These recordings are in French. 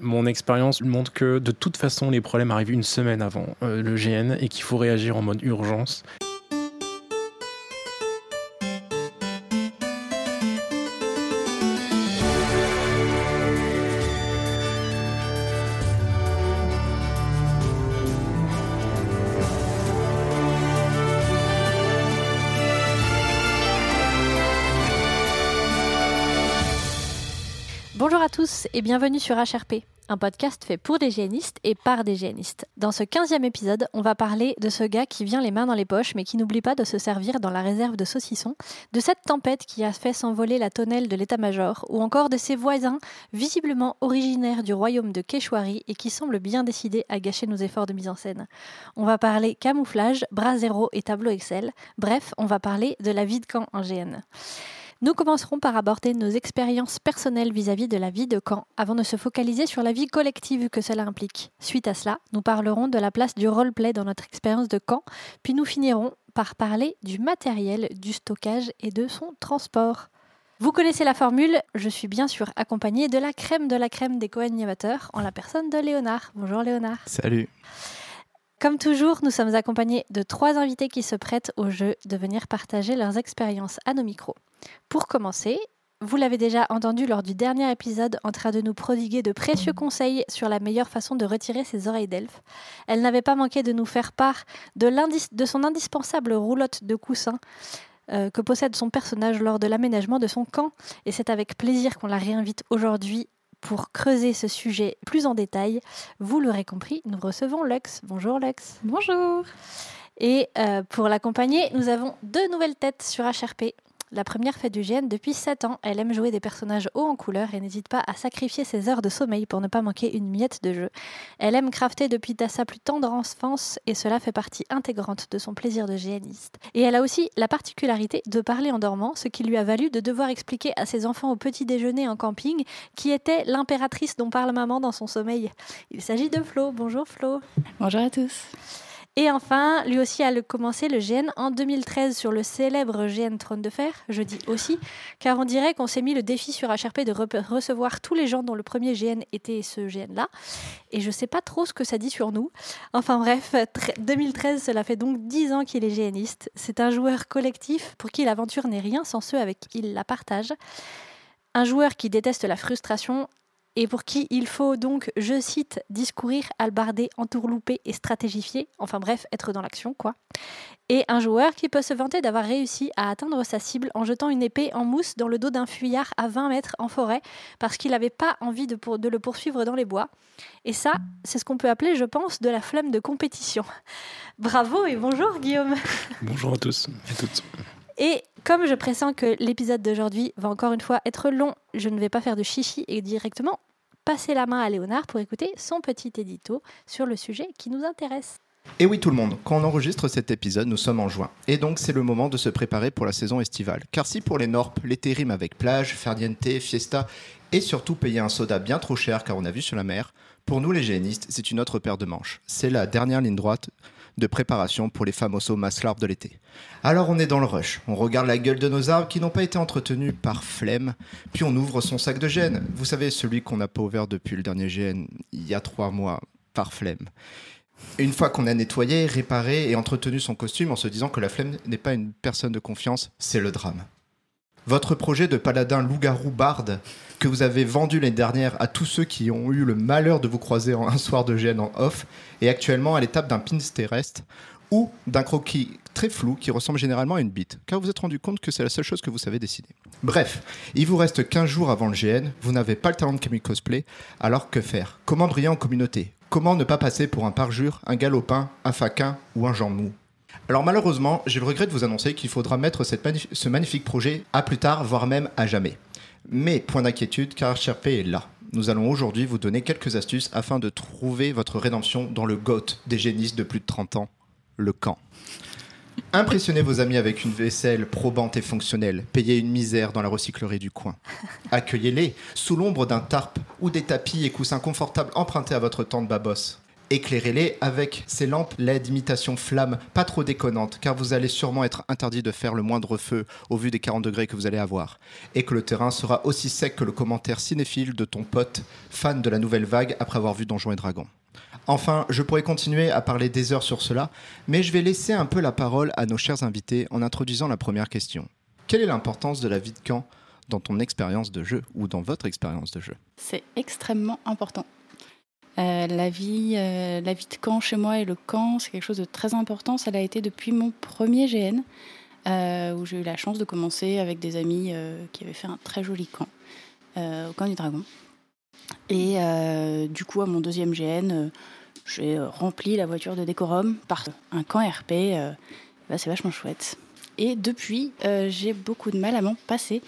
Mon expérience montre que de toute façon, les problèmes arrivent une semaine avant euh, le GN et qu'il faut réagir en mode urgence. Et bienvenue sur HRP, un podcast fait pour des génistes et par des génistes. Dans ce 15e épisode, on va parler de ce gars qui vient les mains dans les poches mais qui n'oublie pas de se servir dans la réserve de saucisson, de cette tempête qui a fait s'envoler la tonnelle de l'état-major, ou encore de ses voisins visiblement originaires du royaume de Keshwari et qui semblent bien décidés à gâcher nos efforts de mise en scène. On va parler camouflage, bras zéro et tableau Excel. Bref, on va parler de la vie de camp en GN. Nous commencerons par aborder nos expériences personnelles vis-à-vis de la vie de camp, avant de se focaliser sur la vie collective que cela implique. Suite à cela, nous parlerons de la place du roleplay dans notre expérience de camp, puis nous finirons par parler du matériel, du stockage et de son transport. Vous connaissez la formule, je suis bien sûr accompagnée de la crème de la crème des co-animateurs, en la personne de Léonard. Bonjour Léonard. Salut. Comme toujours, nous sommes accompagnés de trois invités qui se prêtent au jeu de venir partager leurs expériences à nos micros. Pour commencer, vous l'avez déjà entendu lors du dernier épisode en train de nous prodiguer de précieux conseils sur la meilleure façon de retirer ses oreilles d'elfe. Elle n'avait pas manqué de nous faire part de, son indispensable roulotte de coussin euh, que possède son personnage lors de l'aménagement de son camp. Et c'est avec plaisir qu'on la réinvite aujourd'hui pour creuser ce sujet plus en détail. Vous l'aurez compris, nous recevons Lux. Bonjour Lux. Bonjour. Et euh, pour l'accompagner, nous avons deux nouvelles têtes sur HRP. La première fait du GN depuis 7 ans. Elle aime jouer des personnages hauts en couleur et n'hésite pas à sacrifier ses heures de sommeil pour ne pas manquer une miette de jeu. Elle aime crafter depuis sa plus tendre enfance et cela fait partie intégrante de son plaisir de GNiste. Et elle a aussi la particularité de parler en dormant, ce qui lui a valu de devoir expliquer à ses enfants au petit déjeuner en camping qui était l'impératrice dont parle maman dans son sommeil. Il s'agit de Flo. Bonjour Flo. Bonjour à tous. Et enfin, lui aussi a commencé le GN en 2013 sur le célèbre GN Trône de Fer, je dis aussi, car on dirait qu'on s'est mis le défi sur HRP de recevoir tous les gens dont le premier GN était ce GN-là. Et je sais pas trop ce que ça dit sur nous. Enfin bref, 2013, cela fait donc 10 ans qu'il est GNiste. C'est un joueur collectif pour qui l'aventure n'est rien sans ceux avec qui il la partage. Un joueur qui déteste la frustration, et pour qui il faut donc, je cite, discourir, albarder, entourlouper et stratégifier, enfin bref, être dans l'action, quoi. Et un joueur qui peut se vanter d'avoir réussi à atteindre sa cible en jetant une épée en mousse dans le dos d'un fuyard à 20 mètres en forêt parce qu'il n'avait pas envie de, de, le poursuivre dans les bois. Et ça, c'est ce qu'on peut appeler, je pense, de la flamme de compétition. Bravo et bonjour Guillaume. Bonjour à tous et toutes. Et comme je pressens que l'épisode d'aujourd'hui va encore une fois être long, je ne vais pas faire de chichi et directement passer la main à Léonard pour écouter son petit édito sur le sujet qui nous intéresse. Et oui tout le monde, quand on enregistre cet épisode, nous sommes en juin. Et donc c'est le moment de se préparer pour la saison estivale. Car si pour les Norpes, l'été rime avec plage, farniente, fiesta et surtout payer un soda bien trop cher car on a vu sur la mer, pour nous les génistes, c'est une autre paire de manches. C'est la dernière ligne droite de préparation pour les famosos maslarpes de l'été. Alors on est dans le rush, on regarde la gueule de nos arbres qui n'ont pas été entretenus par flemme, puis on ouvre son sac de gène. Vous savez, celui qu'on n'a pas ouvert depuis le dernier gène, il y a trois mois, par flemme. Une fois qu'on a nettoyé, réparé et entretenu son costume en se disant que la flemme n'est pas une personne de confiance, c'est le drame. Votre projet de paladin loup-garou barde que vous avez vendu l'année dernière à tous ceux qui ont eu le malheur de vous croiser en un soir de gêne en off est actuellement à l'étape d'un pins terrestre ou d'un croquis très flou qui ressemble généralement à une bite, car vous êtes rendu compte que c'est la seule chose que vous savez décider. Bref, il vous reste 15 jours avant le GN, vous n'avez pas le talent de Camille Cosplay, alors que faire? Comment briller en communauté? Comment ne pas passer pour un parjure, un galopin, un faquin ou un Jean Mou? Alors malheureusement, j'ai le regret de vous annoncer qu'il faudra mettre ce magnifique projet à plus tard, voire même à jamais. Mais point d'inquiétude, car HRP est là. Nous allons aujourd'hui vous donner quelques astuces afin de trouver votre rédemption dans le GOAT des génistes de plus de 30 ans, le camp. Impressionnez vos amis avec une vaisselle probante et fonctionnelle. Payez une misère dans la recyclerie du coin. Accueillez-les sous l'ombre d'un tarp ou des tapis et coussins confortables empruntés à votre tante Babos. Éclairez-les avec ces lampes LED imitation flamme, pas trop déconnantes, car vous allez sûrement être interdit de faire le moindre feu au vu des 40 degrés que vous allez avoir. Et que le terrain sera aussi sec que le commentaire cinéphile de ton pote, fan de la nouvelle vague après avoir vu Donjons et Dragons. Enfin, je pourrais continuer à parler des heures sur cela, mais je vais laisser un peu la parole à nos chers invités en introduisant la première question. Quelle est l'importance de la vie de camp dans ton expérience de jeu ou dans votre expérience de jeu? C'est extrêmement important. Euh, la, vie, euh, la vie de camp chez moi et le camp, c'est quelque chose de très important. Ça l'a été depuis mon premier GN, euh, où j'ai eu la chance de commencer avec des amis qui avaient fait un très joli camp, au camp du Dragon. Et du coup, à mon deuxième GN, j'ai rempli la voiture de décorum par un camp RP. Bah, c'est vachement chouette. Et depuis, j'ai beaucoup de mal à m'en passer.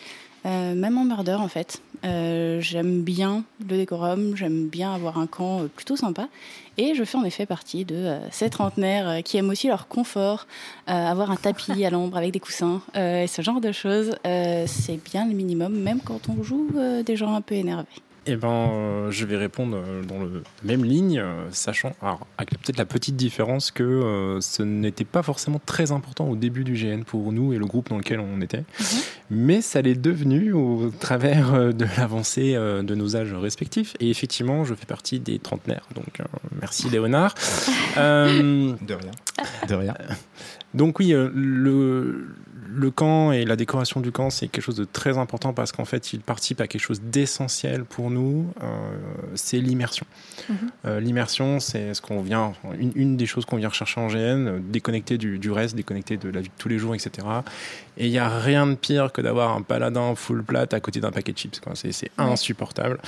Euh, même en murder en fait. Euh, j'aime bien le décorum, j'aime bien avoir un camp euh, plutôt sympa. Et je fais en effet partie de ces trentenaires qui aiment aussi leur confort, avoir un tapis à l'ombre avec des coussins, et ce genre de choses. c'est bien le minimum, même quand on joue des gens un peu énervés. Eh ben, euh, je vais répondre euh, dans la même ligne, euh, sachant, alors, avec peut-être la petite différence que ce n'était pas forcément très important au début du GN pour nous et le groupe dans lequel on était, mhm. mais ça l'est devenu au travers de l'avancée de nos âges respectifs. Et effectivement, je fais partie des trentenaires, donc merci Léonard. de rien. De rien. Donc oui, le, le camp et la décoration du camp, c'est quelque chose de très important parce qu'en fait, il participe à quelque chose d'essentiel pour nous, euh, c'est l'immersion. Mhm. Euh, l'immersion, c'est ce qu'on vient, une, des choses qu'on vient rechercher en GN, déconnecter du, reste, déconnecter de la vie de tous les jours, etc. Et il n'y a rien de pire que d'avoir un paladin full plate à côté d'un paquet de chips. C'est insupportable.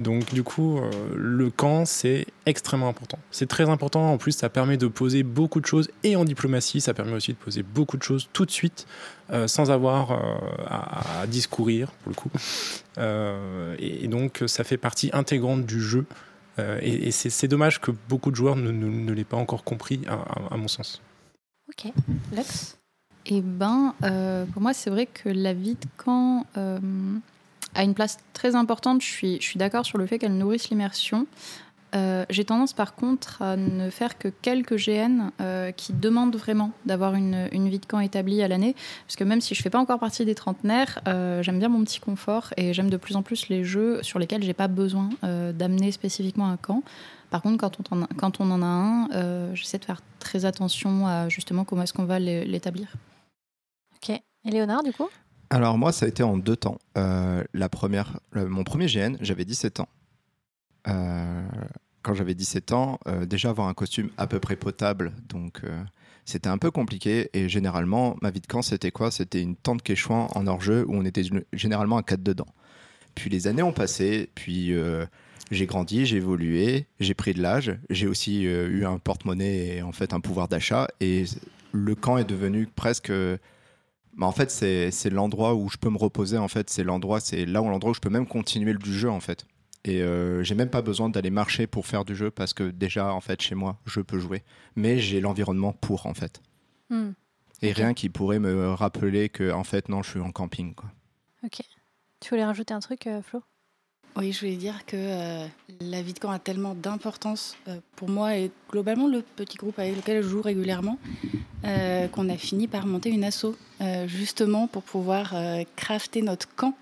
Donc du coup, euh, le camp, c'est extrêmement important. C'est très important. En plus, ça permet de poser beaucoup de choses et en diplomatie, ça permet aussi de poser beaucoup de choses tout de suite euh, sans avoir euh, à, discourir pour le coup. Euh, et, donc ça fait partie intégrante du jeu. et, c'est dommage que beaucoup de joueurs ne, ne, l'aient pas encore compris, à, mon sens. Ok, Lex? Eh ben, pour moi, c'est vrai que la vie de camp a une place très importante. Je suis, je suis d'accord sur le fait qu'elle nourrisse l'immersion. Euh, j'ai tendance par contre à ne faire que quelques GN euh, qui demandent vraiment d'avoir une, vie de camp établie à l'année. Parce que même si je ne fais pas encore partie des trentenaires, euh, j'aime bien mon petit confort et j'aime de plus en plus les jeux sur lesquels j'ai pas besoin d'amener spécifiquement un camp. Par contre, quand on quand on en a un, j'essaie de faire très attention à justement comment est-ce qu'on va l'établir. Ok. Et Léonard, du coup? Alors moi, ça a été en deux temps. la première, mon premier GN, j'avais 17 ans. Euh, quand j'avais 17 ans, euh, déjà avoir un costume à peu près potable, donc euh, c'était un peu compliqué. Et généralement, ma vie de camp, c'était quoi? C'était une tente quechouan en hors-jeu où on était généralement à quatre dedans. Puis les années ont passé, puis j'ai grandi, j'ai évolué, j'ai pris de l'âge, j'ai aussi eu un porte-monnaie et en fait un pouvoir d'achat. Et le camp est devenu presque. Bah, en fait, c'est l'endroit où je peux me reposer. En fait, c'est l'endroit, c'est là où l'endroit où je peux même continuer le jeu. En fait, et euh, j'ai même pas besoin d'aller marcher pour faire du jeu parce que déjà, en fait, chez moi, je peux jouer. Mais j'ai l'environnement pour, en fait. Hmm. Et rien qui pourrait me rappeler que, en fait, non, je suis en camping. Quoi. Ok. Tu voulais rajouter un truc, euh, Flo? Oui, je voulais dire que euh, la vie de camp a tellement d'importance pour moi et globalement le petit groupe avec lequel je joue régulièrement qu'on a fini par monter une asso justement pour pouvoir crafter notre camp.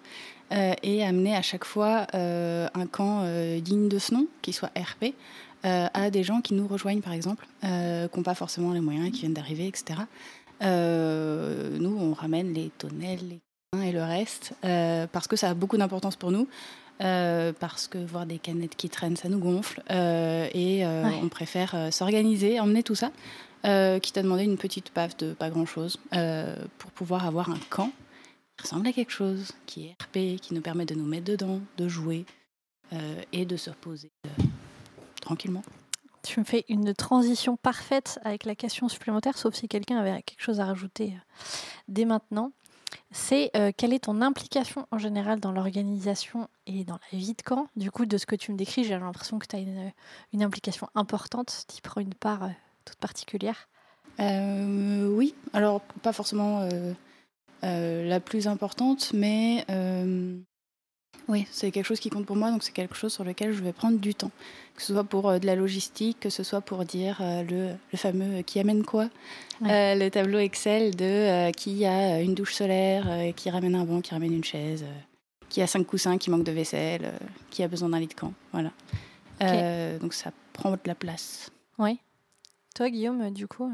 Euh, et amener à chaque fois euh, un camp euh, digne de ce nom, qui soit RP, à des gens qui nous rejoignent par exemple, qui n'ont pas forcément les moyens, qui viennent d'arriver, etc. nous, on ramène les tonnelles, les et le reste, parce que ça a beaucoup d'importance pour nous. Parce que voir des canettes qui traînent, ça nous gonfle. et on préfère s'organiser, emmener tout ça, quitte à demander une petite paf de pas grand-chose, pour pouvoir avoir un camp ressemble à quelque chose, qui est RP, qui nous permet de nous mettre dedans, de jouer euh, et de se reposer euh, tranquillement. Tu me fais une transition parfaite avec la question supplémentaire, sauf si quelqu'un avait quelque chose à rajouter euh, dès maintenant. C'est quelle est ton implication en général dans l'organisation et dans la vie de camp? Du coup, de ce que tu me décris, j'ai l'impression que tu as une, une, implication importante, tu prends une part toute particulière. oui, alors pas forcément euh, la plus importante, mais euh, Oui, c'est quelque chose qui compte pour moi, donc c'est quelque chose sur lequel je vais prendre du temps. Que ce soit pour euh, de la logistique, que ce soit pour dire euh, le, le, fameux qui amène quoi, ouais. euh, le tableau Excel de euh, qui a une douche solaire, euh, qui ramène un banc, qui ramène une chaise, qui a cinq coussins, qui manque de vaisselle, qui a besoin d'un lit de camp. Voilà. Okay. donc ça prend de la place. Oui. Toi, Guillaume, du coup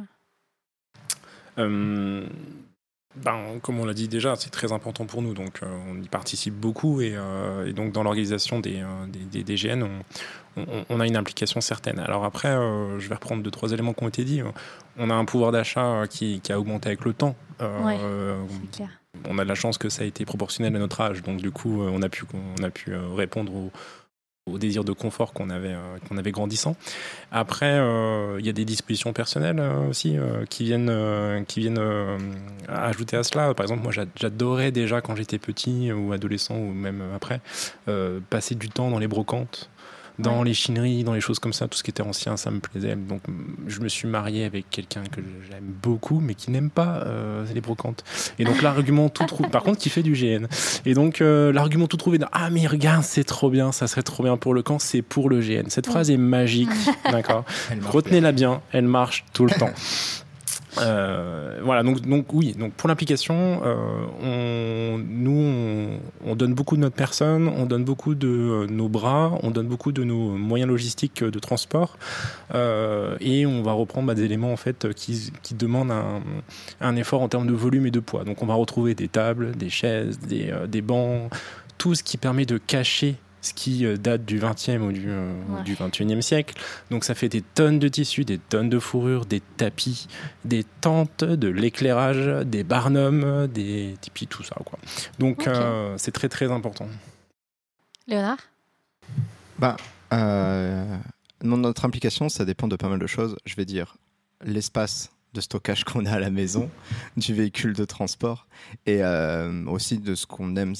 ben, comme on l'a dit déjà, c'est très important pour nous, donc euh, on y participe beaucoup et, euh, et donc dans l'organisation des, euh, des, des, DGN, on, on, on, a une implication certaine. Alors après, euh, je vais reprendre deux trois éléments qui ont été dits. On a un pouvoir d'achat qui, qui, a augmenté avec le temps. Ouais, on a de la chance que ça a été proportionnel à notre âge, donc du coup, on a pu, on a pu répondre aux au désir de confort qu'on avait, euh, qu'on avait grandissant. Après, euh, il y a des dispositions personnelles euh, aussi qui viennent, qui viennent ajouter à cela. Par exemple, moi, j'adorais déjà quand j'étais petit ou adolescent ou même après passer du temps dans les brocantes dans ouais. les chineries, dans les choses comme ça, tout ce qui était ancien, ça me plaisait. Donc je me suis marié avec quelqu'un que j'aime beaucoup, mais qui n'aime pas euh, les brocantes. Et donc l'argument tout trouvé, par contre, qui fait du GN. Et donc euh, l'argument tout trouvé, ah mais regarde, c'est trop bien, ça serait trop bien pour le camp, c'est pour le GN. Cette phrase est magique, d'accord? Retenez-la bien, elle marche tout le temps. Euh, voilà, donc, donc oui, donc pour l'implication, euh, on, nous, on, on, donne beaucoup de notre personne, on donne beaucoup de euh, nos bras, on donne beaucoup de nos moyens logistiques de transport, et on va reprendre bah, des éléments en fait qui, qui demandent un, un, effort en termes de volume et de poids. Donc on va retrouver des tables, des chaises, des, des bancs, tout ce qui permet de cacher ce qui date du 20e ou du, euh, ouais. du 21e siècle. Donc ça fait des tonnes de tissus, des tonnes de fourrures, des tapis, des tentes, de l'éclairage, des barnums, des tipis, tout ça. Quoi. Donc okay. euh, c'est très très important. Léonard? Bah, euh, Notre implication, ça dépend de pas mal de choses. Je vais dire l'espace de stockage qu'on a à la maison, du véhicule de transport et euh, aussi de ce qu'on aime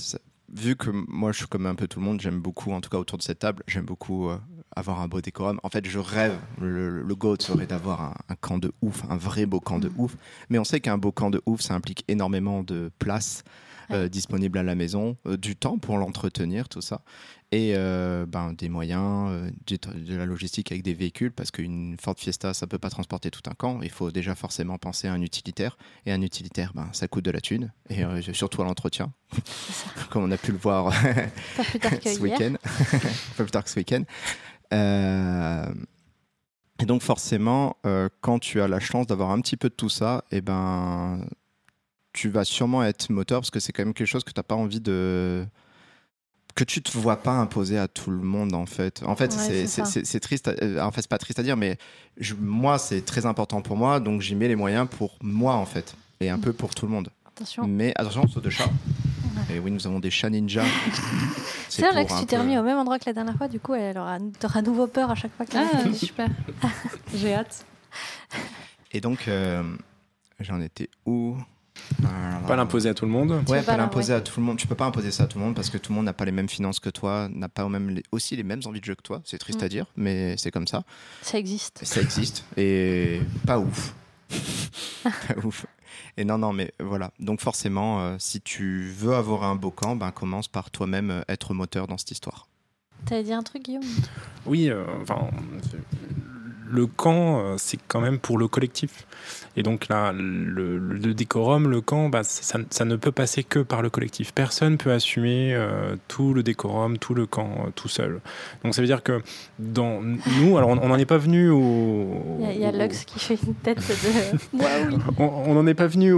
vu que moi je suis comme un peu tout le monde, j'aime beaucoup, en tout cas autour de cette table, j'aime beaucoup euh, avoir un beau décorum. En fait, je rêve, le, le goal serait d'avoir un, un, camp de ouf, un vrai beau camp de ouf. Mais on sait qu'un beau camp de ouf, ça implique énormément de place euh, disponible à la maison, euh, du temps pour l'entretenir, tout ça. Et euh, ben, des moyens, de la logistique avec des véhicules, parce qu'une Ford Fiesta, ça ne peut pas transporter tout un camp. Il faut déjà forcément penser à un utilitaire. Et un utilitaire, ben, ça coûte de la thune, et surtout à l'entretien, comme on a pu le voir ce week-end. pas plus tard que ce week-end. Euh, et donc forcément, euh, quand tu as la chance d'avoir un petit peu de tout ça, et eh ben, tu vas sûrement être moteur parce que c'est quand même quelque chose que tu n'as pas envie de que tu te vois pas imposer à tout le monde en fait. En fait, ouais, c'est triste. Euh, en fait, c'est pas triste à dire, mais je, moi, c'est très important pour moi, donc j'y mets les moyens pour moi en fait, et un mmh. peu pour tout le monde. Attention. Mais attention, saut de chat. Et oui, nous avons des chats ninja. C'est vrai que tu t'es remis au même endroit que la dernière fois, du coup, elle aura, aura nouveau peur à chaque fois qu'elle Ah, super. J'ai hâte. Et donc, euh, j'en étais où? Pas l'imposer à tout le monde. Ouais, pas, pas l'imposer ouais. à tout le monde. Tu peux pas imposer ça à tout le monde parce que tout le monde n'a pas les mêmes finances que toi, n'a pas même les, aussi les mêmes envies de jeu que toi. C'est triste mmh. à dire, mais c'est comme ça. Ça existe. Ça existe et pas ouf. pas ouf. Et non, non, mais voilà. Donc forcément, euh, si tu veux avoir un beau camp, ben, commence par toi-même euh, être moteur dans cette histoire. T'avais dit un truc, Guillaume? Oui, euh, enfin, le camp, euh, c'est quand même pour le collectif. Et donc là, le, le décorum, le camp, bah, ça, ça, ne peut passer que par le collectif. Personne peut assumer euh, tout le décorum, tout le camp, euh, tout seul. Donc ça veut dire que dans nous, alors on n'en est pas venu au... Il y a, il y a Lux qui fait une tête de... On n'en est pas venu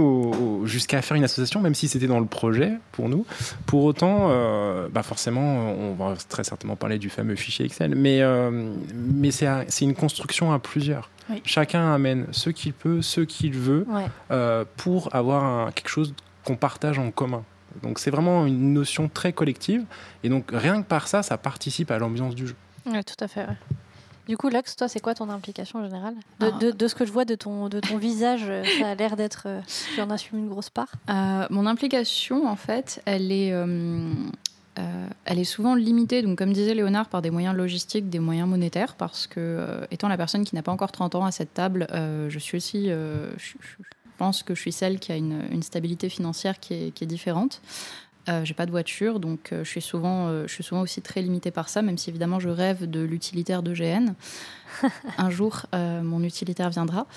jusqu'à faire une association, même si c'était dans le projet pour nous. Pour autant, euh, bah forcément, on va très certainement parler du fameux fichier Excel, mais, euh, mais c'est une construction à plusieurs. Oui. Chacun amène ce qu'il peut, ce qu'il veut, ouais. euh, pour avoir un, quelque chose qu'on partage en commun. Donc c'est vraiment une notion très collective. Et donc rien que par ça, ça participe à l'ambiance du jeu. Oui, tout à fait. Ouais. Du coup, Lux, toi, c'est quoi ton implication générale? De, de, de, ce que je vois de ton, de ton visage, ça a l'air d'être... Tu en assumes une grosse part? Euh, Mon implication, en fait, elle est... Euh, euh, elle est souvent limitée, donc comme disait Léonard, par des moyens logistiques, des moyens monétaires, parce que euh, étant la personne qui n'a pas encore 30 ans à cette table, euh, je suis aussi, je, je, pense que je suis celle qui a une, une stabilité financière qui est, qui est différente. J'ai pas de voiture, donc je, suis souvent, je suis souvent aussi très limitée par ça, même si évidemment je rêve de l'utilitaire de GN. Un jour, mon utilitaire viendra.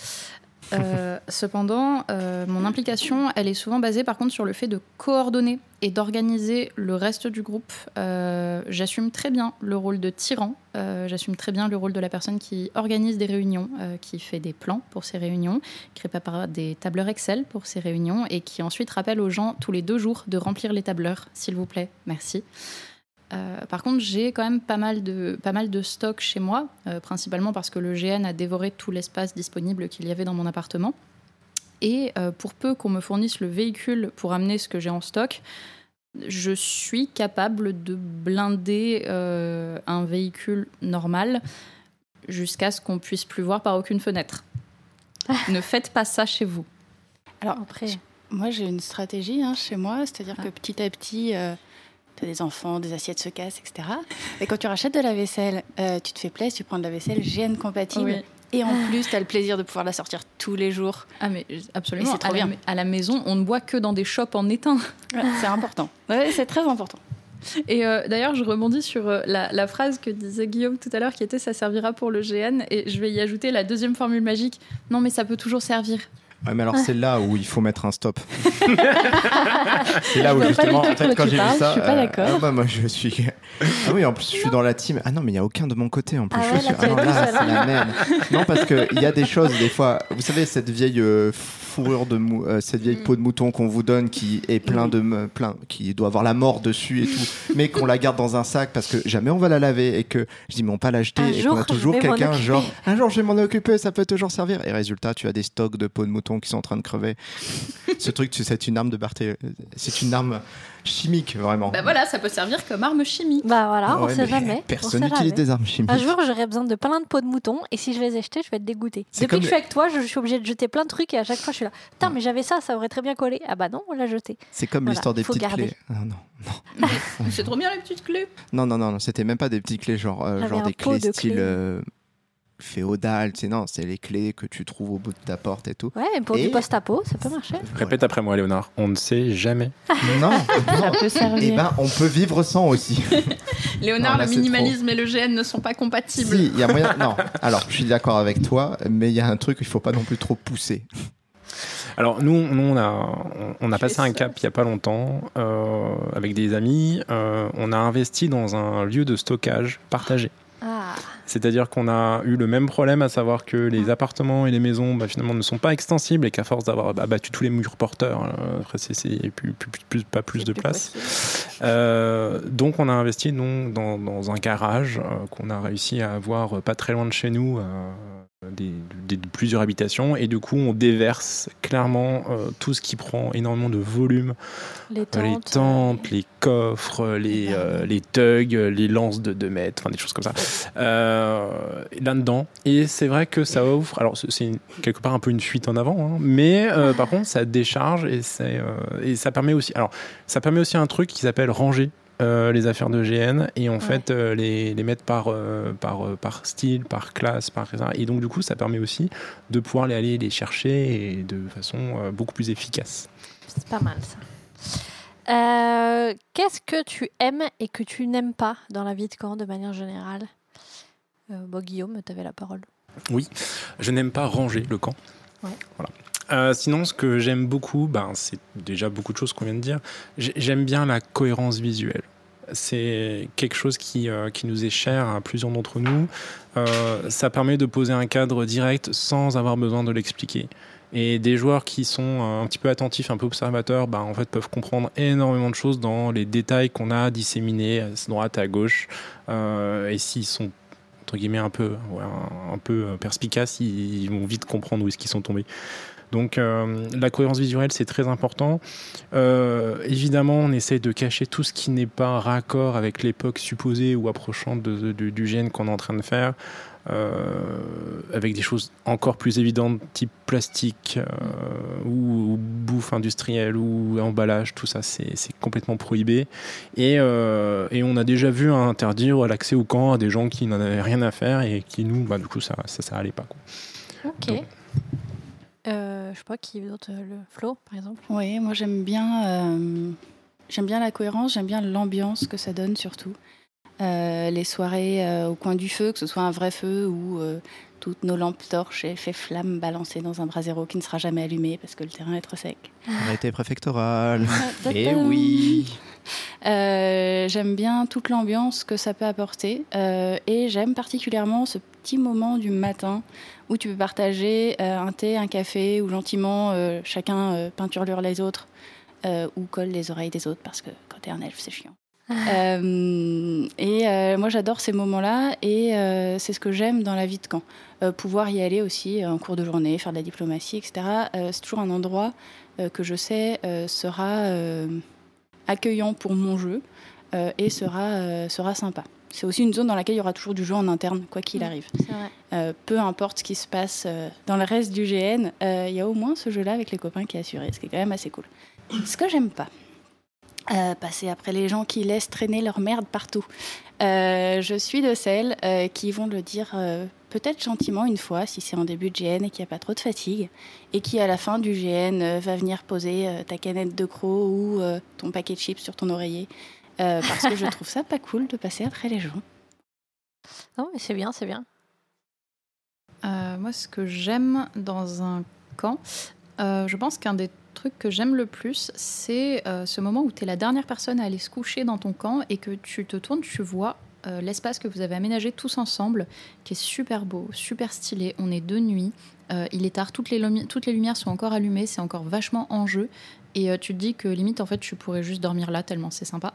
Euh, cependant, euh, mon implication, elle est souvent basée par contre sur le fait de coordonner et d'organiser le reste du groupe. Euh, j'assume très bien le rôle de tyran, j'assume très bien le rôle de la personne qui organise des réunions, qui fait des plans pour ces réunions, qui prépare des tableurs Excel pour ces réunions et qui ensuite rappelle aux gens tous les deux jours de remplir les tableurs, s'il vous plaît. Merci. Euh, par contre, j'ai quand même pas mal de, pas mal de stock chez moi, euh, principalement parce que le GN a dévoré tout l'espace disponible qu'il y avait dans mon appartement. Et euh, pour peu qu'on me fournisse le véhicule pour amener ce que j'ai en stock, je suis capable de blinder un véhicule normal jusqu'à ce qu'on puisse plus voir par aucune fenêtre. ne faites pas ça chez vous. Alors après, moi j'ai une stratégie hein, chez moi, c'est-à-dire ah. que petit à petit des enfants, des assiettes se cassent, etc. Et quand tu rachètes de la vaisselle, euh, tu te fais plaisir, tu prends de la vaisselle GN compatible. Et en plus, tu as le plaisir de pouvoir la sortir tous les jours. Ah, mais absolument. C'est trop à bien. La, à la maison, on ne boit que dans des shops en étain. c'est important. Ouais, c'est très important. Et euh, d'ailleurs, je rebondis sur euh, la, la, phrase que disait Guillaume tout à l'heure, qui était ça servira pour le GN. Et je vais y ajouter la deuxième formule magique. Non, mais ça peut toujours servir. Ouais, mais alors c'est là où il faut mettre un stop. c'est là où justement, en fait, quand j'ai vu ça, je suis pas euh, d'accord. Ah, bah, moi je suis. Ah oui, en plus je suis dans la team. Ah non, mais il y a aucun de mon côté en plus. Ah, je suis... ah non, là, c'est la merde. Non, parce que il y a des choses des fois. Vous savez cette vieille euh, fourrure de mou... Euh, cette vieille mm. peau de mouton qu'on vous donne qui est plein de plein, qui doit avoir la mort dessus et tout, mais qu'on la garde dans un sac parce que jamais on va la laver et que je dis mais on pas l'acheter et qu'on a toujours quelqu'un genre un jour je vais m'en occuper, ça peut toujours servir. Et résultat, tu as des stocks de peau de mouton qui sont en train de crever. Ce truc, c'est une arme de Barthé. C'est une arme chimique, vraiment. Bah voilà, ça peut servir comme arme chimique. Bah voilà, on sait jamais. Personne n'utilise des armes chimiques. Un jour, j'aurai besoin de plein de peaux de mouton et si je les ai jetés, je vais être dégoûté. Depuis que je suis avec toi, je suis obligée de jeter plein de trucs et à chaque fois, je suis là. Putain, mais j'avais ça, ça aurait très bien collé. Ah bah non, on l'a jeté. C'est comme l'histoire des petites clés. Non, non, non. c'est trop bien les petites clés. Non, non, non, c'était même pas des petites clés, genre, euh, genre des clés style. Euh, féodal, tu sais, non, c'est les clés que tu trouves au bout de ta porte et tout. Ouais, pour du post-apo, ça peut marcher. Répète après moi, Léonard, on ne sait jamais. non, ça peut servir. Eh ben, on peut vivre sans aussi. Léonard, le minimalisme et le GN ne sont pas compatibles. Si, il y a moyen. non, alors, je suis d'accord avec toi, mais il y a un truc, il faut pas non plus trop pousser. Alors nous, nous on a, on a passé un cap il n'y a pas longtemps euh, avec des amis. Euh, on a investi dans un lieu de stockage partagé. Ah. C'est-à-dire qu'on a eu le même problème, à savoir que les ah. appartements et les maisons bah, finalement ne sont pas extensibles et qu'à force d'avoir abattu tous les murs porteurs, euh, après c'est plus, plus, pas plus de place. Euh, donc on a investi donc, dans, un garage euh, qu'on a réussi à avoir pas très loin de chez nous des, plusieurs habitations. Et du coup on déverse clairement euh, tout ce qui prend énormément de volume. Les euh, tentes, les, coffres les, euh, les tugs les lances de 2 mètres enfin des choses comme ça. Là dedans et c'est vrai que ça offre alors c'est quelque part un peu une fuite en avant hein, mais par contre ça décharge et, et ça permet aussi alors ça permet aussi un truc qui s'appelle ranger euh, les affaires de GN et en fait euh, les, les, mettre par, euh, par, par style, par classe, par et donc du coup ça permet aussi de pouvoir les aller les chercher et de façon beaucoup plus efficace. C'est pas mal ça. Qu'est-ce que tu aimes et que tu n'aimes pas dans la vie de camp de manière générale? Bon, Guillaume, tu avais la parole. Oui, je n'aime pas ranger le camp. Voilà. sinon, ce que j'aime beaucoup, ben, c'est déjà beaucoup de choses qu'on vient de dire. J'aime bien la cohérence visuelle c'est quelque chose qui, euh, qui, nous est cher à plusieurs d'entre nous. Euh, ça permet de poser un cadre direct sans avoir besoin de l'expliquer. Et des joueurs qui sont un petit peu attentifs, un peu observateurs, bah, en fait, peuvent comprendre énormément de choses dans les détails qu'on a disséminés à droite, à gauche. Euh, et s'ils sont entre guillemets un peu, un, peu perspicaces, ils, vont vite comprendre où est-ce qu'ils sont tombés. Donc euh, la cohérence visuelle, c'est très important. Euh, évidemment, on essaie de cacher tout ce qui n'est pas raccord avec l'époque supposée ou approchante du gène qu'on est en train de faire. Euh, avec des choses encore plus évidentes, type plastique ou, bouffe industrielle ou emballage, tout ça c'est complètement prohibé. Et, on a déjà vu interdire l'accès au camp à des gens qui n'en avaient rien à faire et qui nous, bah, du coup, ça, ça, ça allait pas. Ok. Euh, je sais pas qui d'autre, euh, le Flo par exemple. Oui, moi j'aime bien, euh, j'aime bien la cohérence, j'aime bien l'ambiance que ça donne surtout. les soirées au coin du feu, que ce soit un vrai feu ou toutes nos lampes torches et fait flamme balancées dans un brasero qui ne sera jamais allumé parce que le terrain est trop sec. Arrêté préfectoral. et eh oui. Euh, j'aime bien toute l'ambiance que ça peut apporter euh, et j'aime particulièrement ce petit moment du matin où tu peux partager euh, un thé, un café, où gentiment chacun peinturlure les autres ou colle les oreilles des autres parce que quand t'es un elfe c'est chiant. et moi j'adore ces moments-là et c'est ce que j'aime dans la vie de camp. pouvoir y aller aussi en cours de journée, faire de la diplomatie, etc. c'est toujours un endroit que je sais sera accueillant pour mon jeu euh, et sera, euh, sera sympa. C'est aussi une zone dans laquelle il y aura toujours du jeu en interne, quoi qu'il arrive. Euh, peu importe ce qui se passe dans le reste du GN, il y a au moins ce jeu-là avec les copains qui est assuré, ce qui est quand même assez cool. Ce que j'aime pas, passer après les gens qui laissent traîner leur merde partout. je suis de celles qui vont le dire peut-être gentiment une fois, si c'est en début de GN et qu'il n'y a pas trop de fatigue, et qui à la fin du GN euh, va venir poser euh, ta canette de croc ou euh, ton paquet de chips sur ton oreiller, parce que je trouve ça pas cool de passer après les gens. Non, mais c'est bien, c'est bien. moi, ce que j'aime dans un camp, je pense qu'un des trucs que j'aime le plus, c'est ce moment où tu es la dernière personne à aller se coucher dans ton camp et que tu te tournes, tu vois euh, l'espace que vous avez aménagé tous ensemble, qui est super beau, super stylé. On est de nuit, euh, il est tard, toutes les, toutes les lumières sont encore allumées, c'est encore vachement en jeu. Et euh, tu te dis que limite, en fait, tu pourrais juste dormir là, tellement c'est sympa.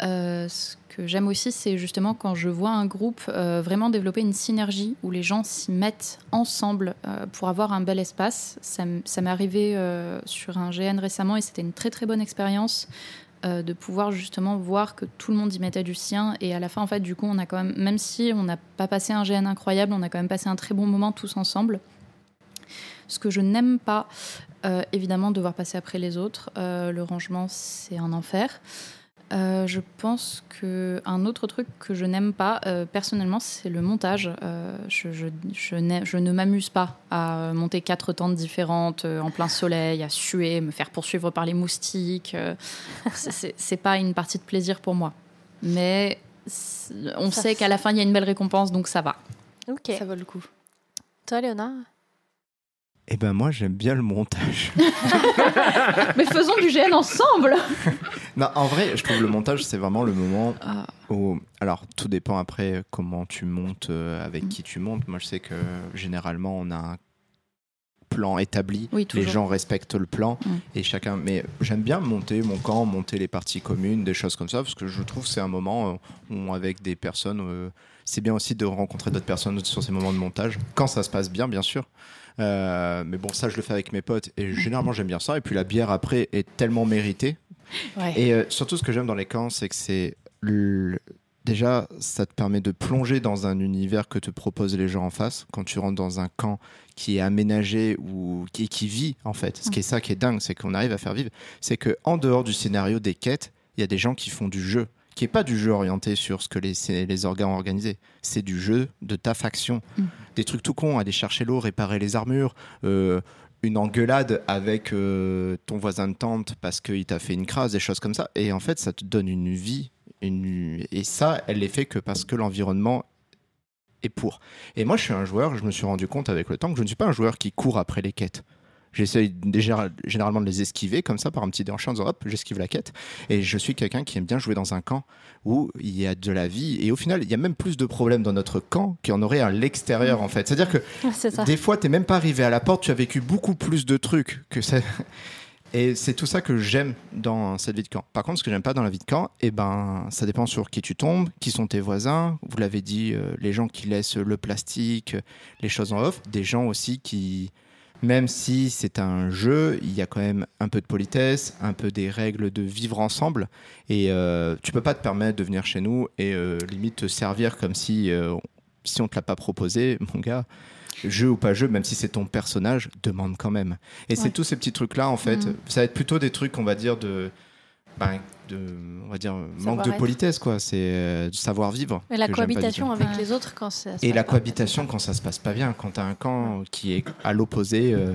ce que j'aime aussi, c'est justement quand je vois un groupe vraiment développer une synergie où les gens s'y mettent ensemble pour avoir un bel espace. Ça, m'est arrivé sur un GN récemment et c'était une très très bonne expérience. Euh, de pouvoir justement voir que tout le monde y mettait du sien. Et à la fin, en fait, du coup, on a quand même, même si on n'a pas passé un GN incroyable, on a quand même passé un très bon moment tous ensemble. Ce que je n'aime pas, euh, évidemment, devoir passer après les autres. Euh, le rangement, c'est un enfer. Euh, je pense que un autre truc que je n'aime pas euh, personnellement, c'est le montage. Euh, je, je, je, ne m'amuse pas à monter quatre tentes différentes en plein soleil, à suer, me faire poursuivre par les moustiques. c'est pas une partie de plaisir pour moi. Mais on sait qu'à la fin, il y a une belle récompense, donc ça va. Ok. Ça vaut le coup. Toi, Léonard? Eh ben moi j'aime bien le montage. Mais faisons du GN ensemble. non, en vrai, je trouve le montage c'est vraiment le moment ah. où alors tout dépend après comment tu montes euh, avec qui tu montes. Moi je sais que généralement on a un plan établi, les gens respectent le plan mm. et chacun mais j'aime bien monter mon camp, monter les parties communes, des choses comme ça parce que je trouve que c'est un moment euh, où avec des personnes euh, c'est bien aussi de rencontrer d'autres personnes sur ces moments de montage quand ça se passe bien bien sûr. Euh, mais bon, ça, je le fais avec mes potes et généralement, j'aime bien ça. Et puis la bière après est tellement méritée. Et euh, surtout, ce que j'aime dans les camps, c'est que c'est. Déjà, ça te permet de plonger dans un univers que te proposent les gens en face. Quand tu rentres dans un camp qui est aménagé ou qui, qui vit, en fait. Ce qui est ça qui est dingue, c'est qu'on arrive à faire vivre. C'est qu'en dehors du scénario des quêtes, il y a des gens qui font du jeu qui est pas du jeu orienté sur ce que les, les organes ont organisé. C'est du jeu de ta faction. Mm. Des trucs tout cons, aller chercher l'eau, réparer les armures, euh, une engueulade avec euh, ton voisin de tente parce qu'il t'a fait une crasse, des choses comme ça. Et en fait, ça te donne une vie. Une... Et ça, elle n'est fait que parce que l'environnement est pour. Et moi, je suis un joueur, je me suis rendu compte avec le temps que je ne suis pas un joueur qui court après les quêtes. J'essaie généralement de les esquiver comme ça par un petit déhanché en disant hop, j'esquive la quête. Et je suis quelqu'un qui aime bien jouer dans un camp où il y a de la vie. Et au final, il y a même plus de problèmes dans notre camp qu'il y en aurait à l'extérieur en fait. C'est-à-dire que des fois, tu n'es même pas arrivé à la porte, tu as vécu beaucoup plus de trucs que ça. Et c'est tout ça que j'aime dans cette vie de camp. Par contre, ce que j'aime pas dans la vie de camp, eh ben, ça dépend sur qui tu tombes, qui sont tes voisins. Vous l'avez dit, euh, les gens qui laissent le plastique, les choses en off, des gens aussi qui, même si c'est un jeu, il y a quand même un peu de politesse, un peu des règles de vivre ensemble. Et euh, tu peux pas te permettre de venir chez nous et euh, limite te servir comme si, euh, si on te l'a pas proposé, mon gars. Jeu ou pas jeu, même si c'est ton personnage, demande quand même. Et c'est tous ces petits trucs-là, en fait. Mm. Ça va être plutôt des trucs, on va dire, de. Ben, de, on va dire, manque de politesse, quoi. C'est euh, du savoir vivre. Et la cohabitation avec les autres quand ça Et la cohabitation quand ça se passe pas bien, quand tu as un camp qui est à l'opposé, euh,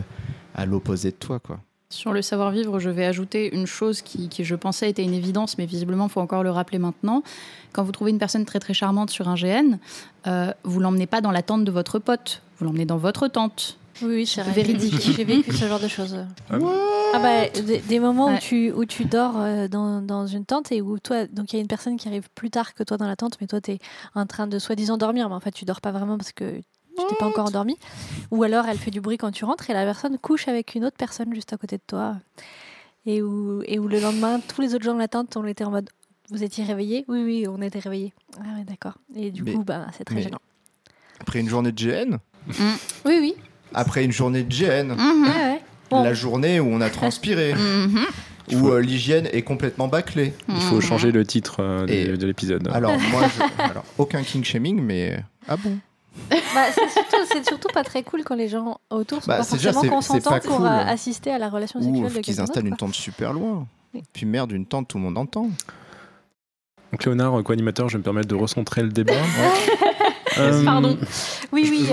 à l'opposé de toi, quoi. Sur le savoir-vivre, je vais ajouter une chose qui, je pensais était une évidence, mais visiblement, il faut encore le rappeler maintenant. Quand vous trouvez une personne très très charmante sur un GN, euh, vous l'emmenez pas dans la tente de votre pote, vous l'emmenez dans votre tente. Oui, oui c'est véridique. J'ai vécu ce genre de choses. Ah, ah bah, des, moments où, tu, où tu dors euh, dans, dans, une tente et où toi, donc il y a une personne qui arrive plus tard que toi dans la tente, mais toi, tu es en train de soi-disant dormir, mais en fait, tu dors pas vraiment parce que tu t'es pas encore endormi. Ou alors elle fait du bruit quand tu rentres et la personne couche avec une autre personne juste à côté de toi. Et où, et où le lendemain, tous les autres gens de la tente, on était en mode Vous étiez réveillés? Oui, oui, on était réveillés. Ah ouais, d'accord. Et du coup, bah, c'est très gênant. Après une journée de GN. Oui, oui. Après une journée de GN mm-hmm. La journée où on a transpiré. Mm-hmm. où euh, l'hygiène est complètement bâclée. Il faut changer le titre euh, de, l'épisode. Alors, moi, alors, aucun king shaming, mais. Ah bon bah, c'est surtout, pas très cool quand les gens autour sont bah, pas forcément consentants pour euh, assister à la relation sexuelle Ou de qu'ils installent une tente super loin. Puis merde, une tente, tout le monde entend. Donc Léonard, co-animateur, je vais me permettre de recentrer le débat. Pardon. Oui, oui.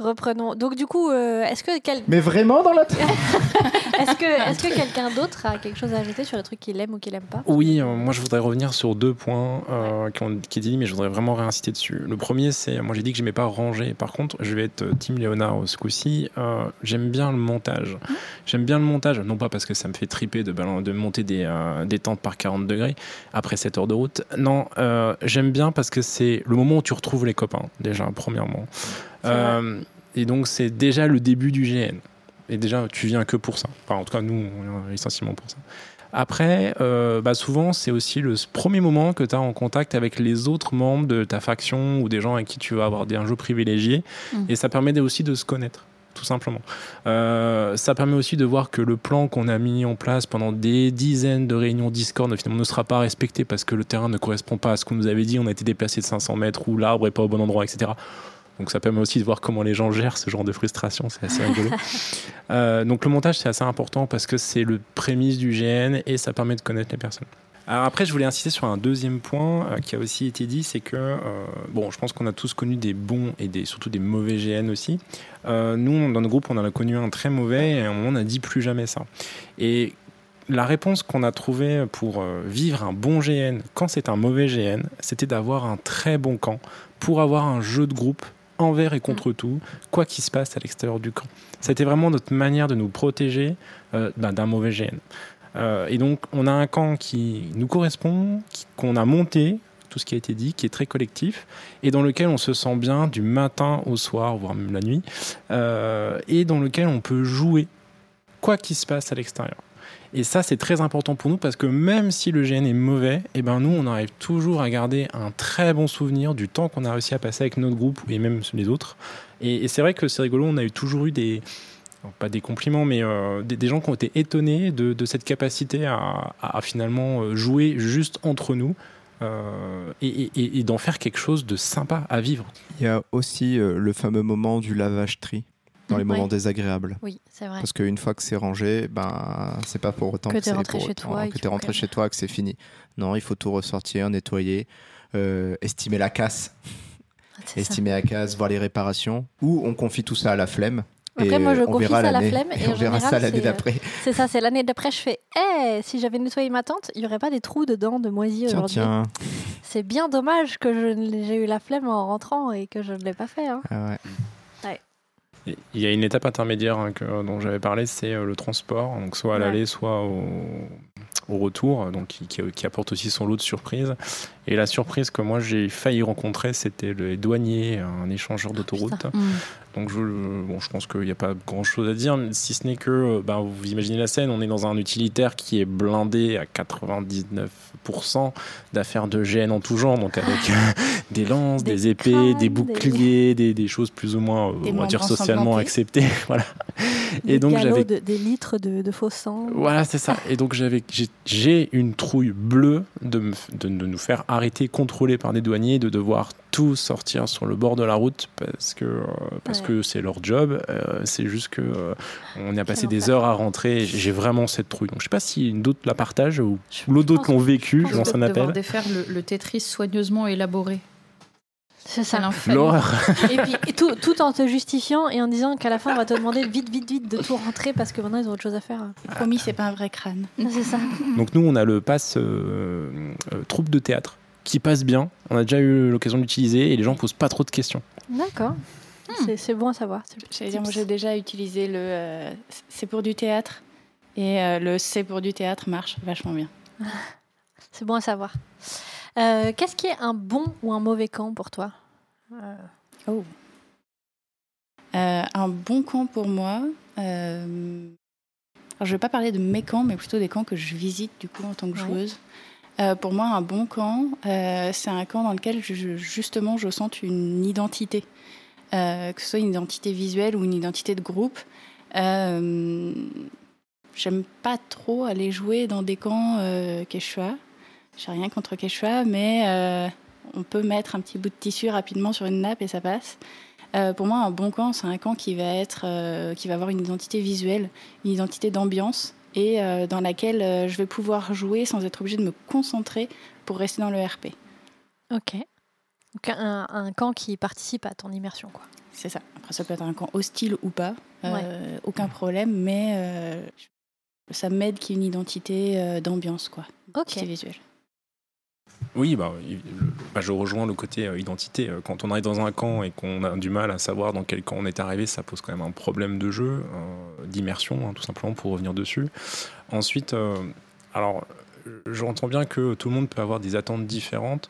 Reprenons. Donc du coup, euh, est-ce que mais vraiment dans la est-ce que est-ce que quelqu'un d'autre a quelque chose à ajouter sur les trucs qu'il aime ou qu'il aime pas Oui, euh, moi je voudrais revenir sur deux points euh, qui ont qui dit, mais je voudrais vraiment réinciter dessus. Le premier, c'est moi j'ai dit que j'aimais pas ranger. Par contre, je vais être Team Léonard ce coup-ci. j'aime bien le montage. Mmh. J'aime bien le montage, non pas parce que ça me fait triper de, de monter des, des tentes par 40 degrés après 7 heures de route. Non, j'aime bien parce que c'est le moment où tu retrouves les copains déjà premièrement. Euh, et donc, c'est déjà le début du GN. Et déjà, tu viens que pour ça. Enfin, en tout cas, nous, on vient essentiellement pour ça. Après, euh, bah souvent, c'est aussi le premier moment que tu as en contact avec les autres membres de ta faction ou des gens avec qui tu vas avoir des, un jeu privilégié. Mmh. Et ça permet aussi de se connaître, tout simplement. Euh, ça permet aussi de voir que le plan qu'on a mis en place pendant des dizaines de réunions Discord finalement ne sera pas respecté parce que le terrain ne correspond pas à ce qu'on nous avait dit. On a été déplacé de 500 mètres ou l'arbre n'est pas au bon endroit, etc. Donc ça permet aussi de voir comment les gens gèrent ce genre de frustration, c'est assez rigolo. Euh, donc le montage c'est assez important parce que c'est le prémisse du GN et ça permet de connaître les personnes. Alors après, je voulais insister sur un deuxième point euh, qui a aussi été dit, c'est que, euh, bon, je pense qu'on a tous connu des bons et des, surtout des mauvais GN aussi. nous, dans nos groupes, on en a connu un très mauvais et on n'a dit plus jamais ça. Et la réponse qu'on a trouvée pour vivre un bon GN quand c'est un mauvais GN, c'était d'avoir un très bon camp pour avoir un jeu de groupe envers et contre mm. tout, quoi qu'il se passe à l'extérieur du camp. C'était vraiment notre manière de nous protéger euh, d'un mauvais GN. Euh, et donc, on a un camp qui nous correspond, qu'on a monté, tout ce qui a été dit, qui est très collectif, et dans lequel on se sent bien du matin au soir, voire même la nuit, euh, et dans lequel on peut jouer, quoi qu'il se passe à l'extérieur. Et ça, c'est très important pour nous parce que même si le GN est mauvais, eh ben nous, on arrive toujours à garder un très bon souvenir du temps qu'on a réussi à passer avec notre groupe et même les autres. Et, c'est vrai que c'est rigolo, on a toujours eu des, pas des compliments, mais euh, des, gens qui ont été étonnés de, cette capacité à, finalement euh, jouer juste entre nous. Euh, et, d'en faire quelque chose de sympa à vivre. Il y a aussi le fameux moment du lavage tri dans les moments désagréables. Oui, c'est vrai. Parce qu'une fois que c'est rangé, ben, c'est pas pour autant que, tu es rentré chez toi, que tu es rentré chez toi, que c'est fini. Non, il faut tout ressortir, nettoyer, euh, estimer la casse. estimer la casse, voir les réparations. Ou on confie tout ça à la flemme. Après, moi, je confie ça à la flemme. Et, on verra ça l'année d'après. C'est ça, c'est l'année d'après. Je fais, hé, si j'avais nettoyé ma tente, il n'y aurait pas des trous dedans de moisi aujourd'hui. C'est bien dommage que j'ai eu la flemme en rentrant et que je ne l'ai pas fait. Hein. Ah ouais. Il y a une étape intermédiaire hein, dont j'avais parlé, c'est euh, le transport, donc soit à l'aller, soit au, retour, donc qui, apporte aussi son lot de surprises. Et la surprise que moi j'ai failli rencontrer, c'était le douanier, un échangeur d'autoroute. Mm. Donc je, bon, je pense qu'il n'y a pas grand-chose à dire, si ce n'est que, ben, vous imaginez la scène, on est dans un utilitaire qui est blindé à 99% d'affaires de GN en tout genre, donc avec des lances, des, épées, des boucliers, des... Des, choses plus ou moins, euh, on va dire, socialement acceptées. voilà. Et donc j'avais des litres de, de, faux sang. Voilà, c'est ça. Et donc j'avais, j'ai une trouille bleue de, de, de nous faire arrêter, contrôler par des douaniers, de devoir tout sortir sur le bord de la route parce que euh, parce que c'est leur job. Euh, c'est juste que euh, on a passé des heures à rentrer. J'ai vraiment cette trouille. Donc je sais pas si d'autres la partagent ou, d'autres l'ont vécu. Je lance un appel. défaire le, le Tetris soigneusement élaboré. C'est ça. L'horreur. Et puis tout, tout en te justifiant et en disant qu'à la fin on va te demander vite, vite, vite de tout rentrer parce que maintenant ils ont autre chose à faire. Promis, c'est pas un vrai crâne. C'est ça. Donc nous, on a le pass euh, euh, troupe de théâtre qui passe bien. On a déjà eu l'occasion d'utiliser et les gens posent pas trop de questions. D'accord. C'est- C'est bon à savoir. J'allais dire, moi j'ai déjà utilisé le euh, c'est pour du théâtre et euh, le c'est pour du théâtre marche vachement bien. C'est bon à savoir. Euh, Qu'est-ce qui est un bon ou un mauvais camp pour toi? Euh, Oh. Euh, un bon camp pour moi. euh, alors je vais pas parler de mes camps, mais plutôt des camps que je visite du coup en tant que Ouais. Euh, pour moi, un bon camp, euh, c'est un camp dans lequel je- justement je sente une identité, Euh, que ce soit une identité visuelle ou une identité de groupe. J'aime pas trop aller jouer dans des camps Quechua. J'ai rien contre Quechua, mais on peut mettre un petit bout de tissu rapidement sur une nappe et ça passe. Pour moi, un bon camp, c'est un camp qui va être, qui va avoir une identité visuelle, une identité d'ambiance et euh, dans laquelle euh, je vais pouvoir jouer sans être obligée de me concentrer pour rester dans le RP. Ok. Donc un, un camp qui participe à ton immersion, quoi. C'est ça. Après, ça peut être un camp hostile ou pas, euh, aucun problème, mais euh, ça m'aide qu'il y ait une identité euh, d'ambiance, quoi, Ok. visuelle. Oui, bah, bah, je rejoins le côté euh, identité. Euh, Quand on arrive dans un camp et qu'on a du mal à savoir dans quel camp on est arrivé, ça pose quand même un problème de jeu, euh, d'immersion, hein, tout simplement, pour revenir dessus. Ensuite, alors, j'entends bien que tout le monde peut avoir des attentes différentes.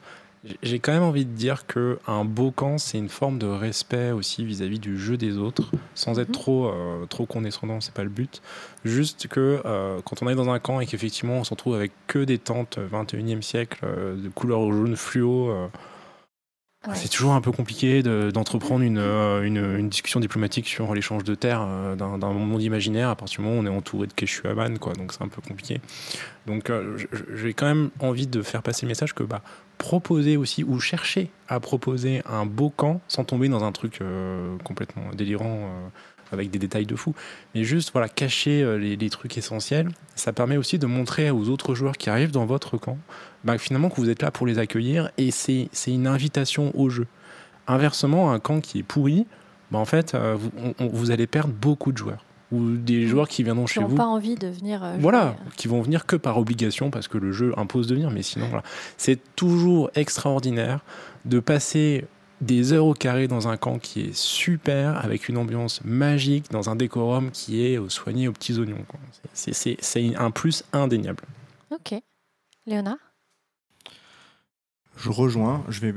J'ai- quand même envie de dire que un beau camp, c'est une forme de respect aussi vis-à-vis du jeu des autres, sans être Mhm. trop, euh, trop condescendant, c'est pas le but. Juste que euh, quand on est dans un camp et qu'effectivement on se retrouve avec que des tentes 21e siècle euh, de couleur jaune fluo, euh, Ouais. c'est toujours un peu compliqué de- d'entreprendre une, euh, une, une discussion diplomatique sur l'échange de terres euh, d'un monde imaginaire à partir du moment où on est entouré de Keshuaman, quoi. Donc c'est un peu compliqué. Donc euh, j'ai quand même envie de faire passer le message que bah, proposer aussi ou chercher à proposer un beau camp sans tomber dans un truc euh, complètement délirant euh, avec des détails de fou. Mais juste voilà, cacher euh, les, trucs essentiels, ça permet aussi de montrer aux autres joueurs qui arrivent dans votre camp bah, finalement que vous êtes là pour les accueillir et c'est une invitation au jeu. Inversement, un camp qui est pourri, bah, en fait, vous allez perdre beaucoup de joueurs. Ou des joueurs qui viendront Qui chez n'ont vous. pas envie de venir. euh, jouer. Voilà, qui vont venir que par obligation parce que le jeu impose de venir. Mais sinon, voilà. c'est toujours extraordinaire de passer des heures au carré dans un camp qui est super, avec une ambiance magique, dans un décorum qui est euh, soigné aux petits oignons. quoi. C'est- C'est c'est un plus indéniable. Ok. Léonard? Je rejoins. Je vais,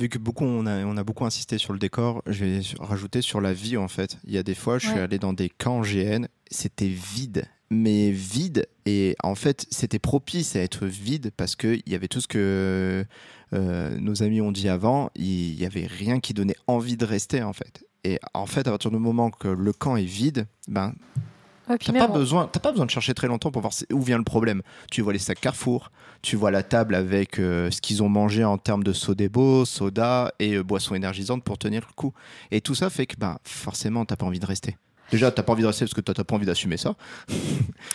vu que beaucoup on a, on a beaucoup insisté sur le décor, je vais rajouter sur la vie en fait. Il y a des fois, je suis allé dans des camps GN, c'était vide, mais vide. Et en fait, c'était propice à être vide parce que il y avait tout ce que euh, nos amis ont dit avant. Il y avait rien qui donnait envie de rester en fait. Et en fait, à partir du moment que le camp est vide, ben Ouais, T'as pas, besoin, t'as pas besoin de chercher très longtemps pour voir où vient le problème. Tu vois les sacs Carrefour, tu vois la table avec euh, ce qu'ils ont mangé en termes de sodebo, soda et euh, boissons énergisantes pour tenir le coup. Et tout ça fait que bah, forcément, t'as pas envie de rester. Déjà, t'as pas envie de rester parce que toi, t'as pas envie d'assumer ça.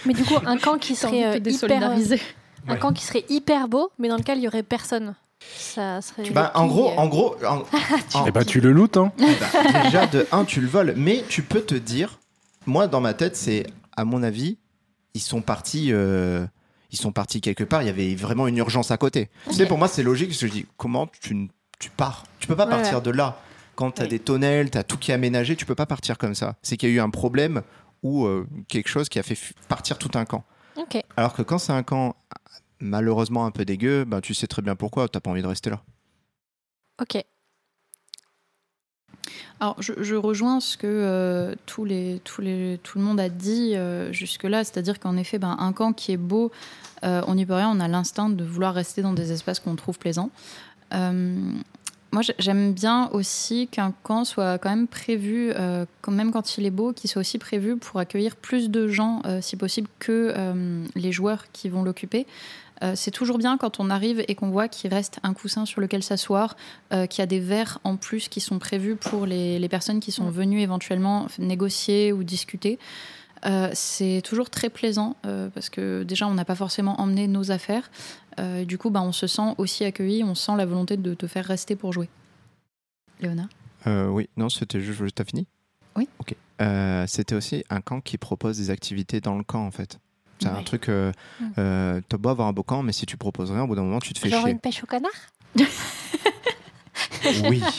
Mais du coup, un camp qui serait euh, hyper, désolidariser. un Ouais. camp qui serait hyper beau, mais dans lequel il y aurait personne. Ça serait. Bah, en gros, en gros, en- en- Eh bah, tu le lootes, hein bah, déjà de un, tu le voles, mais tu peux te dire, moi dans ma tête, c'est à mon avis, ils sont partis. euh, ils sont partis quelque part, il y avait vraiment une urgence à côté. Tu sais, pour moi, c'est logique, parce que je dis, comment tu, tu pars? Tu peux pas Ouais, partir de là. Quand tu as des tonnelles, tu as tout qui est aménagé, tu peux pas partir comme ça. C'est qu'il y a eu un problème ou euh, quelque chose qui a fait partir tout un camp. Ok. Alors que quand c'est un camp malheureusement un peu dégueu, ben, tu sais très bien pourquoi, t'as pas envie de rester là. Ok. Alors, je, je rejoins ce que euh, tous les, tous les, tout le monde a dit euh, jusque-là, c'est-à-dire qu'en effet, ben, un camp qui est beau, euh, on n'y peut rien, on a l'instinct de vouloir rester dans des espaces qu'on trouve plaisants. Moi, j'ai- j'aime bien aussi qu'un camp soit quand même prévu, quand même quand il est beau, qu'il soit aussi prévu pour accueillir plus de gens, si possible, que les joueurs qui vont l'occuper. Euh, c'est toujours bien quand on arrive et qu'on voit qu'il reste un coussin sur lequel s'asseoir, euh, qu'il y a des verres en plus qui sont prévus pour les, les personnes qui sont venues éventuellement négocier ou discuter. Euh, c'est toujours très plaisant euh, parce que déjà on n'a pas forcément emmené nos affaires. Euh, du coup, bah, on se sent aussi accueilli, on sent la volonté de te faire rester pour jouer. Léona? Euh, oui, non, c'était juste. T'as fini? Oui. Ok. Euh, c'était aussi un camp qui propose des activités dans le camp, en fait. C'est un truc. Euh, Mm. euh, T'as beau avoir un beau camp, mais si tu proposes rien, au bout d'un moment, tu te fais Genre chier. une pêche au canard Oui.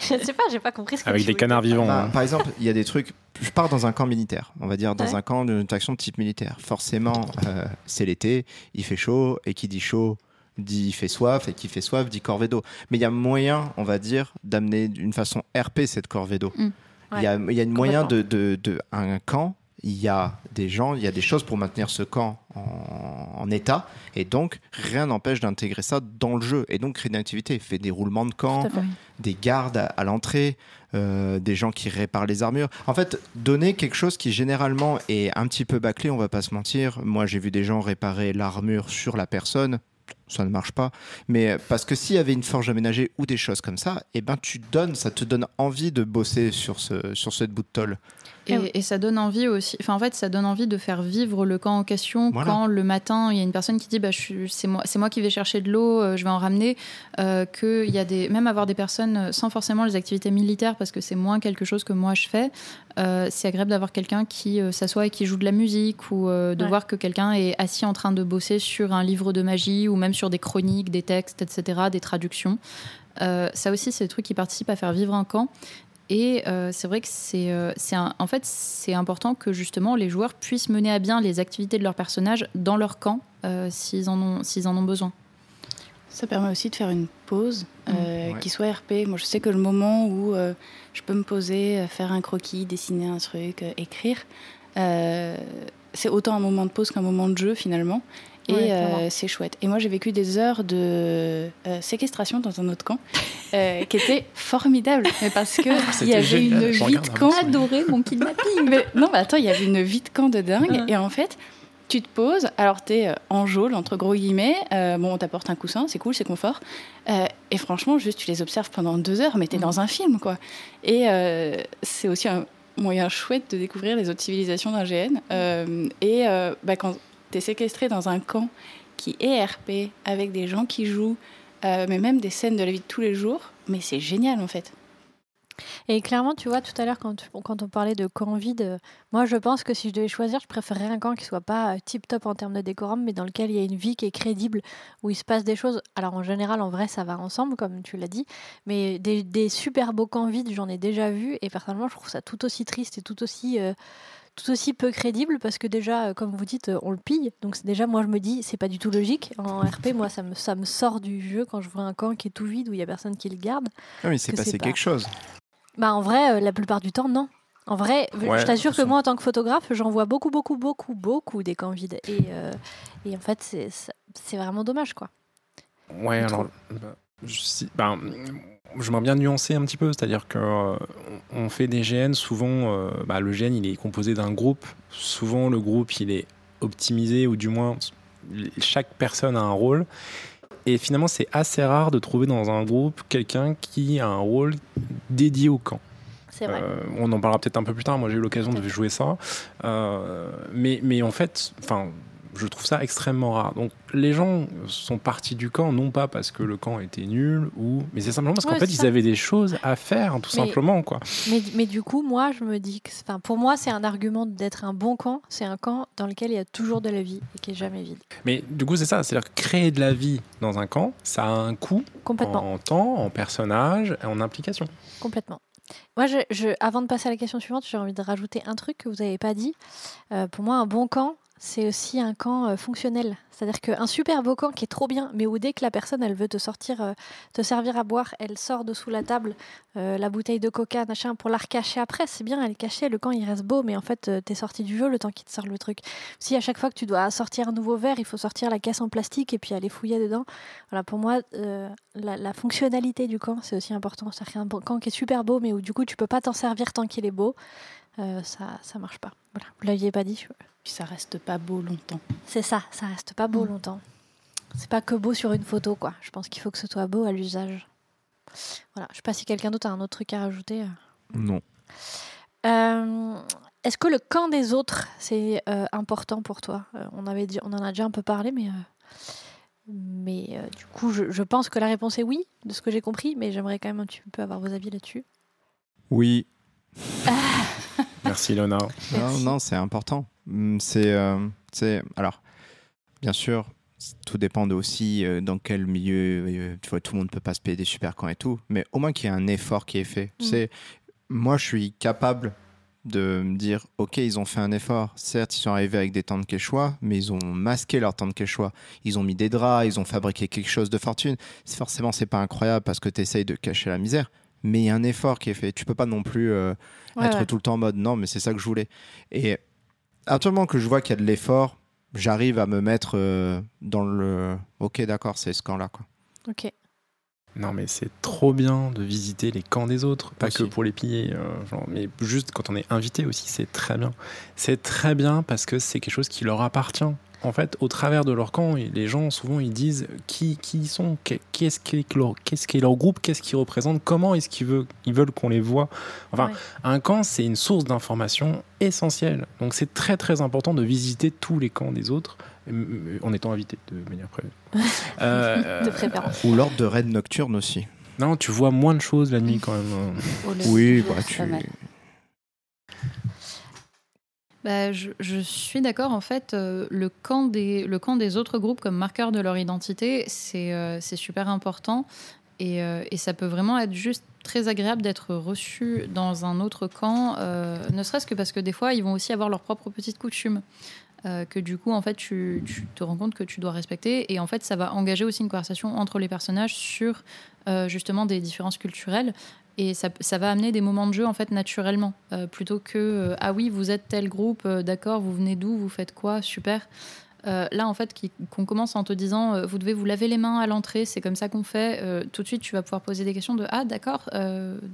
Je sais pas, j'ai pas compris ce que Avec tu des canards dire. vivants. Bah, hein. par exemple, il y a des trucs. Je pars dans un camp militaire, on va dire dans Ouais. un camp d'une action de type militaire. Forcément, euh, c'est l'été, il fait chaud, et qui dit chaud dit il fait soif, et qui fait soif dit corvée d'eau. Mais il y a moyen, on va dire, d'amener d'une façon RP cette corvée d'eau. Mm. Il y a, il y a une moyen de, de, de- un camp. Il y a des gens, il y a des choses pour maintenir ce camp en, en état, et donc rien n'empêche d'intégrer ça dans le jeu, et donc créer une activité, fait des roulements de camp, des gardes à, à l'entrée, euh, des gens qui réparent les armures. En fait, donner quelque chose qui généralement est un petit peu bâclé, on va pas se mentir. Moi, j'ai vu des gens réparer l'armure sur la personne. Ça ne marche pas. Mais parce que s'il y avait une forge aménagée ou des choses comme ça, eh ben tu donnes, ça te donne envie de bosser sur, ce, sur cette bout de tôle. Et, et ça donne envie aussi. Enfin, en fait, ça donne envie de faire vivre le camp en question Voilà. quand le matin il y a une personne qui dit bah, c'est moi, c'est moi qui vais chercher de l'eau, euh, je vais en ramener. Euh, que il y a des, même avoir des personnes euh, sans forcément les activités militaires parce que c'est moins quelque chose que moi je fais. euh, c'est agréable d'avoir quelqu'un qui euh, s'assoit et qui joue de la musique ou euh, de Ouais. voir que quelqu'un est assis en train de bosser sur un livre de magie ou même sur des chroniques, des textes, etc., des traductions. Euh, ça aussi, c'est des trucs qui participent à faire vivre un camp. Et euh, c'est vrai que c'est, euh, c'est un- en fait, c'est important que justement les joueurs puissent mener à bien les activités de leur personnage dans leur camp euh, s'ils, en ont, s'ils en ont besoin. Ça permet aussi de faire une pause euh, Ouais. qui soit RP. Moi, je sais que le moment où euh, je peux me poser, faire un croquis, dessiner un truc, euh, écrire, euh, c'est autant un moment de pause qu'un moment de jeu finalement. Et Ouais, euh, c'est chouette. Et moi, j'ai vécu des heures de euh, séquestration dans un autre camp euh, qui était formidable. Mais parce que il y Ah, C'était avait génial, une vie de camp. Adoré mon kidnapping mais non, mais attends, il y avait une vie de camp de dingue. Ouais. Et en fait, tu te poses, alors tu es en geôle, entre gros guillemets. euh, bon, on t'apporte un coussin, c'est cool, c'est confort. Euh, et franchement, juste tu les observes pendant deux heures, mais tu es Mm. dans un film, quoi. Et euh, c'est aussi un moyen chouette de découvrir les autres civilisations d'un GN. Euh, et euh, bah, quand tu es séquestré dans un camp qui est RP, avec des gens qui jouent, euh, mais même des scènes de la vie de tous les jours, mais c'est génial en fait. Et clairement, tu vois, tout à l'heure, quand, on parlait de camp vide, euh, moi, je pense que si je devais choisir, je préférerais un camp qui soit pas tip top en termes de décorum, mais dans lequel il y a une vie qui est crédible, où il se passe des choses. Alors, en général, en vrai, ça va ensemble, comme tu l'as dit, mais des, des super beaux camps vides, j'en ai déjà vu, et personnellement, je trouve ça tout aussi triste et tout aussi. euh, tout aussi peu crédible parce que déjà, euh, comme vous dites, euh, on le pille. Donc c'est déjà, moi je me dis, c'est pas du tout logique. En RP, moi, ça me, ça me sort du jeu quand je vois un camp qui est tout vide où il y a personne qui le garde. Ah, mais il s'est Que passé c'est pas- quelque chose. Bah en vrai, euh, la plupart du temps, non. En vrai, Ouais, je t'assure que moi, en tant que photographe, j'en vois beaucoup, beaucoup, beaucoup, beaucoup des camps vides. Et, euh, et en fait, c'est c'est vraiment dommage, quoi. Ouais, alors, bah, je, si- bah, j'aimerais bien nuancer un petit peu, c'est-à-dire que euh, on fait des GN, souvent, euh, bah, le GN, il est composé d'un groupe. Souvent, le groupe, il est optimisé, ou du moins, chaque personne a un rôle. Et finalement, c'est assez rare de trouver dans un groupe quelqu'un qui a un rôle dédié au camp. C'est vrai. Euh, on en parlera peut-être un peu plus tard. Moi, j'ai eu l'occasion de jouer ça. Euh, mais, mais en fait, enfin, je trouve ça extrêmement rare. Donc, les gens sont partis du camp, non pas parce que le camp était nul, ou, mais c'est simplement parce qu'en fait, ils avaient des choses à faire, tout Mais- simplement, quoi. Mais, mais du coup, moi, je me dis que, enfin, pour moi, c'est un argument d'être un bon camp. C'est un camp dans lequel il y a toujours de la vie et qui est jamais vide. Mais du coup, c'est ça. C'est-à-dire que créer de la vie dans un camp, ça a un coût Complètement, en temps, en personnage, et en implication. complètement. Moi, je, je- avant de passer à la question suivante, j'ai envie de rajouter un truc que vous n'avez pas dit. Euh, pour moi, un bon camp, c'est aussi un camp euh, fonctionnel. C'est-à-dire qu'un super beau camp qui est trop bien, mais où dès que la personne, elle veut te sortir, euh, te servir à boire, elle sort de sous la table euh, la bouteille de coca, machin, pour la recacher après. C'est bien, elle est cachée, le camp, il reste beau, mais en fait, t'es sorti du jeu le temps qu'il te sort le truc. Si à chaque fois que tu dois sortir un nouveau verre, il faut sortir la caisse en plastique et puis aller fouiller dedans. Voilà, pour moi, la, fonctionnalité du camp, c'est aussi important. C'est-à-dire qu'un camp qui est super beau, mais où du coup, tu peux pas t'en servir tant qu'il est beau, ça, ça marche pas. Voilà, vous l'aviez pas dit. Puis ça reste pas beau longtemps. C'est ça, ça reste pas beau Mm. longtemps. C'est pas que beau sur une photo, quoi. Je pense qu'il faut que ce soit beau à l'usage. Voilà, je sais pas si quelqu'un d'autre a un autre truc à rajouter. Non. Euh, Est-ce que le camp des autres, c'est euh, important pour toi? Euh, on, avait dit, on en a déjà un peu parlé, mais euh, mais euh, du coup, je, je pense que la réponse est oui, de ce que j'ai compris, mais j'aimerais quand même un petit peu avoir vos avis là-dessus. Oui. Merci Léonard. Non, c'est important. C'est, euh, c'est- alors, bien sûr, tout dépend de aussi euh, dans quel milieu. euh, tu vois, tout le monde peut pas se payer des super camps et tout, mais au moins qu'il y ait un effort qui est fait. Mm. C'est, moi, je suis capable de me dire, ok, ils ont fait un effort. Certes, ils sont arrivés avec des tentes quechua, mais ils ont masqué leurs tentes quechua. Ils ont mis des draps, ils ont fabriqué quelque chose de fortune. C'est forcément, c'est pas incroyable parce que tu essayes de cacher la misère. Mais il y a un effort qui est fait. Tu peux pas non plus euh, Ouais, être ouais. tout le temps en mode non, mais c'est ça que je voulais. Et à tout moment que je vois qu'il y a de l'effort, j'arrive à me mettre euh, dans le ok, d'accord, c'est ce camp-là. Quoi. Ok. Non, mais c'est trop bien de visiter les camps des autres, pas Aussi. que pour les piller, euh, genre, mais juste quand on est invité aussi, c'est très bien. C'est très bien parce que c'est quelque chose qui leur appartient. En fait, au travers de leur camp, les gens souvent ils disent qui, qui ils sont, qu'est- qu'est-ce qu'est leur, qu'est-ce qu'est leur groupe, qu'est-ce qu'ils représentent, comment est-ce qu'ils veulent, ils veulent qu'on les voit. Enfin, Ouais. un camp, c'est une source d'information essentielle. Donc c'est très très important de visiter tous les camps des autres euh, en étant invité de manière prévue. Euh, De préférence. Ou l'ordre de raid nocturne aussi. non, tu vois moins de choses la nuit quand même. hein. Oh, Oui, bah, tu... Bah, je, suis d'accord, en fait, euh, le, camp des, le camp des autres groupes comme marqueur de leur identité, c'est euh, super important. Et, euh, et ça peut vraiment être juste très agréable d'être reçu dans un autre camp, euh, ne serait-ce que parce que des fois, ils vont aussi avoir leurs propres petites coutumes. que du coup, en fait, tu, tu te rends compte que tu dois respecter. Et en fait, ça va engager aussi une conversation entre les personnages sur justement des différences culturelles. Et ça, va amener des moments de jeu en fait naturellement, euh, plutôt que euh, ah oui vous êtes tel groupe, euh, d'accord, vous venez d'où, vous faites quoi, super. Là en fait qu'on commence en te disant vous devez vous laver les mains à l'entrée, c'est comme ça qu'on fait. tout de suite tu vas pouvoir poser des questions de ah d'accord,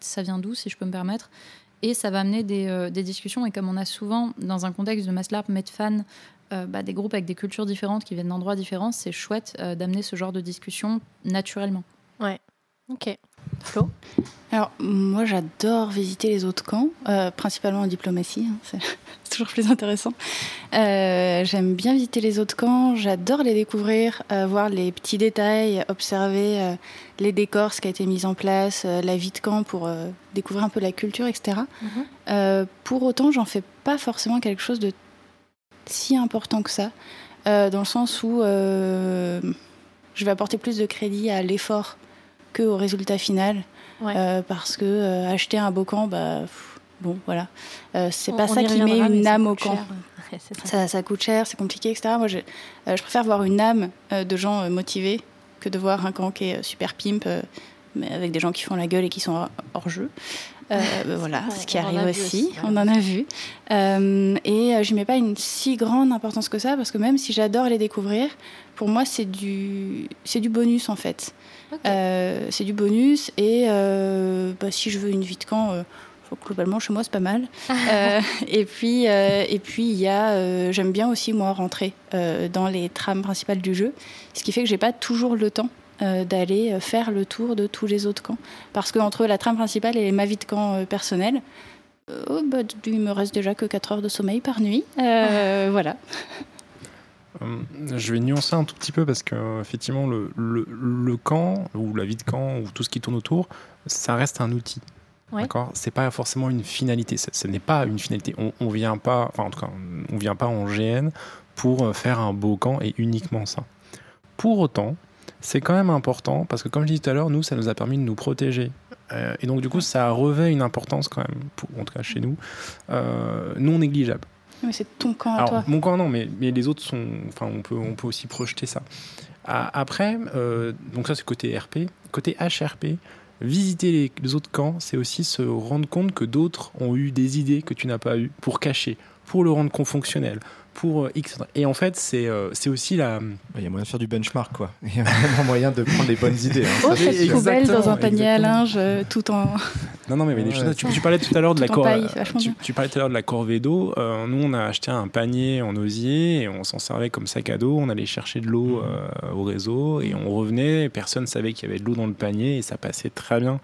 ça vient d'où si je peux me permettre. Et ça va amener des, discussions et comme on a souvent dans un contexte de Maslarp, Medfan, bah, des groupes avec des cultures différentes qui viennent d'endroits différents, c'est chouette d'amener ce genre de discussion naturellement. Ok. Flo Alors, moi, j'adore visiter les autres camps, euh, principalement en diplomatie. hein, c'est toujours plus intéressant. Euh, J'aime bien visiter les autres camps, j'adore les découvrir, euh, voir les petits détails, observer les décors, ce qui a été mis en place, la vie de camp pour découvrir un peu la culture, etc. Mhm. Pour autant, j'en fais pas forcément quelque chose de si important que ça, dans le sens où je vais apporter plus de crédit à l'effort que au résultat final. Ouais. Euh, parce que euh, acheter un beau camp, bah, pff, bon, voilà. Euh, c'est pas on ça qui met une âme au camp. Ouais, ça. Ça, ça coûte cher, c'est compliqué, etc. Moi, je, je préfère voir une âme de gens motivés que de voir un camp qui est super pimp, mais avec des gens qui font la gueule et qui sont hors, jeu. Euh, ben voilà, ce qui arrive aussi, on en a vu. Euh, et euh, je mets pas une si grande importance que ça, parce que même si j'adore les découvrir, pour moi, c'est du, c'est du bonus en fait. Euh, c'est du bonus, et euh, bah, si je veux une vie de camp, euh, globalement, chez moi, c'est pas mal. Euh, et puis, euh, et puis il y a, euh, j'aime bien aussi moi rentrer dans les trames principales du jeu, ce qui fait que j'ai pas toujours le temps d'aller faire le tour de tous les autres camps, parce que entre la trame principale et ma vie de camp personnelle, oh, bah, il me reste déjà que 4 heures de sommeil par nuit. Voilà. Euh, Je vais nuancer un tout petit peu parce que effectivement le, le, le camp ou la vie de camp ou tout ce qui tourne autour, ça reste un outil. Ouais. D'accord? C'est pas forcément une finalité. Ce, n'est pas une finalité. On, on vient pas, enfin en tout cas, on vient pas en GN pour euh, faire un beau camp et uniquement ça. Pour autant, c'est quand même important parce que comme je disais tout à l'heure, nous, ça nous a permis de nous protéger. Euh, et donc du coup, ça revêt une importance quand même, pour, en tout cas chez nous, euh, non négligeable. Mais c'est ton camp à Alors, toi. mon camp, non, mais, mais les autres sont. Enfin, on peut, on peut aussi projeter ça. Après, euh, donc ça, c'est côté RP. Côté HRP, visiter les, les autres camps, c'est aussi se rendre compte que d'autres ont eu des idées que tu n'as pas eues pour cacher, pour le rendre fonctionnel, pour euh, X. Et en fait, c'est euh, c'est aussi la. Il y a moyen de faire du benchmark, quoi. Il y a vraiment moyen de prendre les bonnes idées. hein, Oh, cette poubelle dans un panier à linge, euh, tout en. Non, non, mais, des choses- tu, tu parlais tout à l'heure de la cor- tu, parlais tout à l'heure de la corvée d'eau. Euh, nous, on a acheté un panier en osier et on s'en servait comme sac à dos. On allait chercher de l'eau euh, au réseau et on revenait. et personne savait qu'il y avait de l'eau dans le panier et ça passait très bien.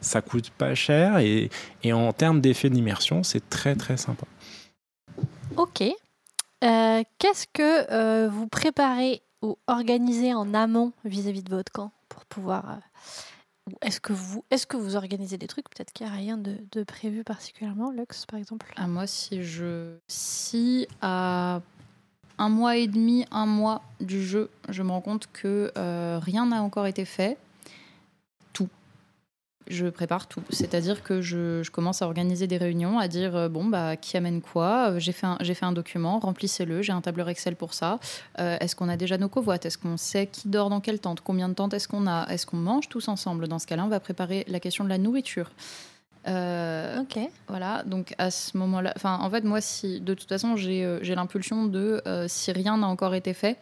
Ça coûte pas cher et, et en termes d'effet d'immersion, c'est très très sympa. Ok. Euh, Qu'est-ce que euh, vous préparez ou organisez en amont vis-à-vis de votre camp pour pouvoir est-ce que vous, est-ce que vous organisez des trucs? Peut-être qu'il n'y a rien de, prévu particulièrement, Lux, par exemple? À ah, moi, si je, si à un mois et demi, un mois du jeu, je me rends compte que euh, rien n'a encore été fait je prépare tout. C'est-à-dire que je, commence à organiser des réunions, à dire euh, bon bah qui amène quoi? Euh, j'ai fait un, j'ai fait un document, remplissez-le. J'ai un tableur Excel pour ça. Euh, est-ce qu'on a déjà nos covoites? Est-ce qu'on sait qui dort dans quelle tente? Combien de tentes est-ce qu'on a? Est-ce qu'on mange tous ensemble? Dans ce cas-là, on va préparer la question de la nourriture. ok. Voilà, donc à ce moment-là, enfin, en fait, moi, si de toute façon, j'ai, j'ai l'impulsion de si rien n'a encore été fait,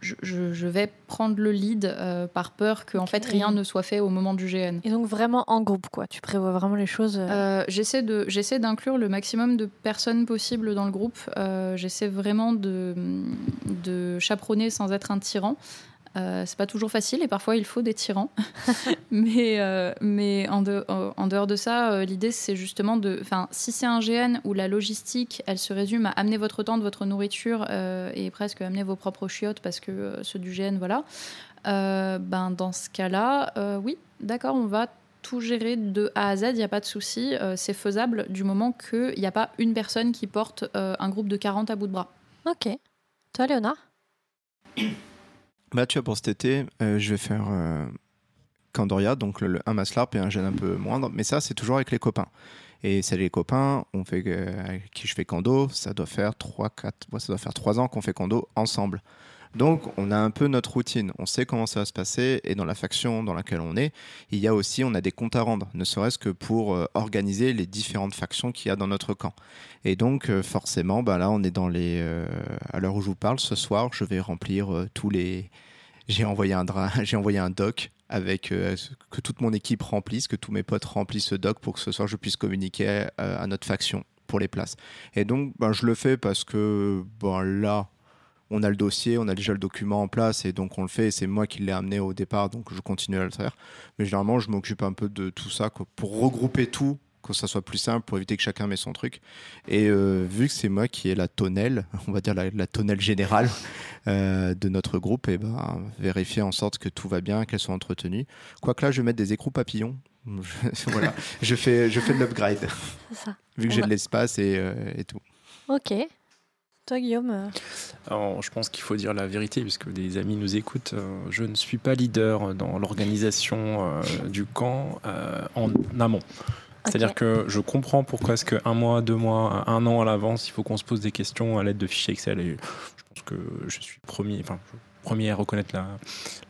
je, vais prendre le lead euh, par peur que en fait rien ne soit fait au moment du GN. Et donc vraiment en groupe quoi, tu prévois vraiment les choses. Euh euh, j'essaie de j'essaie d'inclure le maximum de personnes possibles dans le groupe. j'essaie vraiment de, de chaperonner sans être un tyran. Euh, c'est pas toujours facile et parfois il faut des tyrans. mais euh, mais en, dehors de ça, euh, l'idée c'est justement de. Enfin, si c'est un GN où la logistique elle se résume à amener votre temps, de votre nourriture et presque amener vos propres chiottes parce que ceux du GN, voilà. ben, dans ce cas-là, oui, d'accord, on va tout gérer de A à Z, il n'y a pas de souci. c'est faisable du moment qu'il n'y a pas une personne qui porte un groupe de 40 à bout de bras. Ok. Toi, Léonard? Bah, tu vois, pour cet été, euh, je vais faire euh, Candoria, donc le, un maslarp et un gène un peu moindre. Mais ça, c'est toujours avec les copains. Et c'est les copains on fait, euh, avec qui je fais Kando. Ça doit faire 3, 4, moi, ça doit faire 3 ans qu'on fait Kando ensemble. Donc, on a un peu notre routine. On sait comment ça va se passer. Et dans la faction dans laquelle on est, il y a aussi, on a des comptes à rendre, ne serait-ce que pour euh, organiser les différentes factions qu'il y a dans notre camp. Et donc, euh, forcément, bah là, on est dans les. Euh, à l'heure où je vous parle, ce soir, je vais remplir tous les. J'ai envoyé un j'ai envoyé un doc avec que toute mon équipe remplisse, que tous mes potes remplissent ce doc pour que ce soir je puisse communiquer à notre faction pour les places. Et donc, ben, je le fais parce que ben, là, on a le dossier, on a déjà le document en place et donc on le fait. C'est moi qui l'ai amené au départ, donc je continue à le faire. Mais généralement, je m'occupe un peu de tout ça pour regrouper tout, que ça soit plus simple, pour éviter que chacun met son truc. Et euh, vu que c'est moi qui ai la tonnelle, on va dire la, tonnelle générale euh, de notre groupe, et eh ben, vérifier en sorte que tout va bien, qu'elles sont entretenues. Quoique là, je vais mettre des écrous papillons. voilà, je fais, je fais de l'upgrade. Vu que j'ai de l'espace et, euh, et tout. Ok. Toi, Guillaume euh Je pense qu'il faut dire la vérité, puisque des amis nous écoutent. Euh, je ne suis pas leader dans l'organisation euh, du camp en amont. C'est-à-dire que je comprends pourquoi est-ce qu'un mois, deux mois, un an à l'avance, il faut qu'on se pose des questions à l'aide de fichiers Excel. Et je pense que je suis premier, enfin, premier à reconnaître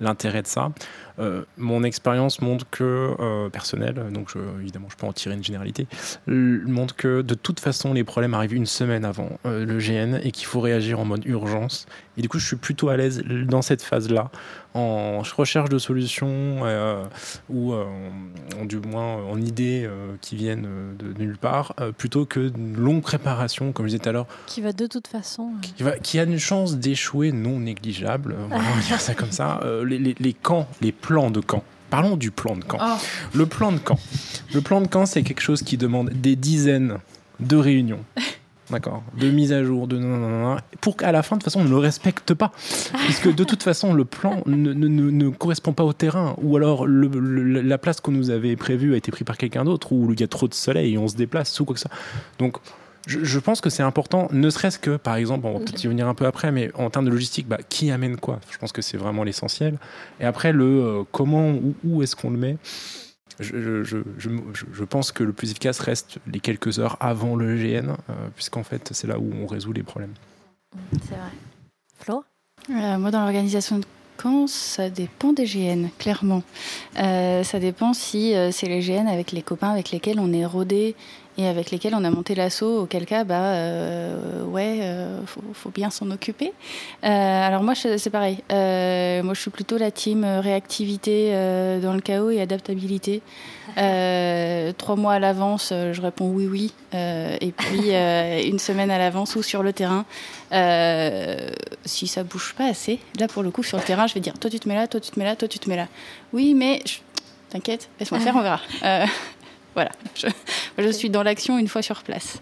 l'intérêt de ça. Euh, mon expérience montre que, euh, personnelle, donc évidemment je peux en tirer une généralité, montre que de toute façon les problèmes arrivent une semaine avant euh, le GN et qu'il faut réagir en mode urgence. Et du coup je suis plutôt à l'aise dans cette phase-là, en recherche de solutions ou du moins en idées qui viennent de nulle part, plutôt que d'une longue préparation, comme je disais tout à l'heure. Qui va de toute façon. Qui, va, qui a une chance d'échouer non négligeable, on va dire ça comme ça. les, les, les camps, les plan de camp. Parlons du plan de camp. Ah. Le plan de camp. Le plan de camp, c'est quelque chose qui demande des dizaines de réunions. D'accord. De mise à jour, de pour qu'à la fin, de toute façon, on ne le respecte pas. Puisque de toute façon, le plan ne, ne, ne, correspond pas au terrain. Ou alors, la place qu'on nous avait prévue a été prise par quelqu'un d'autre, ou il y a trop de soleil et on se déplace, ou quoi que ça. Donc, je, pense que c'est important, ne serait-ce que, par exemple, on va peut-être y venir un peu après, mais en termes de logistique, bah, qui amène quoi? Je pense que c'est vraiment l'essentiel. Et après, le euh, comment, où, où est-ce qu'on le met? Je, je, je, pense que le plus efficace reste les quelques heures avant le GN, euh, puisqu'en fait, c'est là où on résout les problèmes. C'est vrai. Flo? Euh, Moi, dans l'organisation de camp, ça dépend des GN, clairement. ça dépend si c'est les GN avec les copains avec lesquels on est rodé et avec lesquels on a monté l'assaut, auquel cas, bah, euh, ouais, euh, faut, bien s'en occuper. Euh, alors moi, c'est pareil. moi, je suis plutôt la team réactivité dans le chaos et adaptabilité. trois mois à l'avance, je réponds oui, oui. et puis, une semaine à l'avance ou sur le terrain, si ça bouge pas assez, là, pour le coup, sur le terrain, je vais dire, toi, tu te mets là, toi, tu te mets là, toi, tu te mets là. Oui, mais t'inquiète, laisse-moi faire, on verra. Voilà, je, suis dans l'action une fois sur place.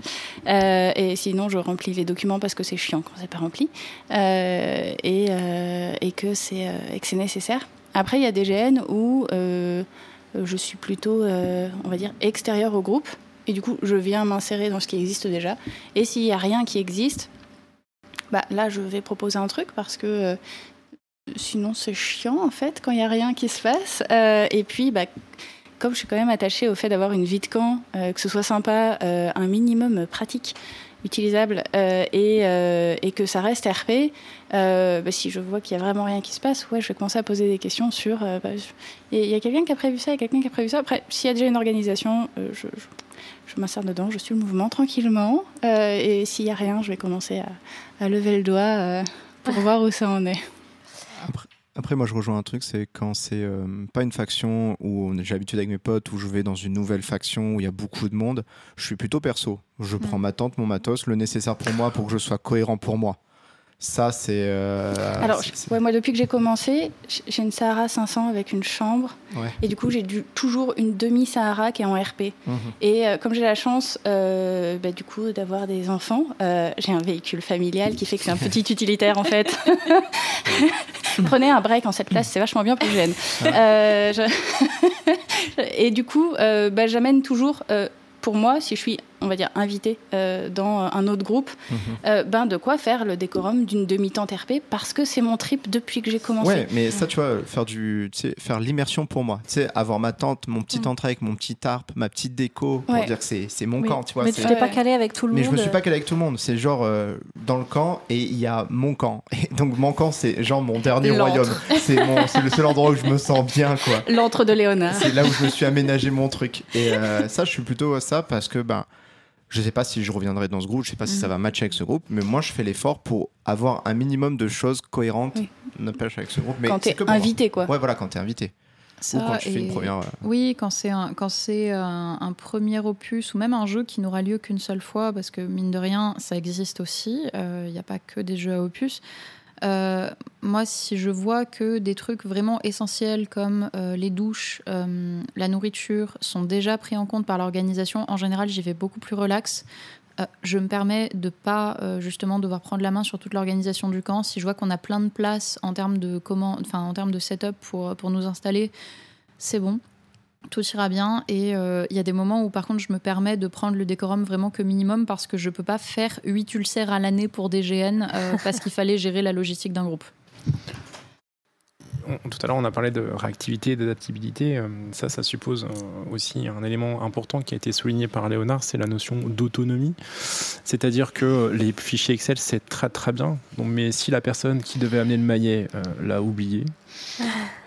Euh, et sinon, je remplis les documents parce que c'est chiant quand c'est pas rempli euh, et, euh, et, que c'est nécessaire. Après, il y a des GN où je suis plutôt, on va dire, extérieure au groupe. Et du coup, je viens m'insérer dans ce qui existe déjà. Et s'il n'y a rien qui existe, bah, là, je vais proposer un truc parce que sinon, c'est chiant, en fait, quand il n'y a rien qui se passe. et puis, bah, comme je suis quand même attachée au fait d'avoir une vie de camp, euh, que ce soit sympa, euh, un minimum pratique, utilisable euh, et, que ça reste RP, bah, si je vois qu'il n'y a vraiment rien qui se passe, ouais, je vais commencer à poser des questions sur bah, il y a quelqu'un qui a prévu ça, il y a quelqu'un qui a prévu ça. Après, s'il y a déjà une organisation, je, je, m'insère dedans, je suis le mouvement tranquillement. et s'il n'y a rien, je vais commencer à, à lever le doigt pour voir où ça en est. Après, moi, je rejoins un truc, c'est quand c'est euh, pas une faction où j'ai l'habitude avec mes potes, où je vais dans une nouvelle faction où il y a beaucoup de monde, je suis plutôt perso. Je mm. prends ma tente, mon matos, le nécessaire pour moi pour que je sois cohérent pour moi. Ça, c'est. Euh, Alors, Ouais, moi, depuis que j'ai commencé, j'ai une Sahara 500 avec une chambre. Et du coup, j'ai toujours une demi-Sahara qui est en RP. Mhm. Et euh, comme j'ai la chance, euh, bah, du coup, d'avoir des enfants, j'ai un véhicule familial qui fait que c'est un petit utilitaire, en fait. Prenez un break en cette place, c'est vachement bien pour le Et du coup, bah, j'amène toujours pour moi, si je suis, on va dire, invité euh, dans un autre groupe, mhm. euh, ben de quoi faire le décorum d'une demi-tente RP parce que c'est mon trip depuis que j'ai commencé. Ouais, mais ça, tu vois, faire du, faire l'immersion pour moi, tu sais, avoir ma tente, mon petit mm. avec mon petit tarp, ma petite déco, pour dire que c'est mon camp, tu vois. Mais tu t'es pas calé avec tout le monde. Mais je me suis pas calé avec tout le monde. C'est genre euh, dans le camp et il y a mon camp. Et donc mon camp, c'est genre mon dernier royaume. C'est le seul endroit où je me sens bien, quoi. L'antre de Léonard. C'est là où je me suis aménagé mon truc. Et ça, je suis plutôt ça parce que ben, je sais pas si je reviendrai dans ce groupe, je sais pas si ça mm. va matcher avec ce groupe, mais moi je fais l'effort pour avoir un minimum de choses cohérentes avec ce groupe. Mais quand t'es invité, quoi. Ouais, voilà, quand t'es invité. ou quand tu fais une première. Euh, oui, quand c'est un, quand c'est un, premier opus ou même un jeu qui n'aura lieu qu'une seule fois, parce que mine de rien, ça existe aussi. Il euh, n'y a pas que des jeux à opus. Euh, moi, si je vois que des trucs vraiment essentiels comme euh, les douches, euh, la nourriture sont déjà pris en compte par l'organisation, en général, j'y vais beaucoup plus relax. je me permets de pas justement devoir prendre la main sur toute l'organisation du camp. Si je vois qu'on a plein de place en termes de comment, enfin en termes de setup pour pour nous installer, c'est bon tout ira bien. Et euh, il y a des moments où, par contre, je me permets de prendre le décorum vraiment que minimum parce que je peux pas faire 8 ulcères à l'année pour des GN euh, parce qu'il fallait gérer la logistique d'un groupe. Tout à l'heure, on a parlé de réactivité et d'adaptabilité. Euh, ça, ça suppose aussi un élément important qui a été souligné par Léonard, c'est la notion d'autonomie. C'est-à-dire que les fichiers Excel, c'est très très bien. mais si la personne qui devait amener le maillet l'a oublié,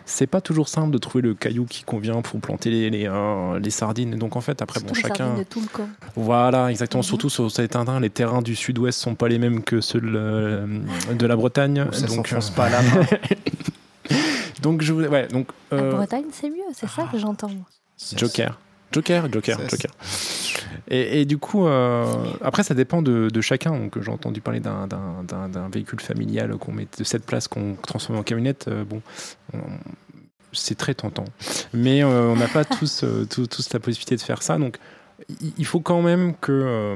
c'est pas toujours simple de trouver le caillou qui convient pour planter les, les, euh, les sardines. Donc en fait, après, bon, chacun. Tout le camp. Voilà, exactement. Mhm. Surtout sur cet indin, les terrains du sud-ouest sont pas les mêmes que ceux de, euh, la Bretagne. Ça donc euh... pas la main. donc je ouais, donc. Euh... La Bretagne, c'est mieux, c'est ça que j'entends. Joker. Joker, Joker, Joker. Et, du coup, euh, après, ça dépend de, chacun. Donc, j'ai entendu parler d'un véhicule familial qu'on met de cette place qu'on transforme en camionnette. Euh, bon, c'est très tentant. Mais euh, on n'a pas tous, tous, la possibilité de faire ça. Donc, il faut quand même que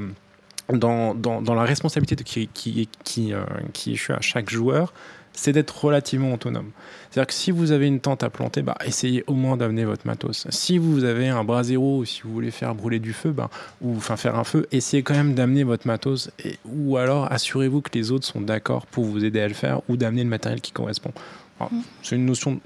dans, dans, la responsabilité qui, qui, qui, qui échoue à chaque joueur, c'est d'être relativement autonome. C'est-à-dire que si vous avez une tente à planter, bah, essayez au moins d'amener votre matos. Si vous avez un bras zéro ou si vous voulez faire brûler du feu, bah, ou enfin faire un feu, essayez quand même d'amener votre matos. Et, ou alors assurez-vous que les autres sont d'accord pour vous aider à le faire ou d'amener le matériel qui correspond. Mm. C'est une notion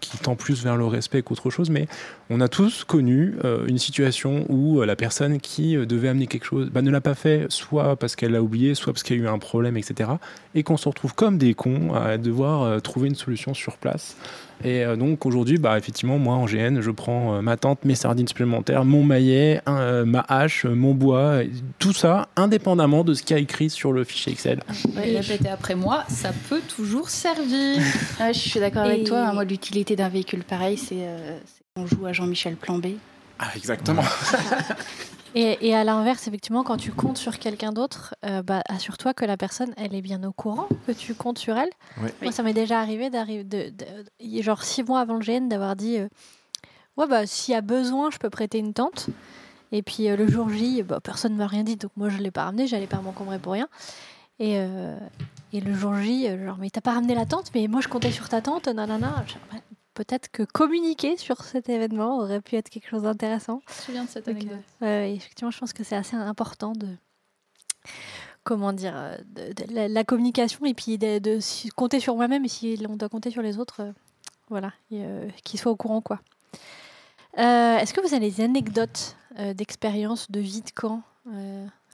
qui tend plus vers le respect qu'autre chose, mais on a tous connu euh, une situation où euh, la personne qui euh, devait amener quelque chose bah, ne l'a pas fait, soit parce qu'elle l'a oublié, soit parce qu'il y a eu un problème, etc. Et qu'on se retrouve comme des cons à devoir trouver une solution sur place. Et donc aujourd'hui, bah, effectivement, moi en GN, je prends ma tente, mes sardines supplémentaires, mon maillet, ma hache, mon bois, tout ça indépendamment de ce qu'il y a écrit sur le fichier Excel. Ouais, répéter après moi, ça peut toujours servir. je suis d'accord avec toi. Hein. moi, l'utilité d'un véhicule pareil, c'est on joue à Jean-Michel Plan Ah, exactement. et, à l'inverse, effectivement, quand tu comptes sur quelqu'un d'autre, euh, bah, assure-toi que la personne, elle est bien au courant que tu comptes sur elle. Moi, ça m'est déjà arrivé d'arriver, de, genre six mois avant le GN, d'avoir dit. Euh, Ouais, bah, s'il y a besoin, je peux prêter une tente. Et puis euh, le jour J, bah, personne ne m'a rien dit, donc moi je ne l'ai pas ramené, j'allais pas m'encombrer pour rien. Et, euh, et le jour J, genre, mais t'as pas ramené la tente, mais moi je comptais sur ta tente, nanana. Genre, Peut-être que communiquer sur cet événement aurait pu être quelque chose d'intéressant. Je me souviens de cette Donc, anecdote? euh, ouais, effectivement, je pense que c'est assez important de. Comment dire euh, de- de la, communication et puis de, compter sur moi-même et si on doit compter sur les autres, euh, voilà, euh, qu'ils soient au courant, quoi. Est-ce que vous avez des anecdotes euh, d'expérience de vie de camp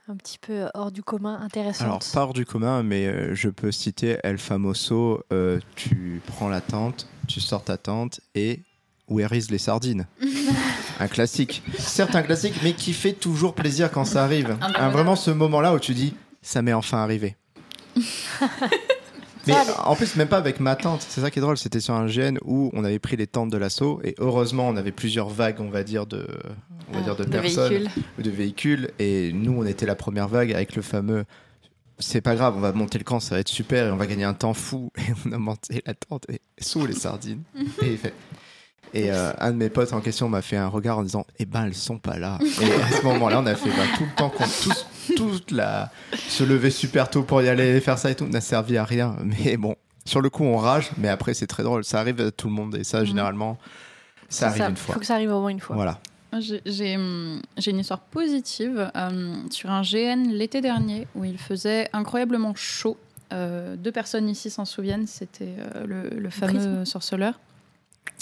un petit peu hors du commun, intéressantes Alors, pas hors du commun, mais euh, je peux citer El Famoso. euh, tu prends la tente, tu sors ta tente et Where is les sardines? Un classique. Certes, un classique, mais qui fait toujours plaisir quand ça arrive. Un Un- vraiment ce moment-là où tu dis ça m'est enfin arrivé. mais en plus, même pas avec ma tente. C'est ça qui est drôle. C'était sur un GN où on avait pris les tentes de l'assaut et heureusement, on avait plusieurs vagues, on va dire, de, on va Ah, dire de, de personnes véhicules. ou de véhicules. Et nous, on était la première vague avec le fameux. C'est pas grave, on va monter le camp, ça va être super et on va gagner un temps fou. Et on a monté la tente et sous les sardines. et il fait. Et euh, un de mes potes en question m'a fait un regard en disant Eh ben, elles sont pas là. Et à ce moment-là, on a fait bah, tout le temps qu'on. Tous, toute la. Se lever super tôt pour y aller, faire ça et tout, n'a servi à rien. Mais bon, sur le coup, on rage, mais après, c'est très drôle. Ça arrive à tout le monde et ça, Mhm. généralement, ça arrive ça, une Il fois. faut que ça arrive au moins une fois. Voilà. Hum, j'ai une histoire positive euh, sur un GN l'été dernier où il faisait incroyablement chaud. Euh, deux personnes ici s'en souviennent, c'était euh, le, le fameux sorceleur.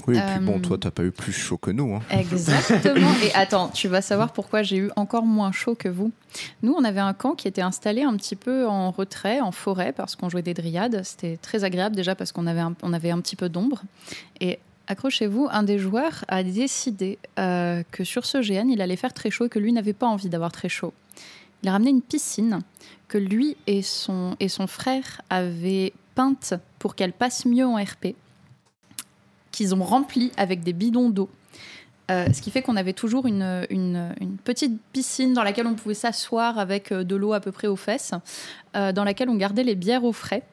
Oui, et puis bon, Euh, toi, t'as pas eu plus chaud que nous. Hein. Exactement. Et attends, tu vas savoir pourquoi j'ai eu encore moins chaud que vous. Nous, on avait un camp qui était installé un petit peu en retrait, en forêt, parce qu'on jouait des dryades. C'était très agréable déjà parce qu'on avait un, on avait un petit peu d'ombre. Et accrochez-vous, un des joueurs a décidé euh, que sur ce GN, il allait faire très chaud et que lui n'avait pas envie d'avoir très chaud. Il a ramené une piscine que lui et son, et son frère avaient peinte pour qu'elle passe mieux en RP, qu'ils ont remplie avec des bidons d'eau. Euh, ce qui fait qu'on avait toujours une, une- une petite piscine dans laquelle on pouvait s'asseoir avec euh, de l'eau à peu près aux fesses, euh, dans laquelle on gardait les bières au frais.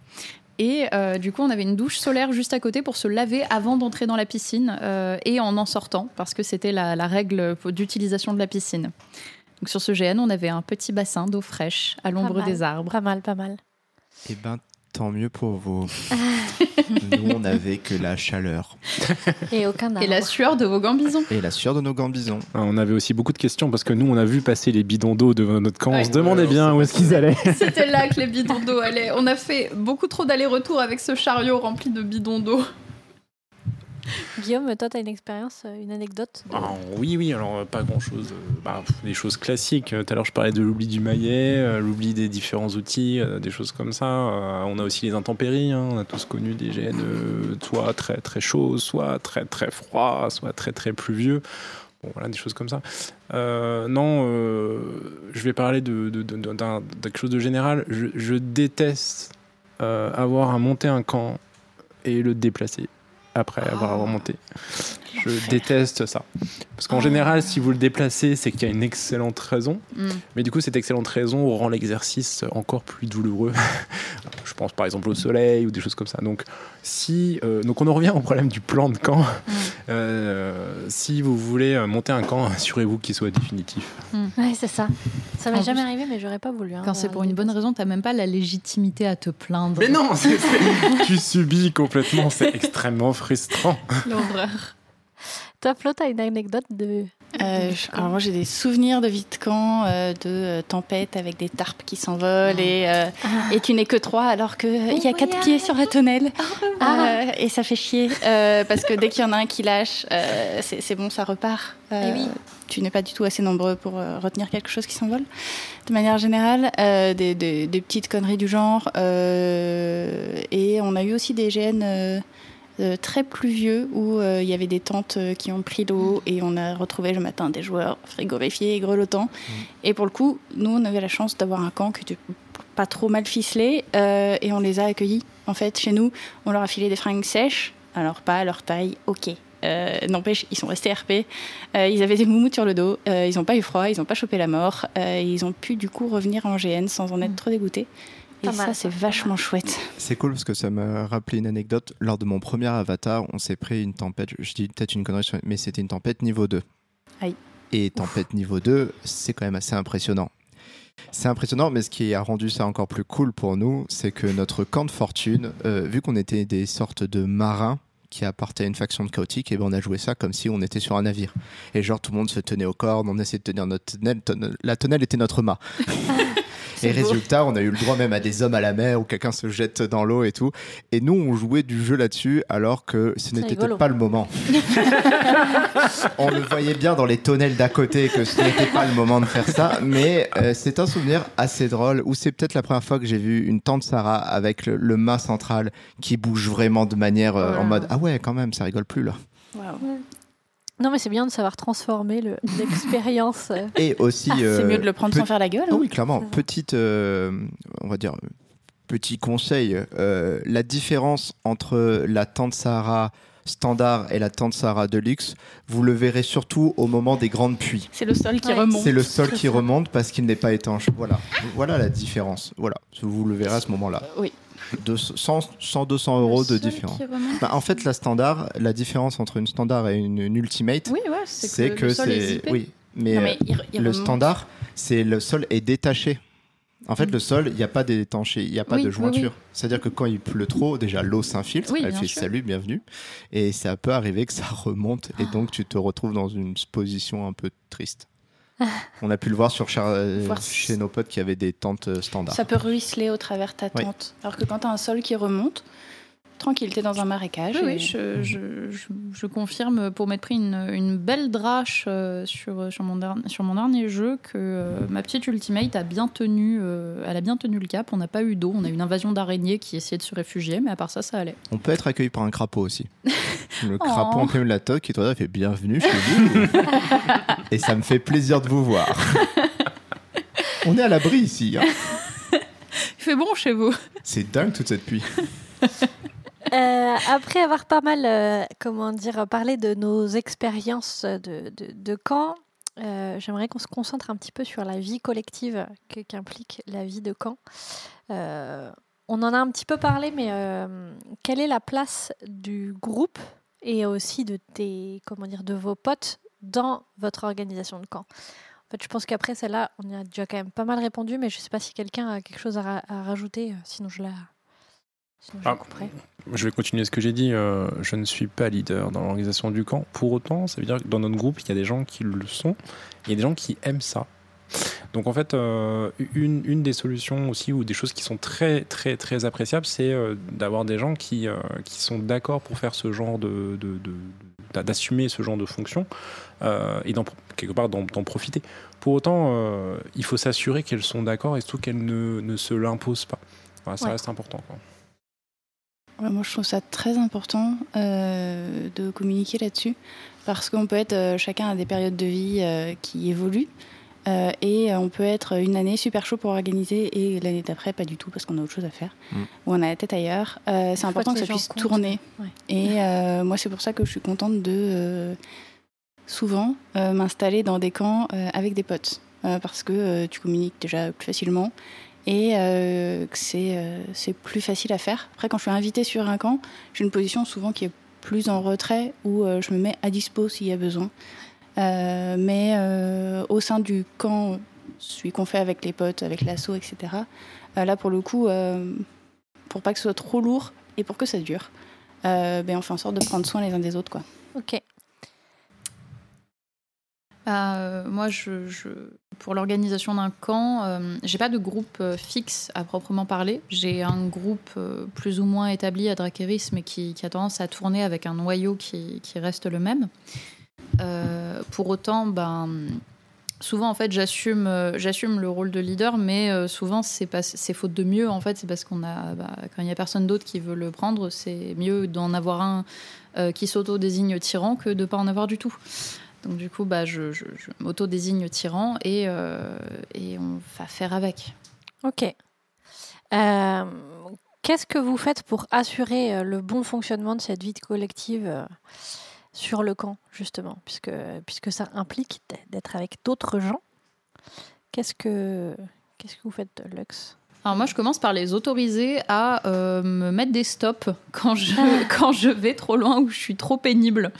Et euh, du coup, on avait une douche solaire juste à côté pour se laver avant d'entrer dans la piscine euh, et en en sortant, parce que c'était la, la règle d'utilisation de la piscine. Donc sur ce GN, on avait un petit bassin d'eau fraîche à l'ombre des arbres. Pas mal, pas mal. Eh ben, tant mieux pour vous. nous, on n'avait que la chaleur Et aucun Et la sueur de vos gambisons. et la sueur de nos gambisons. Ah, On avait aussi beaucoup de questions parce que nous, on a vu passer les bidons d'eau devant notre camp. Ouais. On se demandait Ouais, bien où est-ce qu'ils allaient. C'était là que les bidons d'eau allaient. On a fait beaucoup trop d'allers-retours avec ce chariot rempli de bidons d'eau. Guillaume, toi, tu as une expérience, euh, une anecdote Ah, oui, oui, alors euh, pas grand chose. des choses classiques. Euh, Tout à l'heure, je parlais de l'oubli du maillet, euh, l'oubli des différents outils, euh, des choses comme ça. Euh, on a aussi les intempéries. hein. On a tous connu des euh, soit très très chauds, soit très très froids, soit très très pluvieux. Bon, voilà, des choses comme ça. Euh, non, euh, je vais parler de, de, quelque chose de général. Je, déteste euh, avoir à monter un camp et le déplacer après avoir Oh. remonté. Je déteste ça. Parce qu'en Oh. général, si vous le déplacez, c'est qu'il y a une excellente raison. Mm. Mais du coup, cette excellente raison rend l'exercice encore plus douloureux. Je pense par exemple au soleil ou des choses comme ça. Donc, si, euh, donc on en revient au problème du plan de camp. Mm. Euh, si vous voulez euh, monter un camp, assurez-vous qu'il soit définitif. Ouais, c'est ça. Ça m'est jamais plus, arrivé, mais j'aurais pas voulu. hein, Quand c'est de- pour une bonne raison, t'as même pas la légitimité à te plaindre. Mais non, c'est- c'est- tu subis complètement, c'est extrêmement frustrant. L'horreur. Toi, Flo, t'as une anecdote de. Euh, alors moi j'ai des souvenirs de camp, euh, de euh, tempêtes avec des tarpes qui s'envolent et, euh, et tu n'es que trois alors qu'il il y a quatre pieds sur la tonnelle Ah. Euh, et ça fait chier euh, parce que dès qu'il y en a un qui lâche, euh, c'est bon, ça repart. Euh, Eh oui. Tu n'es pas du tout assez nombreux pour euh, retenir quelque chose qui s'envole. De manière générale, euh, des, des- des petites conneries du genre. euh, et on a eu aussi des gènes euh, très pluvieux où euh, il y avait des tentes euh, qui ont pris l'eau et on a retrouvé le matin des joueurs frigorifiés et grelottants. Et pour le coup, nous, on avait la chance d'avoir un camp qui était pas trop mal ficelé euh, et on les a accueillis. En fait, chez nous, on leur a filé des fringues sèches, alors pas à leur taille, ok. N'empêche, ils sont restés RP. Ils avaient des moumoutes sur le dos. ils n'ont pas eu froid. Ils n'ont pas chopé la mort. ils ont pu du coup revenir en GN sans en être trop dégoûtés. Et ça, c'est vachement chouette. C'est cool parce que ça m'a rappelé une anecdote. Lors de mon premier avatar, on s'est pris une tempête. Je dis peut-être une connerie, mais c'était une tempête niveau 2. Aïe. Et tempête niveau 2, c'est quand même assez impressionnant. C'est impressionnant, mais ce qui a rendu ça encore plus cool pour nous, c'est que notre camp de fortune, euh, vu qu'on était des sortes de marins qui appartenaient à une faction de chaotique, et ben on a joué ça comme si on était sur un navire. Et genre tout le monde se tenait aux cordes, on essayait de tenir notre tonnelle, la tonnelle était notre mât. Et résultat, on a eu le droit même à des hommes à la mer où quelqu'un se jette dans l'eau et tout. Et nous, on jouait du jeu là-dessus alors que ce n'était pas le moment. on le voyait bien dans les tonnelles d'à côté que ce n'était pas le moment de faire ça. Mais euh, c'est un souvenir assez drôle où c'est peut-être la première fois que j'ai vu une tante Sarah avec le, mât central qui bouge vraiment de manière euh, en mode Ah ouais, quand même, ça rigole plus là. Non, mais c'est bien de savoir transformer l'expérience. Et aussi. Ah, c'est mieux de le prendre sans faire la gueule. Ah oui, clairement. Petite, euh, on va dire, petit conseil. Euh, la différence entre la tente Sahara standard et la tente Sahara Deluxe, vous le verrez surtout au moment des grandes pluies. C'est le sol qui remonte. C'est le sol qui remonte parce qu'il n'est pas étanche. Voilà. Voilà la différence. Voilà. Vous le verrez à ce moment-là. Oui de 100, 200 euros de différence. Bah, en fait, la standard, la différence entre une standard et une, ultimate, c'est que, c'est oui, mais, le standard, c'est le sol est détaché. En fait, mm. le sol, il n'y a pas d'étanché, il n'y a pas de jointure. C'est-à-dire que quand il pleut trop, déjà l'eau s'infiltre, elle fait salut, bienvenue, et ça peut arriver que ça remonte, et donc tu te retrouves dans une position un peu triste. On a pu le voir sur euh, chez nos potes qui avaient des tentes euh, standards. Ça peut ruisseler au travers ta tente. Alors que quand tu as un sol qui remonte, tranquille, t'es dans un marécage. Oui, je, je, confirme pour m'être pris une, belle drache euh, sur, sur, mon dernier, sur mon dernier jeu que ma petite ultimate a bien tenu, elle a bien tenu le cap. On n'a pas eu d'eau, on a eu une invasion d'araignées qui essayait de se réfugier, mais à part ça, ça allait. On peut être accueilli par un crapaud aussi. le crapaud en plein de la toque qui toi fait bienvenue chez vous. Et ça me fait plaisir de vous voir. On est à l'abri ici. Hein. Il fait bon chez vous. C'est dingue toute cette pluie. Euh, après avoir pas mal, euh, comment dire, parlé de nos expériences de, de, camp, euh, j'aimerais qu'on se concentre un petit peu sur la vie collective qu'implique la vie de camp. on en a un petit peu parlé, mais quelle est la place du groupe et aussi de tes, comment dire, de vos potes dans votre organisation de camp? En fait, je pense qu'après celle-là, on y a déjà quand même pas mal répondu, mais je ne sais pas si quelqu'un a quelque chose à, rajouter, sinon je la. Sinon je, ah, je vais continuer ce que j'ai dit. Euh, je ne suis pas leader dans l'organisation du camp. Pour autant, ça veut dire que dans notre groupe, il y a des gens qui le sont. Il y a des gens qui aiment ça. Donc en fait, euh, une, une, des solutions aussi, ou des choses qui sont très très très appréciables, c'est d'avoir des gens qui, qui sont d'accord pour faire ce genre de, d'assumer ce genre de fonction euh, et quelque part d'en profiter. Pour autant, euh, il faut s'assurer qu'elles sont d'accord et surtout qu'elles ne, ne, se l'imposent pas. ça reste important. Moi, je trouve ça très important euh, de communiquer là-dessus parce qu'on peut être chacun à des périodes de vie qui évoluent. et on peut être une année super chaud pour organiser et l'année d'après pas du tout parce qu'on a autre chose à faire mm. ou on a la tête ailleurs. c'est important que, ça puisse tourner. Et moi c'est pour ça que je suis contente de souvent euh, m'installer dans des camps euh, avec des potes euh, parce que tu communiques déjà plus facilement et que c'est plus facile à faire. Après, quand je suis invitée sur un camp, j'ai une position souvent qui est plus en retrait où je me mets à dispo s'il y a besoin. mais au sein du camp, celui qu'on fait avec les potes, avec l'assaut, etc., là pour le coup, pour pas que ce soit trop lourd et pour que ça dure, ben, on fait en sorte de prendre soin les uns des autres. Quoi. Ok. Bah, euh, moi, pour l'organisation d'un camp, euh, j'ai pas de groupe euh, fixe à proprement parler. J'ai un groupe plus ou moins établi à Drakeris, mais qui, a tendance à tourner avec un noyau qui, reste le même. pour autant, ben, souvent, en fait, j'assume, le rôle de leader, mais souvent, c'est, faute de mieux. En fait, c'est parce qu'on a, bah, quand il n'y a personne d'autre qui veut le prendre, c'est mieux d'en avoir un qui s'auto-désigne tyran que de ne pas en avoir du tout. Donc du coup, bah, je, m'auto-désigne tyran et, euh, et, on va faire avec. Ok. Euh, qu'est-ce que vous faites pour assurer euh, le bon fonctionnement de cette vie collective sur le camp, justement, puisque, puisque ça implique d'être avec d'autres gens Qu'est-ce que, qu'est-ce que vous faites, Lux? Alors moi, je commence par les autoriser à euh, me mettre des stops quand je, quand je vais trop loin ou je suis trop pénible.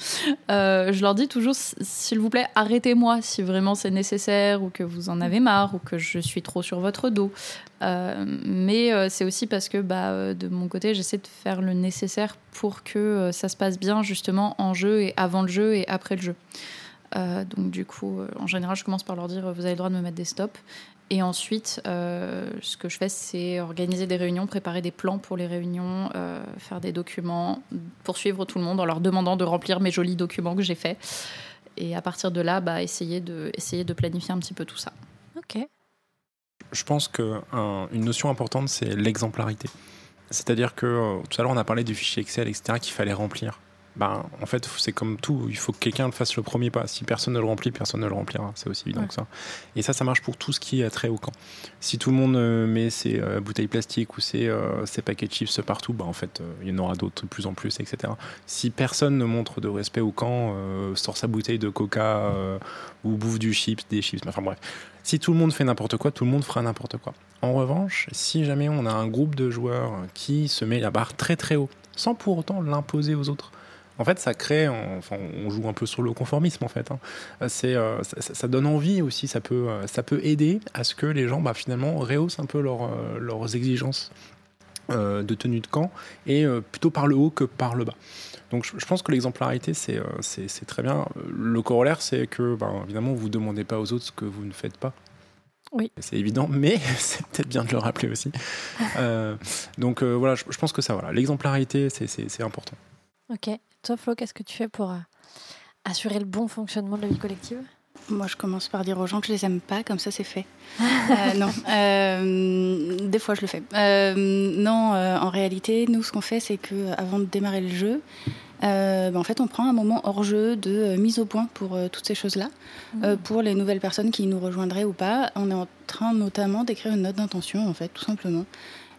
Euh, je leur dis toujours, s'il vous plaît, arrêtez-moi si vraiment c'est nécessaire ou que vous en avez marre ou que je suis trop sur votre dos. Euh, mais c'est aussi parce que bah, de mon côté, j'essaie de faire le nécessaire pour que ça se passe bien justement en jeu et avant le jeu et après le jeu. donc du coup, en général, je commence par leur dire, vous avez le droit de me mettre des stops. Et ensuite, euh, ce que je fais, c'est organiser des réunions, préparer des plans pour les réunions, euh, faire des documents, poursuivre tout le monde en leur demandant de remplir mes jolis documents que j'ai faits. Et à partir de là, bah, essayer, de, essayer de planifier un petit peu tout ça. Ok. Je pense qu'une notion importante, c'est l'exemplarité. C'est-à-dire que euh, tout à l'heure, on a parlé du fichier Excel, etc., qu'il fallait remplir ben, en fait, c'est comme tout, il faut que quelqu'un le fasse le premier pas. Si personne ne le remplit, personne ne le remplira. C'est aussi évident que ça. Et ça, ça marche pour tout ce qui est trait au camp. Si tout le monde euh, met ses euh, bouteilles plastiques ou ses, euh, ses, paquets de chips partout, ben, en fait, il y en aura d'autres de plus en plus, etc. Si personne ne montre de respect au camp, sort sa bouteille de coca ou bouffe du chips, des chips, enfin bref. Si tout le monde fait n'importe quoi, tout le monde fera n'importe quoi. En revanche, si jamais on a un groupe de joueurs qui se met la barre très très haut, sans pour autant l'imposer aux autres, en fait, ça crée, enfin, on joue un peu sur le conformisme en fait. Hein. C'est, euh, ça, donne envie aussi, ça peut, euh, ça peut aider à ce que les gens, bah, finalement, rehaussent un peu euh, leurs exigences de tenue de camp et plutôt par le haut que par le bas. Donc, je, pense que l'exemplarité, c'est, c'est, très bien. Le corollaire, c'est que, bah, évidemment, vous ne demandez pas aux autres ce que vous ne faites pas. Oui. C'est évident, mais c'est peut-être bien de le rappeler aussi. donc voilà, je, je, pense que ça, voilà, l'exemplarité, c'est important. Ok. Toi, Flo, qu'est-ce que tu fais pour euh, assurer le bon fonctionnement de la vie collective? Moi, je commence par dire aux gens que je les aime pas, comme ça c'est fait. Euh, non, euh, des fois je le fais. non, en réalité, nous, ce qu'on fait, c'est que avant de démarrer le jeu, ben, en fait, on prend un moment hors jeu de mise au point pour toutes ces choses-là, mmh. pour les nouvelles personnes qui nous rejoindraient ou pas. On est en train notamment d'écrire une note d'intention, en fait, tout simplement,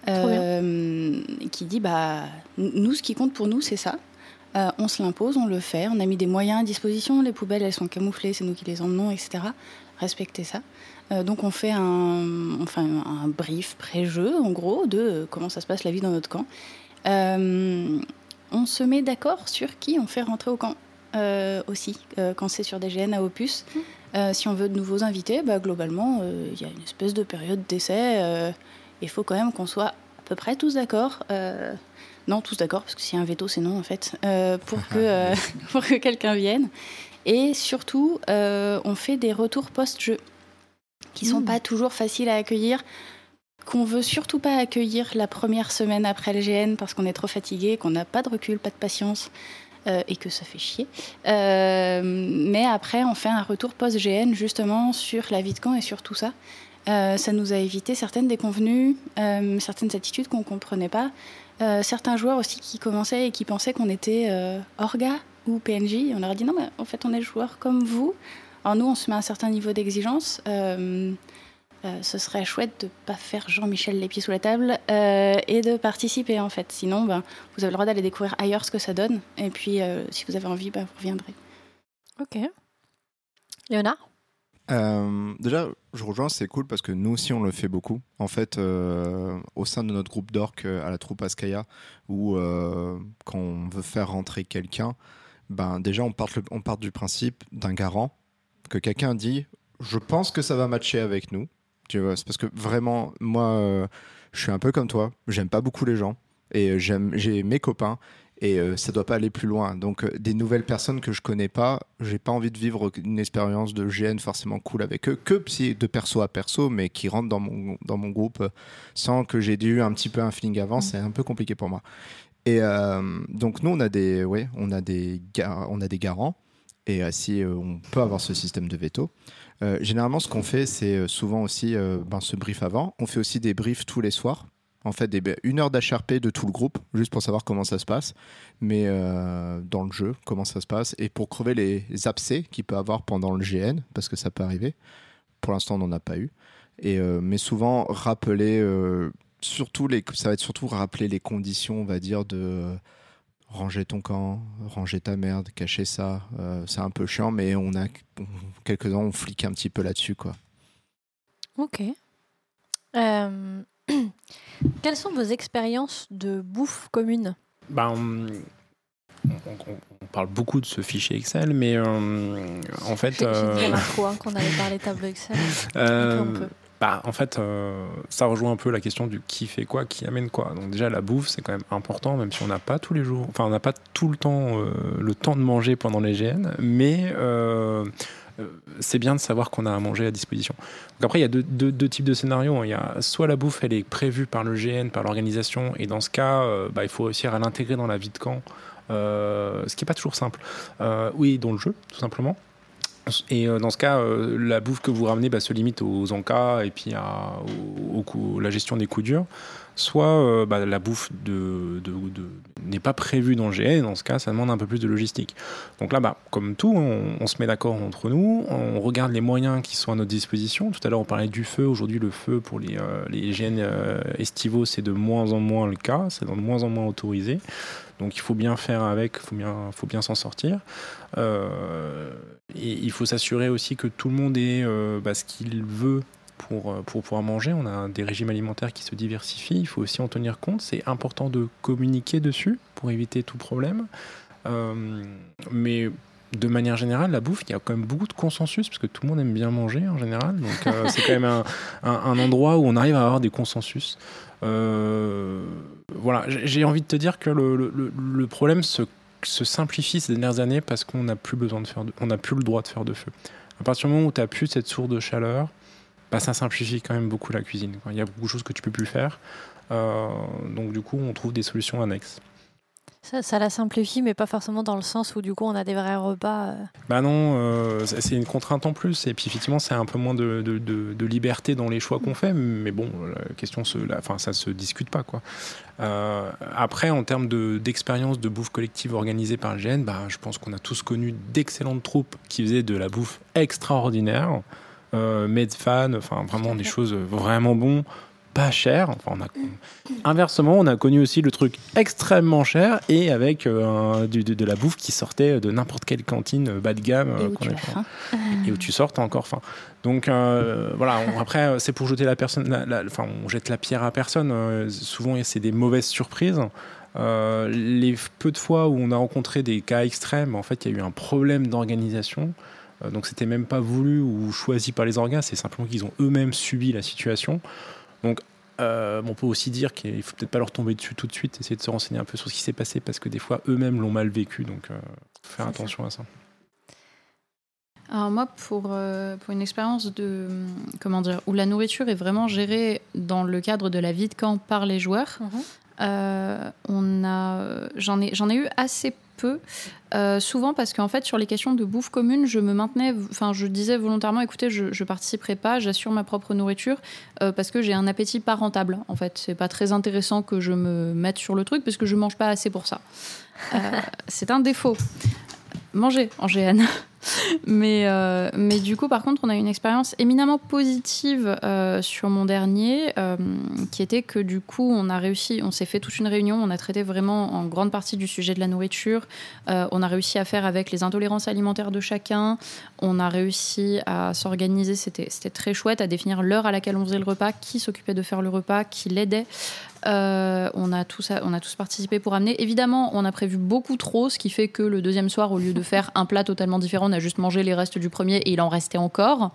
qui dit bah nous, ce qui compte pour nous, c'est ça. Euh, on se l'impose, on le fait, on a mis des moyens à disposition, les poubelles elles sont camouflées, c'est nous qui les emmenons, etc. Respectez ça. Euh, donc on fait un, enfin, un brief pré-jeu, en gros, de euh, comment ça se passe la vie dans notre camp. on se met d'accord sur qui on fait rentrer au camp aussi, quand c'est sur des GN à opus. Mmh. si on veut de nouveaux invités, bah, globalement, il y a une espèce de période d'essai. Il faut quand même qu'on soit à peu près tous d'accord. Non, tous d'accord, parce que s'il y a un veto, c'est non, en fait, euh, pour, que, euh, pour que quelqu'un vienne. Et surtout, euh, on fait des retours post-jeu qui sont hmm. pas toujours faciles à accueillir, qu'on veut surtout pas accueillir la première semaine après le GN parce qu'on est trop fatigué, qu'on n'a pas de recul, pas de patience. et que ça fait chier. mais après, on fait un retour post-GN justement sur la vie de camp et sur tout ça. ça nous a évité certaines déconvenues, certaines attitudes qu'on ne comprenait pas. Euh, certains joueurs aussi qui commençaient et qui pensaient qu'on était euh, Orga ou PNJ. On leur a dit non, mais en fait, on est joueurs comme vous. Alors nous, on se met à un certain niveau d'exigence. Euh, ce serait chouette de ne pas faire Jean-Michel les pieds sous la table et de participer en fait. Sinon, ben, vous avez le droit d'aller découvrir ailleurs ce que ça donne. Et puis, si vous avez envie, ben, vous reviendrez. Ok. Léonard? Euh, déjà, je rejoins, c'est cool parce que nous aussi on le fait beaucoup. En fait, euh, au sein de notre groupe d'orques euh, à la troupe Askaya, où quand on veut faire rentrer quelqu'un, ben déjà on part, on part du principe d'un garant, que quelqu'un dit Je pense que ça va matcher avec nous. Tu vois, c'est parce que vraiment, moi, je suis un peu comme toi, j'aime pas beaucoup les gens et j'aime, j'ai mes copains et euh, ça doit pas aller plus loin. Donc euh, des nouvelles personnes que je connais pas, j'ai pas envie de vivre une expérience de GN forcément cool avec eux, que de perso à perso, mais qui rentrent dans mon, dans mon groupe euh, sans que j'ai eu un petit peu un feeling avant, mm. c'est un peu compliqué pour moi. Et donc nous on a des, ouais, on a des, on a des garants et si on peut avoir ce système de veto. généralement, ce qu'on fait, c'est souvent aussi ben, ce brief avant. On fait aussi des briefs tous les soirs en fait des, une heure d'HRP de tout le groupe, juste pour savoir comment ça se passe, mais euh, dans le jeu, comment ça se passe, et pour crever les abcès qu'il peut avoir pendant le GN, parce que ça peut arriver. Pour l'instant, on n'en a pas eu. Et, euh, mais souvent, rappeler, euh, surtout les, ça va être surtout rappeler les conditions, on va dire, de ranger ton camp, ranger ta merde, cacher ça. c'est un peu chiant, mais on a quelques-uns, on flique un petit peu là-dessus, quoi. Ok. Quelles sont vos expériences de bouffe commune? Bah, on, on, parle beaucoup de ce fichier Excel, mais euh, en fait. J'ai euh... quoi qu'on avait parlé tableau Excel. Euh, bah, en fait, euh, ça rejoint un peu la question du qui fait quoi, qui amène quoi. Donc déjà, la bouffe, c'est quand même important, même si on n'a pas tous les jours, enfin, on n'a pas tout le temps le temps de manger pendant les GN, mais c'est bien de savoir qu'on a à manger à disposition. Après, il y a deux, types de scénarios. Hein. Il y a soit la bouffe, elle est prévue par le GN, par l'organisation, et dans ce cas, bah, il faut réussir à l'intégrer dans la vie de camp euh, ce qui n'est pas toujours simple. Euh, oui, dans le jeu, tout simplement. Et euh, dans ce cas, la bouffe que vous ramenez bah, se limite aux encas et puis à la gestion des coups durs soit euh, bah, la bouffe n'est pas prévue dans le GN, dans ce cas, ça demande un peu plus de logistique. Donc là, bah, comme tout, on, se met d'accord entre nous, on regarde les moyens qui sont à notre disposition. Tout à l'heure, on parlait du feu. Aujourd'hui, le feu pour les, euh, les GN euh, estivaux, c'est de moins en moins le cas, c'est de moins en moins autorisé. Donc il faut bien faire avec, il faut bien, s'en sortir. et il faut s'assurer aussi que tout le monde ait bah, ce qu'il veut pour, euh, pour pouvoir manger. On a des régimes alimentaires qui se diversifient. Il faut aussi en tenir compte. C'est important de communiquer dessus pour éviter tout problème. Euh, mais de manière générale, la bouffe, il y a quand même beaucoup de consensus, parce que tout le monde aime bien manger en général. Donc euh, c'est quand même un, un, endroit où on arrive à avoir des consensus. voilà, j'ai envie de te dire que le, le, le problème se, se, simplifie ces dernières années parce qu'on n'a plus besoin de faire, on n'a plus le droit de faire de feu. À partir du moment où tu n'as plus cette source de chaleur, bah, ça simplifie quand même beaucoup la cuisine. Il y a beaucoup de choses que tu peux plus faire. Euh, donc du coup, on trouve des solutions annexes. Ça, la simplifie, mais pas forcément dans le sens où du coup on a des vrais repas. Euh. Bah non, euh, c'est une contrainte en plus. Et puis effectivement, c'est un peu moins de, de, de, liberté dans les choix qu'on fait. Mais bon, la question, se, la, ça se discute pas. Quoi. après, en termes d'expérience de, bouffe collective organisée par le GN, bah, je pense qu'on a tous connu d'excellentes troupes qui faisaient de la bouffe extraordinaire euh, Medfan, enfin vraiment des choses vraiment bon, pas cher. Enfin, on a, inversement, on a connu aussi le truc extrêmement cher et avec euh, de, la bouffe qui sortait de n'importe quelle cantine euh, bas de gamme et, où, tu et où tu sortes encore faim. Donc voilà, après c'est pour jeter la personne, enfin on jette la pierre à personne. souvent c'est des mauvaises surprises. les peu de fois où on a rencontré des cas extrêmes, en fait il y a eu un problème d'organisation. Euh, donc c'était même pas voulu ou choisi par les organes, c'est simplement qu'ils ont eux-mêmes subi la situation. Donc euh, on peut aussi dire qu'il faut peut-être pas leur tomber dessus tout de suite, essayer de se renseigner un peu sur ce qui s'est passé parce que des fois eux-mêmes l'ont mal vécu, donc euh, faire attention à ça. Alors moi, pour, pour une expérience de comment dire où la nourriture est vraiment gérée dans le cadre de la vie de camp par les joueurs, mhm. on a j'en ai j'en ai eu assez peu. Euh, souvent parce qu'en fait, sur les questions de bouffe commune, je me maintenais, enfin, je disais volontairement, écoutez, je, je participerai pas, j'assure ma propre nourriture euh, parce que j'ai un appétit pas rentable. En fait, c'est pas très intéressant que je me mette sur le truc parce que je mange pas assez pour ça. Euh, c'est un défaut. Manger en GN. mais, euh, mais du coup, par contre, on a une expérience éminemment positive euh, sur mon dernier, euh, qui était que du coup, on a réussi, on s'est fait toute une réunion, on a traité vraiment en grande partie du sujet de la nourriture, on a réussi à faire avec les intolérances alimentaires de chacun, on a réussi à s'organiser, c'était très chouette, à définir l'heure à laquelle on faisait le repas, qui s'occupait de faire le repas, qui l'aidait. On, a tous, on a tous participé pour amener. Évidemment, on a prévu beaucoup trop, ce qui fait que le deuxième soir, au lieu de faire un plat totalement différent, on a juste mangé les restes du premier et il en restait encore.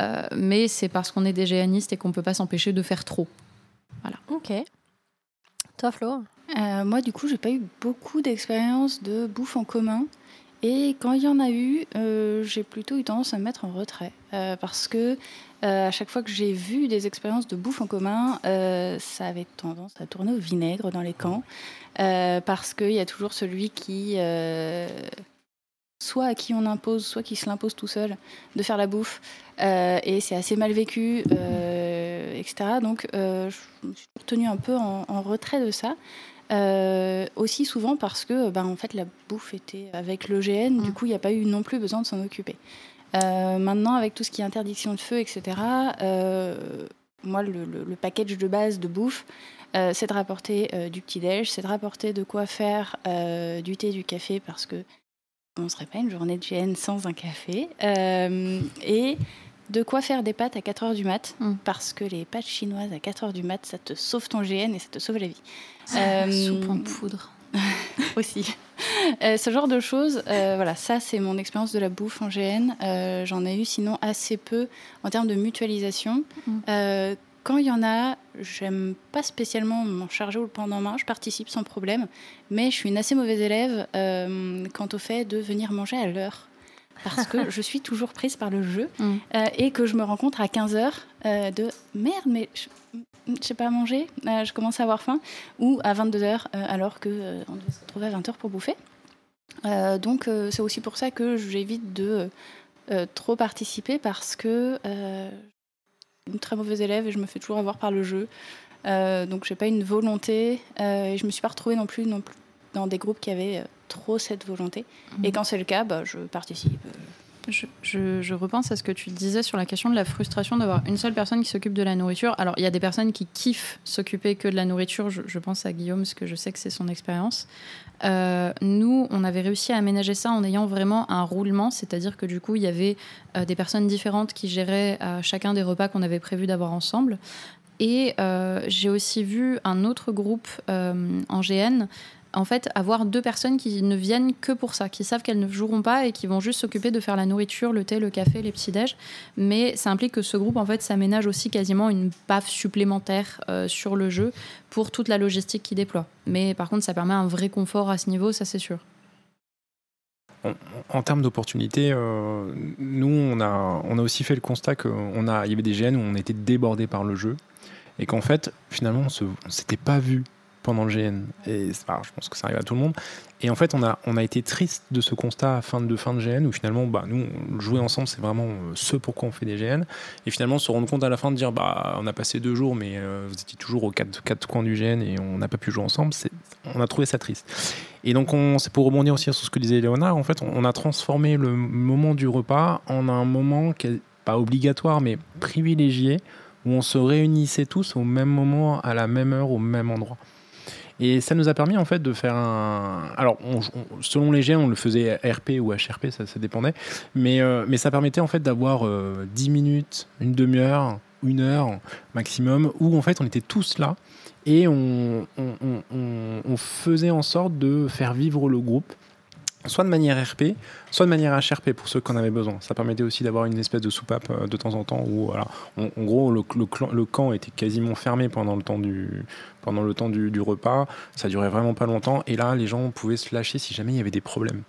Euh, mais c'est parce qu'on est des géanistes et qu'on ne peut pas s'empêcher de faire trop. Voilà. Ok. Toi, Flo? Euh, Moi, du coup, j'ai pas eu beaucoup d'expérience de bouffe en commun. Et quand il y en a eu, euh, j'ai plutôt eu tendance à me mettre en retrait. parce que à chaque fois que j'ai vu des expériences de bouffe en commun, ça avait tendance à tourner au vinaigre dans les camps. parce qu'il y a toujours celui qui soit à qui on impose, soit qui se l'impose tout seul, de faire la bouffe. Euh, et c'est assez mal vécu, euh, etc. Donc, euh, je me suis tenue un peu en, retrait de ça. Aussi souvent parce que, ben, en fait, la bouffe était avec l'OGN, du mm. coup, il n'y a pas eu non plus besoin de s'en occuper. maintenant, avec tout ce qui est interdiction de feu, etc., moi, le, le, package de base de bouffe, c'est de rapporter du petit-déj, c'est de rapporter de quoi faire du thé, du café, parce que on ne serait pas une journée de GN sans un café. Euh, et de quoi faire des pâtes à 4h du mat, Mm. parce que les pâtes chinoises à 4h du mat, ça te sauve ton GN et ça te sauve la vie. Euh, Euh, Soupe en poudre. aussi. Euh, ce genre de choses, euh, voilà, ça c'est mon expérience de la bouffe en GN. Euh, J'en ai eu sinon assez peu en termes de mutualisation. Mm. Euh, quand il y en a, j'aime pas spécialement m'en charger ou le prendre en main, je participe sans problème, mais je suis une assez mauvaise élève euh, quant au fait de venir manger à l'heure. Parce que je suis toujours prise par le jeu Mm. euh, et que je me rencontre à 15h de merde, mais je sais pas manger, euh, je commence à avoir faim, ou à 22h alors que euh, on devait se retrouver à 20h pour bouffer. Euh, donc euh, c'est aussi pour ça que j'évite de euh, trop participer parce que euh, je suis une très mauvaise élève et je me fais toujours avoir par le jeu. Euh, donc j'ai pas une volonté euh, et je me suis pas retrouvée non plus, non plus dans des groupes qui avaient euh, trop cette volonté. Et quand c'est le cas, bah, je participe. Je, je- je repense à ce que tu disais sur la question de la frustration d'avoir une seule personne qui s'occupe de la nourriture. Alors, il y a des personnes qui kiffent s'occuper que de la nourriture. Je, je pense à Guillaume, parce que je sais que c'est son expérience. Euh, nous, on avait réussi à aménager ça en ayant vraiment un roulement, c'est-à-dire que du coup, il y avait euh, des personnes différentes qui géraient euh, chacun des repas qu'on avait prévu d'avoir ensemble. Et euh, j'ai aussi vu un autre groupe euh, en GN en fait, avoir deux personnes qui ne viennent que pour ça, qui savent qu'elles ne joueront pas et qui vont juste s'occuper de faire la nourriture, le thé, le café, les petits-déj. Mais ça implique que ce groupe, en fait, s'aménage aussi quasiment une baffe supplémentaire euh, sur le jeu pour toute la logistique qu'il déploie. Mais par contre, ça permet un vrai confort à ce niveau, ça c'est sûr. En, termes d'opportunités, euh, nous, on a, on a aussi fait le constat qu'il y avait des GN où on était débordé par le jeu et qu'en fait, finalement, on on s'était pas vu pendant le GN. Et je pense que ça arrive à tout le monde. Et en fait, on a, été triste de ce constat à fin de, fin de GN où finalement, bah, nous, jouer ensemble, c'est vraiment euh, ce pourquoi on fait des GN. Et finalement, se rendre compte à la fin de dire, bah, on a passé deux jours, mais euh, vous étiez toujours aux quatre, coins du GN et on n'a pas pu jouer ensemble. On a trouvé ça triste. Et donc, on, c'est pour rebondir aussi sur ce que disait Léonard, en fait, on, on a transformé le moment du repas en un moment qui est pas obligatoire, mais privilégié, où on se réunissait tous au même moment, à la même heure, au même endroit. Et ça nous a permis en fait de faire un. Alors, on- on- selon les GN, on le faisait RP ou HRP, ça, ça dépendait. Mais, euh, mais ça permettait en fait d'avoir euh, 10 minutes, une demi-heure, une heure maximum, où en fait on était tous là et on faisait en sorte de faire vivre le groupe, soit de manière RP, soit de manière HRP pour ceux qui en avaient besoin. Ça permettait aussi d'avoir une espèce de soupape euh, de temps en temps où, voilà, on- en gros, le, le clan- le camp était quasiment fermé pendant le temps du, pendant le temps du, du repas. Ça durait vraiment pas longtemps. Et là, les gens pouvaient se lâcher si jamais il y avait des problèmes.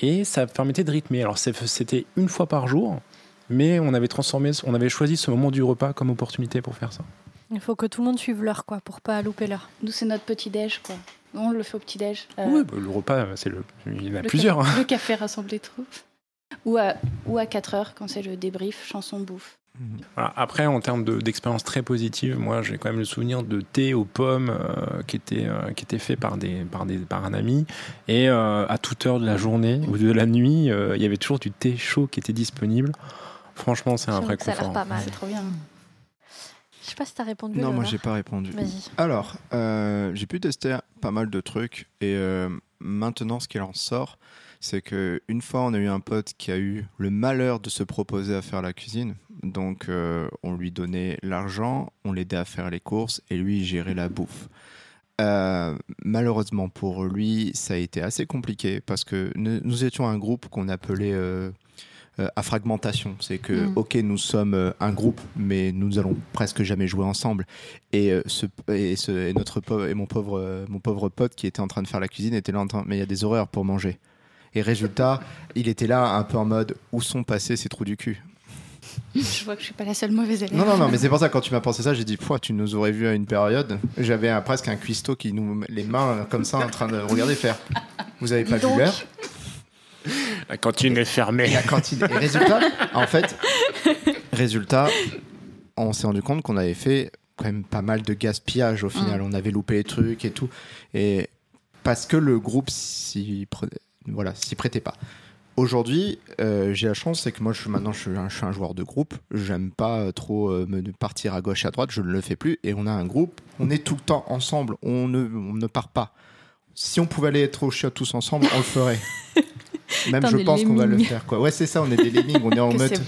Et ça permettait de rythmer. Alors, c'était une fois par jour, mais on avait transformé, on avait choisi ce moment du repas comme opportunité pour faire ça. Il faut que tout le monde suive l'heure, quoi, pour pas louper l'heure. Nous, c'est notre petit-déj, quoi. On le fait au petit-déj. Euh, Oui, bah, le repas, c'est le, il y en a le plusieurs. hein. Le café rassemblé troupe. Ou à, ou à 4 heures, quand c'est le débrief, chanson bouffe. Voilà. Après, en termes de- d'expérience très positive, moi j'ai quand même le souvenir de thé aux pommes euh, qui, était, euh, qui était fait par, des, par, des, par un ami. Et euh, à toute heure de la journée ou de la nuit, euh, il y avait toujours du thé chaud qui était disponible. Franchement, c'est un vrai que ça a l'air confort. pas mal. C'est trop bien. Je sais pas si t'as répondu. Non, moi j'ai pas répondu. Alors, euh, j'ai pu tester pas mal de trucs et euh, maintenant ce qu'il en sort, c'est que une fois on a eu un pote qui a eu le malheur de se proposer à faire la cuisine, donc euh, on lui donnait l'argent, on l'aidait à faire les courses et lui il gérait la bouffe. Euh, malheureusement pour lui, ça a été assez compliqué parce que nous, nous étions un groupe qu'on appelait euh, à fragmentation. C'est que, Mm. ok, nous sommes euh, un groupe, mais nous allons presque jamais jouer ensemble. Et, euh, ce, et, ce, et notre pauvre, et mon pauvre, euh, mon pauvre pote qui était en train de faire la cuisine était là en train, mais il y a des horaires pour manger. Et résultat, il était là un peu en mode où sont passés ces trous du cul? Je vois que je suis pas la seule mauvaise élève. Non, non, non, mais c'est pour ça, quand tu m'as pensé ça, j'ai dit, tu nous aurais vu à une période. J'avais presque un cuistot qui nous, les mains euh, comme ça, en train de regarder faire. Vous avez pas Dis vu donc. l'heure? La cantine est fermée. Et la cantine. Et résultat, en fait, résultat, on s'est rendu compte qu'on avait fait quand même pas mal de gaspillage au final. On avait loupé les trucs et tout. Et parce que le groupe s'y pre- voilà, s'y prêtait pas. Aujourd'hui, euh, j'ai la chance, c'est que moi, je suis, maintenant, je suis, un, je suis un joueur de groupe. J'aime pas trop euh, me partir à gauche, à droite. Je ne le fais plus. Et on a un groupe. On est tout le temps ensemble. On ne, on ne part pas. Si on pouvait aller être au chiottes tous ensemble, on le ferait. Même je pense qu'on va le faire. Quoi. Ouais, c'est ça, on est des lemmings, on est en mode.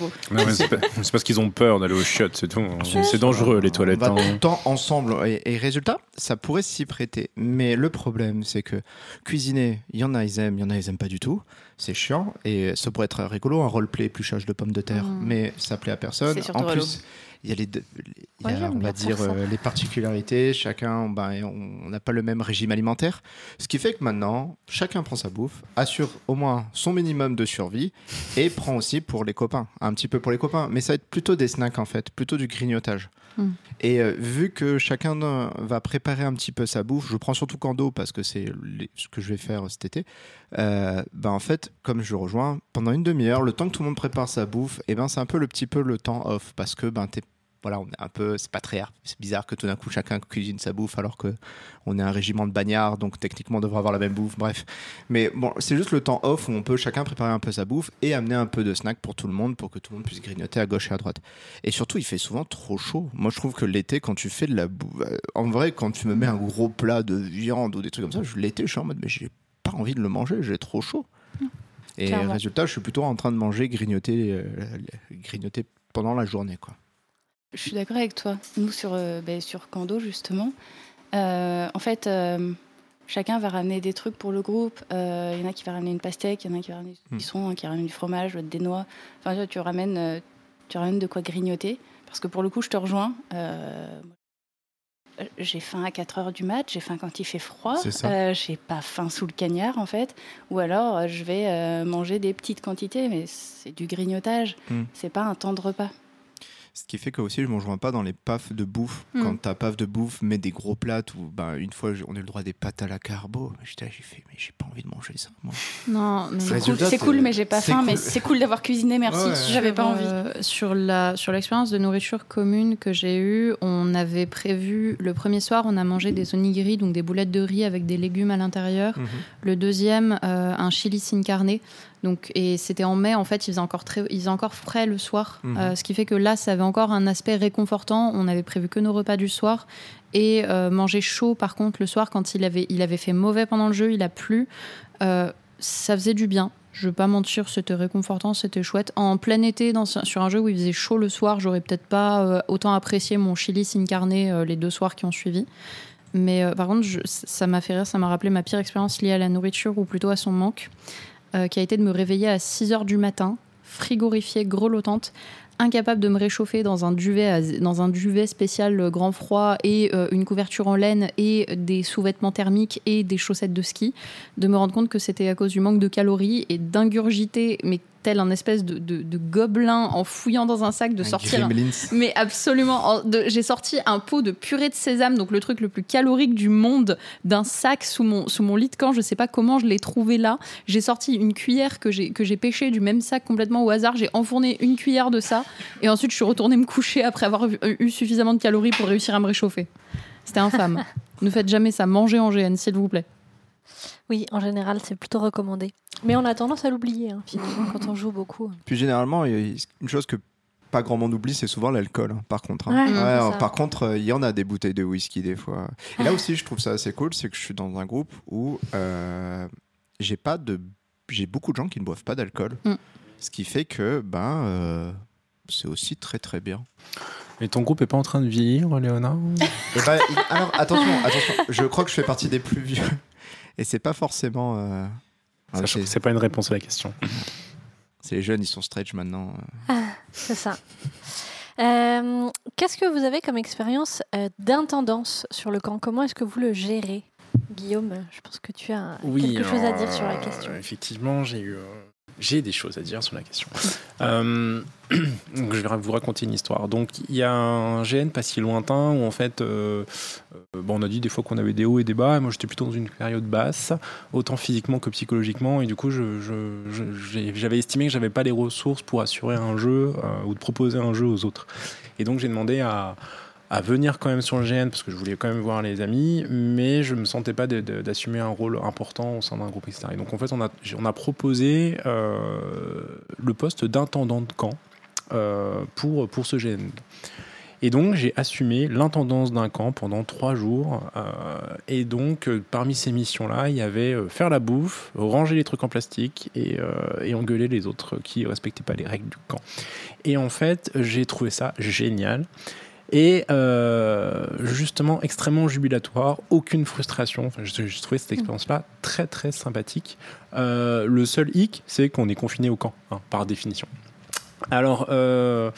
c'est parce qu'ils ont peur d'aller au chiottes, c'est tout. C'est dangereux les toilettes. On va hein. tout le temps ensemble. Et, et résultat, ça pourrait s'y prêter. Mais le problème, c'est que cuisiner, il y en a, ils aiment, il y en a, ils aiment pas du tout. C'est chiant. Et ça pourrait être rigolo, un roleplay épluchage de pommes de terre. Mm. Mais ça plaît à personne. En relou. plus, il y a les, deux- les- il y a, Ouais, j'aime on va dire, euh, les particularités. Chacun, ben, on n'a pas le même régime alimentaire. Ce qui fait que maintenant, chacun prend sa bouffe, assure au moins son minimum de survie et prend aussi pour les copains. Un petit peu pour les copains. Mais ça va être plutôt des snacks, en fait. Plutôt du grignotage. Mm. Et euh, vu que chacun euh, va préparer un petit peu sa bouffe, je prends surtout Kando parce que c'est ce que je vais faire cet été. Euh, ben en fait, comme je rejoins, pendant une demi-heure, le temps que tout le monde prépare sa bouffe, et ben c'est un peu le petit peu le temps off parce que ben t'es voilà, on est un peu, c'est pas très, c'est bizarre que tout d'un coup chacun cuisine sa bouffe alors que on est un régiment de bagnards, donc techniquement on devrait avoir la même bouffe. Bref, mais bon, c'est juste le temps off où on peut chacun préparer un peu sa bouffe et amener un peu de snack pour tout le monde, pour que tout le monde puisse grignoter à gauche et à droite. Et surtout, il fait souvent trop chaud. Moi, je trouve que l'été, quand tu fais de la bouffe, euh, en vrai, quand tu me mets un gros plat de viande ou des trucs comme ça, l'été, je suis en mode, mais j'ai pas envie de le manger, j'ai trop chaud. Et Clairement. résultat, je suis plutôt en train de manger, grignoter, euh, grignoter pendant la journée, quoi. Je suis d'accord avec toi. Nous, sur, euh, ben, sur Kando, justement, euh, en fait, euh, chacun va ramener des trucs pour le groupe. Euh, Il y en a qui va ramener une pastèque, il y en a qui va ramener Hmm. du saucisson, qui ramène du fromage, des noix. Enfin, tu vois, tu ramènes, tu ramènes de quoi grignoter. Parce que pour le coup, je te rejoins. J'ai faim à 4 heures du mat, j'ai faim quand il fait froid, C'est ça. J'ai pas faim sous le cagnard en fait, ou alors je vais manger des petites quantités, mais c'est du grignotage, Hmm. c'est pas un temps de repas. Ce qui fait que aussi je ne rejoins pas dans les pafs de bouffe. Mm. Quand ta paf de bouffe met des gros plats où ben, une fois on a eu le droit des pâtes à la carbo, j'étais là, j'ai fait mais j'ai pas envie de manger ça. Moi. Non, mais C'est cool, c'est cool, mais j'ai pas faim. cool. Mais c'est cool d'avoir cuisiné, merci. Ouais. J'avais pas Sur, envie. euh, sur la sur l'expérience de nourriture commune que j'ai eue, on avait prévu le premier soir, on a mangé des onigiri, donc des boulettes de riz avec des légumes à l'intérieur. Le deuxième, euh, un chili sin carne. Donc, et c'était en mai, en fait, il faisait encore, très, il faisait encore frais le soir. Mhm. Euh, ce qui fait que là, ça avait encore un aspect réconfortant. On avait prévu que nos repas du soir. Et euh, manger chaud, par contre, le soir, quand il avait, il avait fait mauvais pendant le jeu, il a plu, euh, ça faisait du bien. Je vais pas mentir, c'était réconfortant, c'était chouette. En plein été, dans, sur un jeu où il faisait chaud le soir, j'aurais peut-être pas autant apprécié mon chili sin carne euh, les deux soirs qui ont suivi. Mais par contre, je- ça m'a fait rire, ça m'a rappelé ma pire expérience liée à la nourriture ou plutôt à son manque, euh, qui a été de me réveiller à 6 heures du matin, frigorifiée, grelottante, incapable de me réchauffer dans un duvet, spécial euh, grand froid et euh, une couverture en laine et des sous-vêtements thermiques et des chaussettes de ski, de me rendre compte que c'était à cause du manque de calories et d'ingurgiter, mais tel un espèce de, de- de gobelin en fouillant dans un sac, de Un sortir un- mais absolument. J'ai sorti un pot de purée de sésame, donc le truc le plus calorique du monde, d'un sac sous mon, sous mon lit de camp. Je sais pas comment je l'ai trouvé là. J'ai sorti une cuillère que j'ai que j'ai pêchée du même sac complètement au hasard. J'ai enfourné une cuillère de ça. Et ensuite, je suis retournée me coucher après avoir eu, eu suffisamment de calories pour réussir à me réchauffer. C'était infâme. ne faites jamais ça. Mangez en GN, s'il vous plaît. Oui, en général, c'est plutôt recommandé. Mais on a tendance à l'oublier, hein, finalement, quand on joue beaucoup. Puis généralement, il y a une chose que pas grand monde oublie, c'est souvent l'alcool, hein, par contre. hein. Ouais, c'est Ouais, ça. par contre, euh, il y en a des bouteilles de whisky des fois. Et là aussi, je trouve ça assez cool, c'est que je suis dans un groupe où euh, j'ai pas de, j'ai beaucoup de gens qui ne boivent pas d'alcool, Mm. ce qui fait que ben euh, c'est aussi très très bien. Et ton groupe est pas en train de vieillir, Léonard? Et ben, il- alors attention, attention, je crois que je fais partie des plus vieux, et c'est pas forcément. euh, ah, c'est pas une réponse à la question. c'est les jeunes, ils sont stretch maintenant. euh. C'est ça. Euh, Qu'est-ce que vous avez comme expérience euh, d'intendance sur le camp? Comment est-ce que vous le gérez? Guillaume, je pense que tu as quelque chose à dire sur la question. Effectivement, j'ai eu. J'ai des choses à dire sur la question. Euh, je vais vous raconter une histoire. Donc, il y a un GN pas si lointain où, en fait, euh, euh, bon, on a dit des fois qu'on avait des hauts et des bas. Moi, j'étais plutôt dans une période basse, autant physiquement que psychologiquement. Et du coup, je- je- je- j'avais estimé que j'avais pas les ressources pour assurer un jeu ou de proposer un jeu aux autres. Et donc, j'ai demandé à à venir quand même sur le GN parce que je voulais quand même voir les amis, mais je me sentais pas d'assumer un rôle important au sein d'un groupe, etc. Et donc en fait, on a, proposé euh, le poste d'intendant de camp euh, pour, pour ce GN. Et donc, j'ai assumé l'intendance d'un camp pendant trois jours. Euh, et donc, parmi ces missions-là, il y avait faire la bouffe, ranger les trucs en plastique et, et engueuler les autres qui ne respectaient pas les règles du camp. Et en fait, j'ai trouvé ça génial. Et justement, extrêmement jubilatoire, aucune frustration. Enfin, j'ai trouvé cette expérience-là très très sympathique. le seul hic, c'est qu'on est confiné au camp, hein, par définition. Alors, euh,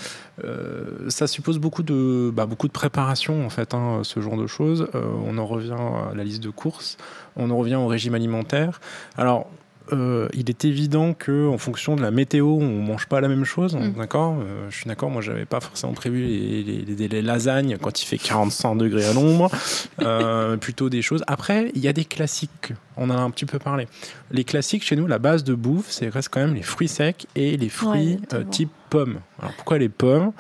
euh, ça suppose beaucoup de, bah, beaucoup de préparation, en fait, hein, ce genre de choses. Euh, on en revient à la liste de courses, on en revient au régime alimentaire. Alors, euh, il est évident que en fonction de la météo, on mange pas la même chose. Mm. D'accord? Euh, Je suis d'accord. Moi, j'avais pas forcément prévu les, lasagnes quand il fait 45 degrés à l'ombre. Euh, plutôt des choses. Après, il y a des classiques. On en a un petit peu parlé. Les classiques chez nous, la base de bouffe, c'est reste quand même les fruits secs et les fruits type pommes. Alors pourquoi les pommes?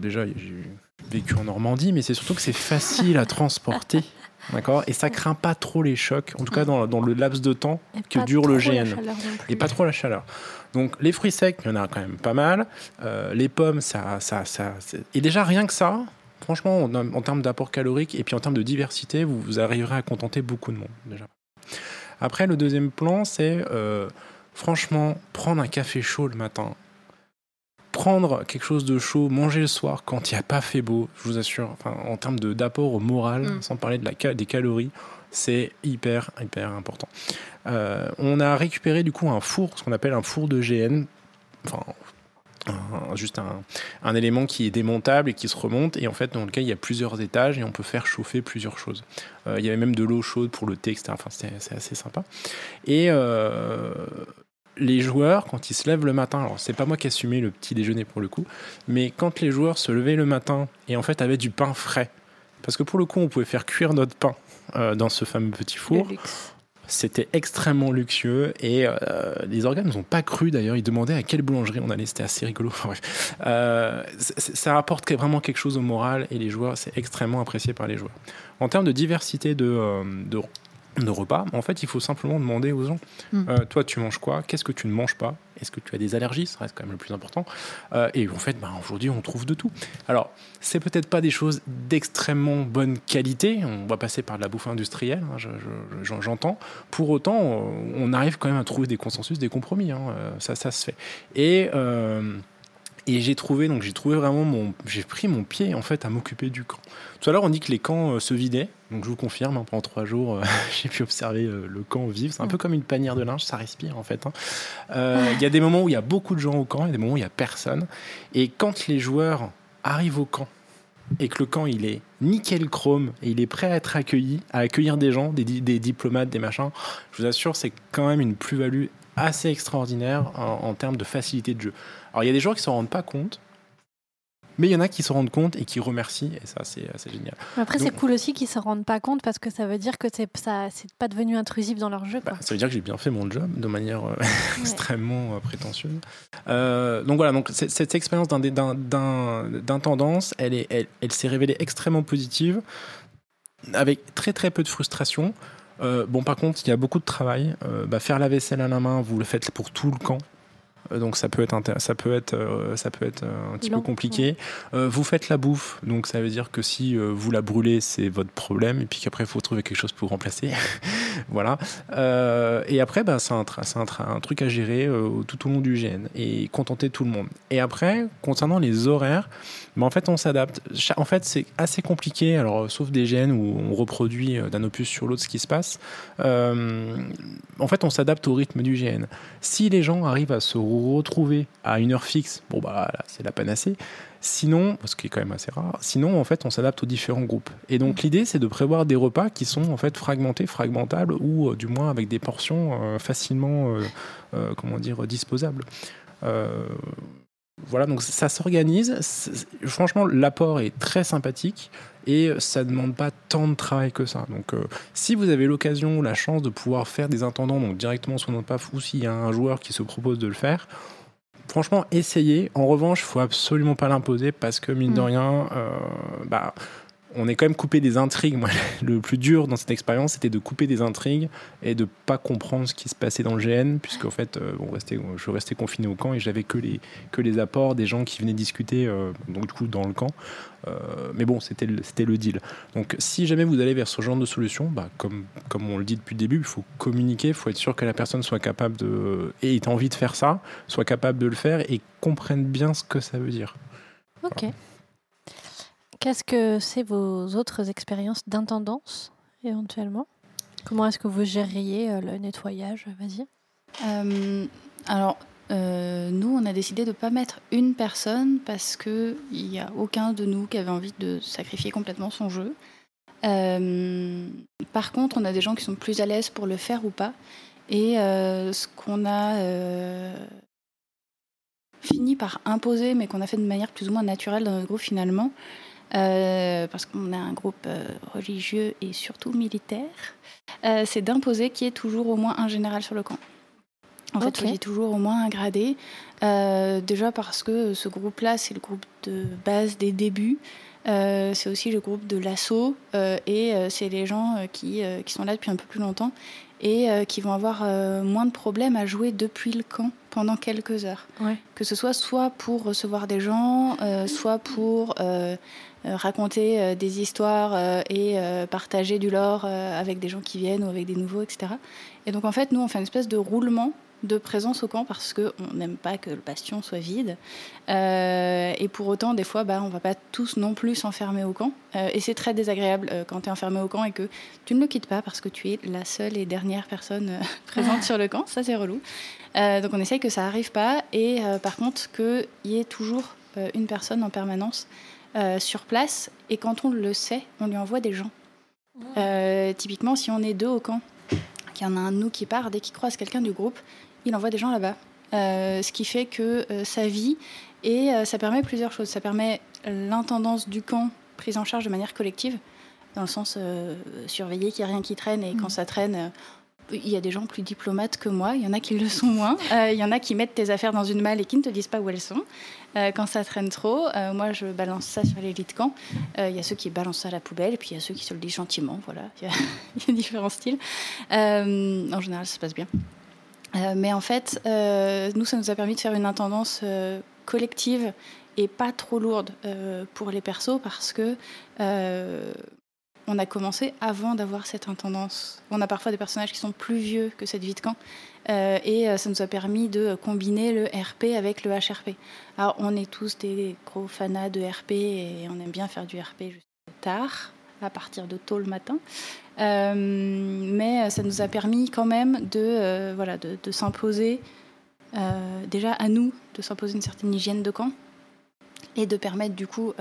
Déjà, j'ai vécu en Normandie, mais c'est surtout que c'est facile à transporter. D'accord Et ça craint pas trop les chocs, en tout cas dans, dans le laps de temps que dure le GN. Et pas trop la chaleur. Donc les fruits secs, il y en a quand même pas mal. Euh, les pommes, ça, ça, ça, et déjà rien que ça, franchement, en, termes d'apport calorique et puis en termes de diversité, vous, vous, arriverez à contenter beaucoup de monde déjà. Après, le deuxième plan, c'est euh, franchement prendre un café chaud le matin prendre quelque chose de chaud, manger le soir quand il n'y a pas fait beau, je vous assure, enfin, en termes d'apport au moral, mm. sans parler de la, des calories, c'est hyper, hyper important. Euh, on a récupéré du coup un four, ce qu'on appelle un four de GN, enfin, juste un, un, élément qui est démontable et qui se remonte et en fait dans lequel il y a plusieurs étages et on peut faire chauffer plusieurs choses. Euh, il y avait même de l'eau chaude pour le thé, etc. Enfin, c'est assez sympa. Et euh, les joueurs, quand ils se lèvent le matin, alors c'est pas moi qui assumais le petit déjeuner pour le coup, mais quand les joueurs se levaient le matin et en fait avaient du pain frais, parce que pour le coup on pouvait faire cuire notre pain euh, dans ce fameux petit four. C'était extrêmement luxueux et euh, les organes ne ont pas cru d'ailleurs. Ils demandaient à quelle boulangerie on allait. C'était assez rigolo. Euh, ça apporte vraiment quelque chose au moral et les joueurs, c'est extrêmement apprécié par les joueurs. En termes de diversité de, de de repas, en fait, il faut simplement demander aux gens hmm. euh, toi, tu manges quoi? Qu'est-ce que tu ne manges pas? Est-ce que tu as des allergies? Ça reste quand même le plus important. Euh, et en fait, ben, aujourd'hui, on trouve de tout. Alors, c'est peut-être pas des choses d'extrêmement bonne qualité. On va passer par de la bouffe industrielle, hein, j'entends. Pour autant, on arrive quand même à trouver des consensus, des compromis. Hein, euh, ça, ça se fait. Et et j'ai trouvé, donc j'ai trouvé vraiment mon, j'ai pris mon pied en fait à m'occuper du camp. Tout à l'heure, on dit que les camps euh, se vidaient, donc je vous confirme, hein, pendant trois jours, euh, j'ai pu observer euh, le camp vivre. C'est un peu comme une panière de linge, ça respire en fait. Hein. Il y a des moments où il y a beaucoup de gens au camp, et des moments où il y a personne. Et quand les joueurs arrivent au camp et que le camp il est nickel chrome et il est prêt à être accueilli, à accueillir des gens, des, des diplomates, des machins, je vous assure, c'est quand même une plus-value assez extraordinaire en, termes de facilité de jeu. Alors il y a des joueurs qui s'en rendent pas compte, mais il y en a qui se rendent compte et qui remercient, et ça, c'est génial. Après, c'est cool aussi qu'ils se rendent pas compte parce que ça veut dire que c'est pas devenu intrusif dans leur jeu. Bah, ça veut dire que j'ai bien fait mon job de manière euh, extrêmement euh, prétentieuse. Euh, donc voilà, donc cette expérience d'intendance, elle, est, elle, elle s'est révélée extrêmement positive, avec très très peu de frustration. bon, par contre, il y a beaucoup de travail. Bah, faire la vaisselle à la main, vous le faites pour tout le camp. Euh, donc ça peut être ça peut être euh, ça peut être euh, un petit peu compliqué. vous faites la bouffe, donc ça veut dire que si vous la brûlez, c'est votre problème, et puis qu'après il faut trouver quelque chose pour remplacer. voilà. et après, bah, c'est un, un, un, truc à gérer tout au long du GN et contenter tout le monde. Et après, concernant les horaires, bah, en fait on s'adapte. En fait, c'est assez compliqué. Alors sauf des GN où on reproduit d'un opus sur l'autre ce qui se passe. en fait, on s'adapte au rythme du GN. Si les gens arrivent à se retrouver à une heure fixe, bon bah c'est la panacée. Sinon, ce qui est quand même assez rare, sinon en fait on s'adapte aux différents groupes. Et donc mm. l'idée c'est de prévoir des repas qui sont en fait fragmentés, fragmentables ou euh, du moins avec des portions euh, facilement euh, comment dire disposables. Voilà, donc ça s'organise. Franchement, l'apport est très sympathique et ça ne demande pas tant de travail que ça. Donc, euh, si vous avez l'occasion ou la chance de pouvoir faire des intendants donc directement sur notre PAF ou s'il y a un joueur qui se propose de le faire, franchement, essayez. En revanche, il faut absolument pas l'imposer parce que, mine de mm. rien, euh, bah, on est quand même coupé des intrigues. Moi, le plus dur dans cette expérience, c'était de couper des intrigues et de pas comprendre ce qui se passait dans le GN, puisque en fait, euh, je restais confiné au camp et j'avais que les, que les apports des gens qui venaient discuter, euh, donc du coup, dans le camp. Euh, mais bon, c'était le, deal. Donc, si jamais vous allez vers ce genre de solution, bah, comme, comme on le dit depuis le début, il faut communiquer, il faut être sûr que la personne soit capable de. et ait envie de faire ça, soit capable de le faire et comprenne bien ce que ça veut dire. Ok. Qu'est-ce que c'est vos autres expériences d'intendance, éventuellement? Comment est-ce que vous gériez euh, le nettoyage? Vas-y. Euh, alors, euh, nous, on a décidé de ne pas mettre une personne parce qu'il n'y a aucun de nous qui avait envie de sacrifier complètement son jeu. Par contre, on a des gens qui sont plus à l'aise pour le faire ou pas. Et ce qu'on a fini par imposer, mais qu'on a fait de manière plus ou moins naturelle dans notre groupe finalement, euh, parce qu'on a un groupe euh, religieux et surtout militaire, euh, c'est d'imposer qu'il y ait toujours au moins un général sur le camp. En fait, Ok. il y ait toujours au moins un gradé. Euh, déjà parce que ce groupe-là, c'est le groupe de base des débuts. Euh, c'est aussi le groupe de l'assaut euh, et euh, c'est les gens qui, qui sont là depuis un peu plus longtemps et qui vont avoir moins de problèmes à jouer depuis le camp pendant quelques heures. Ouais. Que ce soit soit pour recevoir des gens, soit pour raconter euh, des histoires euh, et euh, partager du lore euh, avec des gens qui viennent ou avec des nouveaux, etc. Et donc en fait, nous, on fait une espèce de roulement de présence au camp parce qu'on n'aime pas que le bastion soit vide. Euh, et pour autant, des fois, bah, on va pas tous non plus s'enfermer au camp. Euh, et c'est très désagréable euh, quand tu es enfermé au camp et que tu ne le quittes pas parce que tu es la seule et dernière personne euh, présente sur le camp. Ça, c'est relou. Euh, donc on essaye que ça n'arrive pas. Et euh, par contre, qu'il y ait toujours euh, une personne en permanence euh, sur place. Et quand on le sait, on lui envoie des gens. Euh, typiquement, si on est deux au camp, qu'il y en a un de nous qui part, dès qu'il croise quelqu'un du groupe, il envoie des gens là-bas. Euh, ce qui fait que ça vit et ça permet plusieurs choses. Ça permet l'intendance du camp prise en charge de manière collective, dans le sens surveiller qu'il n'y a rien qui traîne et quand ça traîne, il y a des gens plus diplomates que moi, il y en a qui le sont moins, Euh, il y en a qui mettent tes affaires dans une malle et qui ne te disent pas où elles sont. Euh, quand ça traîne trop, euh, moi je balance ça sur les lits de camp. Il y a ceux qui balancent ça à la poubelle et puis il y a ceux qui se le disent gentiment. Voilà, il y a, différents styles. En général, ça se passe bien. Mais en fait, nous, ça nous a permis de faire une intendance collective et pas trop lourde pour les persos parce que on a commencé avant d'avoir cette intendance. On a parfois des personnages qui sont plus vieux que cette vie de camp euh, et euh, ça nous a permis de combiner le RP avec le HRP. Alors, on est tous des gros fanats de RP et on aime bien faire du RP jusqu'à tard, à partir de tôt le matin. Euh, mais ça nous a permis quand même de, voilà, de, s'imposer, déjà à nous, de s'imposer une certaine hygiène de camp et de permettre du coup,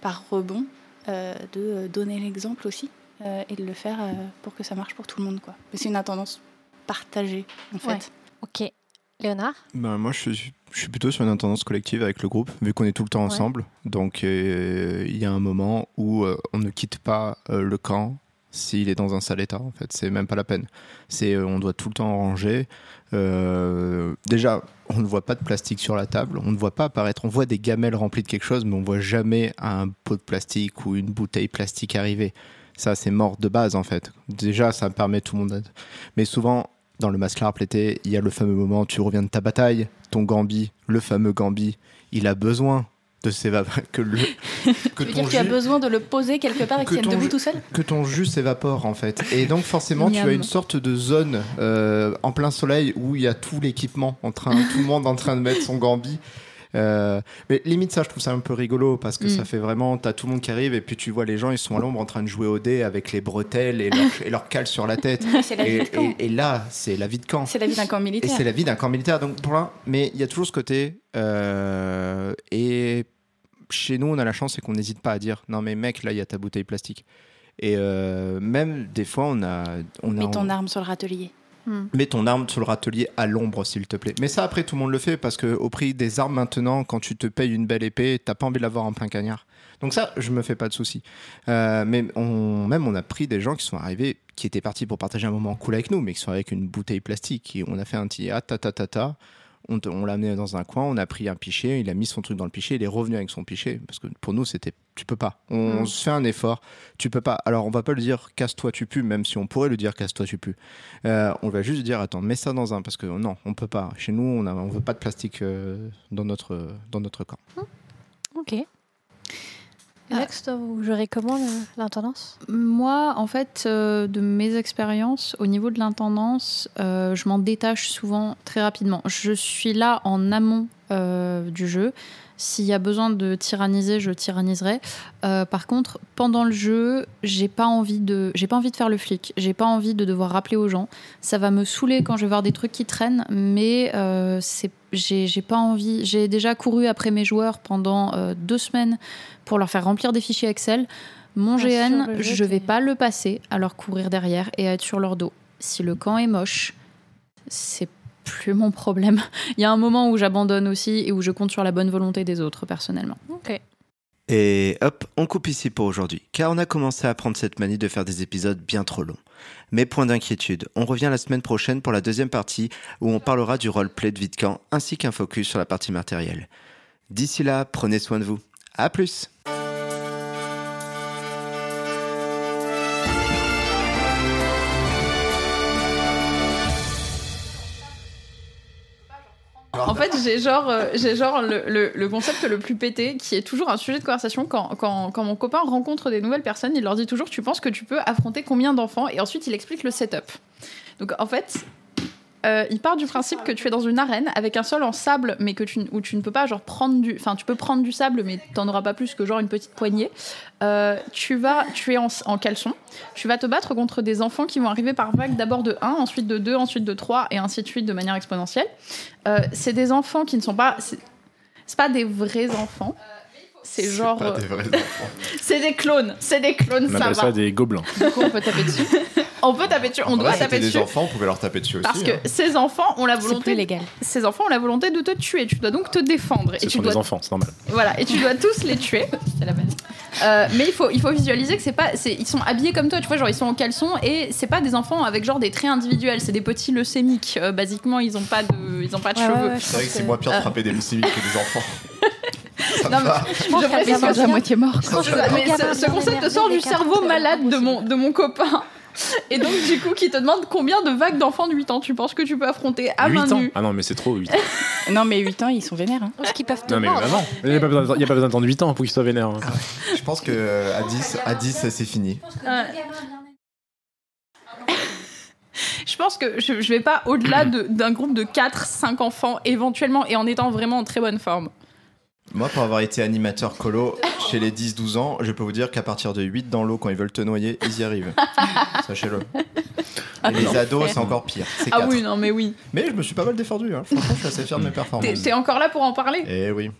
par rebond, de donner l'exemple aussi euh, et de le faire euh, pour que ça marche pour tout le monde. Quoi. Mais c'est une intendance partagée en fait. Ouais. Ok. Léonard? Ben, moi, je suis, je suis plutôt sur une intendance collective avec le groupe, vu qu'on est tout le temps ensemble. Donc, euh, il y a un moment où euh, on ne quitte pas euh, le camp s'il est dans un sale état. En fait, c'est même pas la peine. C'est, euh, on doit tout le temps ranger. Euh, déjà, on ne voit pas de plastique sur la table. On ne voit pas apparaître. On voit des gamelles remplies de quelque chose, mais on voit jamais un pot de plastique ou une bouteille plastique arriver. Ça, c'est mort de base, en fait. Déjà, ça permet tout le monde. Mais souvent, dans le mascara plété, il y a le fameux moment, tu reviens de ta bataille, ton Gambi, le fameux Gambi, il a besoin de s'évaporer, que, le, que, Tu veux ton dire qu'il y a jus, besoin de le poser quelque part et Que qu'il debout jus- tout seul que ton jus s'évapore en fait. Et donc forcément, tu as une sorte de zone euh, en plein soleil où il y a tout l'équipement, en train, tout le monde en train de mettre son Gambi. Euh, mais limite ça, je trouve ça un peu rigolo parce que Mm. ça fait vraiment, t'as tout le monde qui arrive et puis tu vois les gens, ils sont à l'ombre en train de jouer au dé avec les bretelles et leur, et leur cale sur la tête. La Et, et- et là, c'est la vie de camp. C'est la vie d'un camp Et militaire. c'est la vie d'un camp militaire. Donc pour mais il y a toujours ce côté. euh, et chez nous, on a la chance, c'est qu'on n'hésite pas à dire non mais mec, là il y a ta bouteille plastique. Et euh, même des fois, on a, on a Mets ton arme sur le râtelier. Mets ton arme sur le râtelier à l'ombre, s'il te plaît. Mais ça, après, tout le monde le fait parce que au prix des armes maintenant, quand tu te payes une belle épée, t'as pas envie de l'avoir en plein cagnard. Donc ça, je me fais pas de soucis. Euh, mais on, même, on a pris des gens qui sont arrivés, qui étaient partis pour partager un moment cool avec nous, mais qui sont avec une bouteille plastique. Et on a fait un petit ah ta ta ta ta. On, l'a amené dans un coin, on a pris un pichet, il a mis son truc dans le pichet, il est revenu avec son pichet. Parce que pour nous, c'était tu peux pas. On, Mm. se fait un effort, tu peux pas. Alors, on va pas le dire casse-toi, tu pues, même si on pourrait le dire casse-toi, tu pues. Euh, on va juste dire attends, mets ça dans un. Parce que non, on peut pas. Chez nous, on, a, on veut pas de plastique euh, dans, notre, dans notre camp. Ok. Alex, toi, vous gérez comment le- l'intendance? Moi, en fait, euh, de mes expériences, au niveau de l'intendance, euh, je m'en détache souvent très rapidement. Je suis là en amont euh, du jeu. S'il y a besoin de tyranniser, je tyranniserai. Euh, par contre, pendant le jeu, j'ai pas envie de, j'ai pas envie de faire le flic. J'ai pas envie de devoir rappeler aux gens. Ça va me saouler quand je vais voir des trucs qui traînent, mais euh, c'est, j'ai, pas envie. J'ai déjà couru après mes joueurs pendant euh, deux semaines pour leur faire remplir des fichiers Excel. Mon Ah, GN, je vais pas le passer à leur courir derrière et à être sur leur dos. Si le camp est moche, c'est plus mon problème. Il y a un moment où j'abandonne aussi et où je compte sur la bonne volonté des autres, personnellement. Ok. Et hop, on coupe ici pour aujourd'hui, car on a commencé à prendre cette manie de faire des épisodes bien trop longs. Mais point d'inquiétude, on revient la semaine prochaine pour la deuxième partie où on parlera du roleplay de Vidcamp ainsi qu'un focus sur la partie matérielle. D'ici là, prenez soin de vous. À plus En fait, j'ai genre, euh, genre le, le- le concept le plus pété qui est toujours un sujet de conversation quand, quand, quand mon copain rencontre des nouvelles personnes. Il leur dit toujours Tu penses que tu peux affronter combien d'enfants? Et ensuite, il explique le setup. Donc, en fait. Euh, il part du principe que tu es dans une arène avec un sol en sable, mais que tu, où tu ne peux pas genre prendre du, enfin tu peux prendre du sable, mais t'en auras pas plus que genre une petite poignée. Euh, tu vas, tu es en, en caleçon, tu vas te battre contre des enfants qui vont arriver par vague, d'abord de 1, ensuite de 2, ensuite de 3, et ainsi de suite de manière exponentielle. Euh, c'est des enfants qui ne sont pas. C'est pas des vrais enfants. C'est genre. pas euh, des vrais enfants. C'est des clones. C'est des clones, On ça appelle va. ça des gobelins. Du coup, on peut taper dessus. on peut taper dessus, on doit taper dessus. enfants, on pouvait leur taper dessus aussi. Parce que hein. ces enfants ont la volonté. légal. Ces enfants ont la volonté de te tuer. Tu dois donc te défendre. Ce Et tu sont dois des enfants, c'est normal. voilà, et tu dois tous les tuer. C'est la base. Euh, mais il faut, il faut visualiser que c'est pas, c'est, ils sont habillés comme toi, tu vois, genre ils sont en caleçon et c'est pas des enfants avec genre des traits individuels, c'est des petits leucémiques. Euh, basiquement, ils ont pas de, ils ont pas de Ouais, cheveux. ouais, C'est vrai que c'est moins pire de Euh. frapper des leucémiques que des enfants. Non, va. Je pense de- moitié mort. Mais ce, concept sort du cerveau malade de mon, de mon copain. Et donc, du coup, qui te demande combien de vagues d'enfants de 8 ans tu penses que tu peux affronter à 8 main ans nue Ah non, mais c'est trop, 8 ans. Non, mais 8 ans, ils sont vénères. hein. Parce qu'ils peuvent te Non, mais vraiment. Il n'y a pas besoin il y a pas besoin d'attendre 8 ans pour qu'il soit vénère. hein. Je pense que euh, à 10, à 10 c'est fini. Je pense que je, je vais pas au-delà de- d'un groupe de 4-5 enfants éventuellement et en étant vraiment en très bonne forme. Moi, pour avoir été animateur colo chez les 10-12 ans, je peux vous dire qu'à partir de 8 dans l'eau, quand ils veulent te noyer, ils y arrivent. Sachez-le. Et les ados, c'est encore pire. C'est Ah quatre. oui, non mais oui. Mais je me suis pas mal défendu. Hein. Franchement, je suis assez fier de mes performances. t'es encore là pour en parler? Eh oui.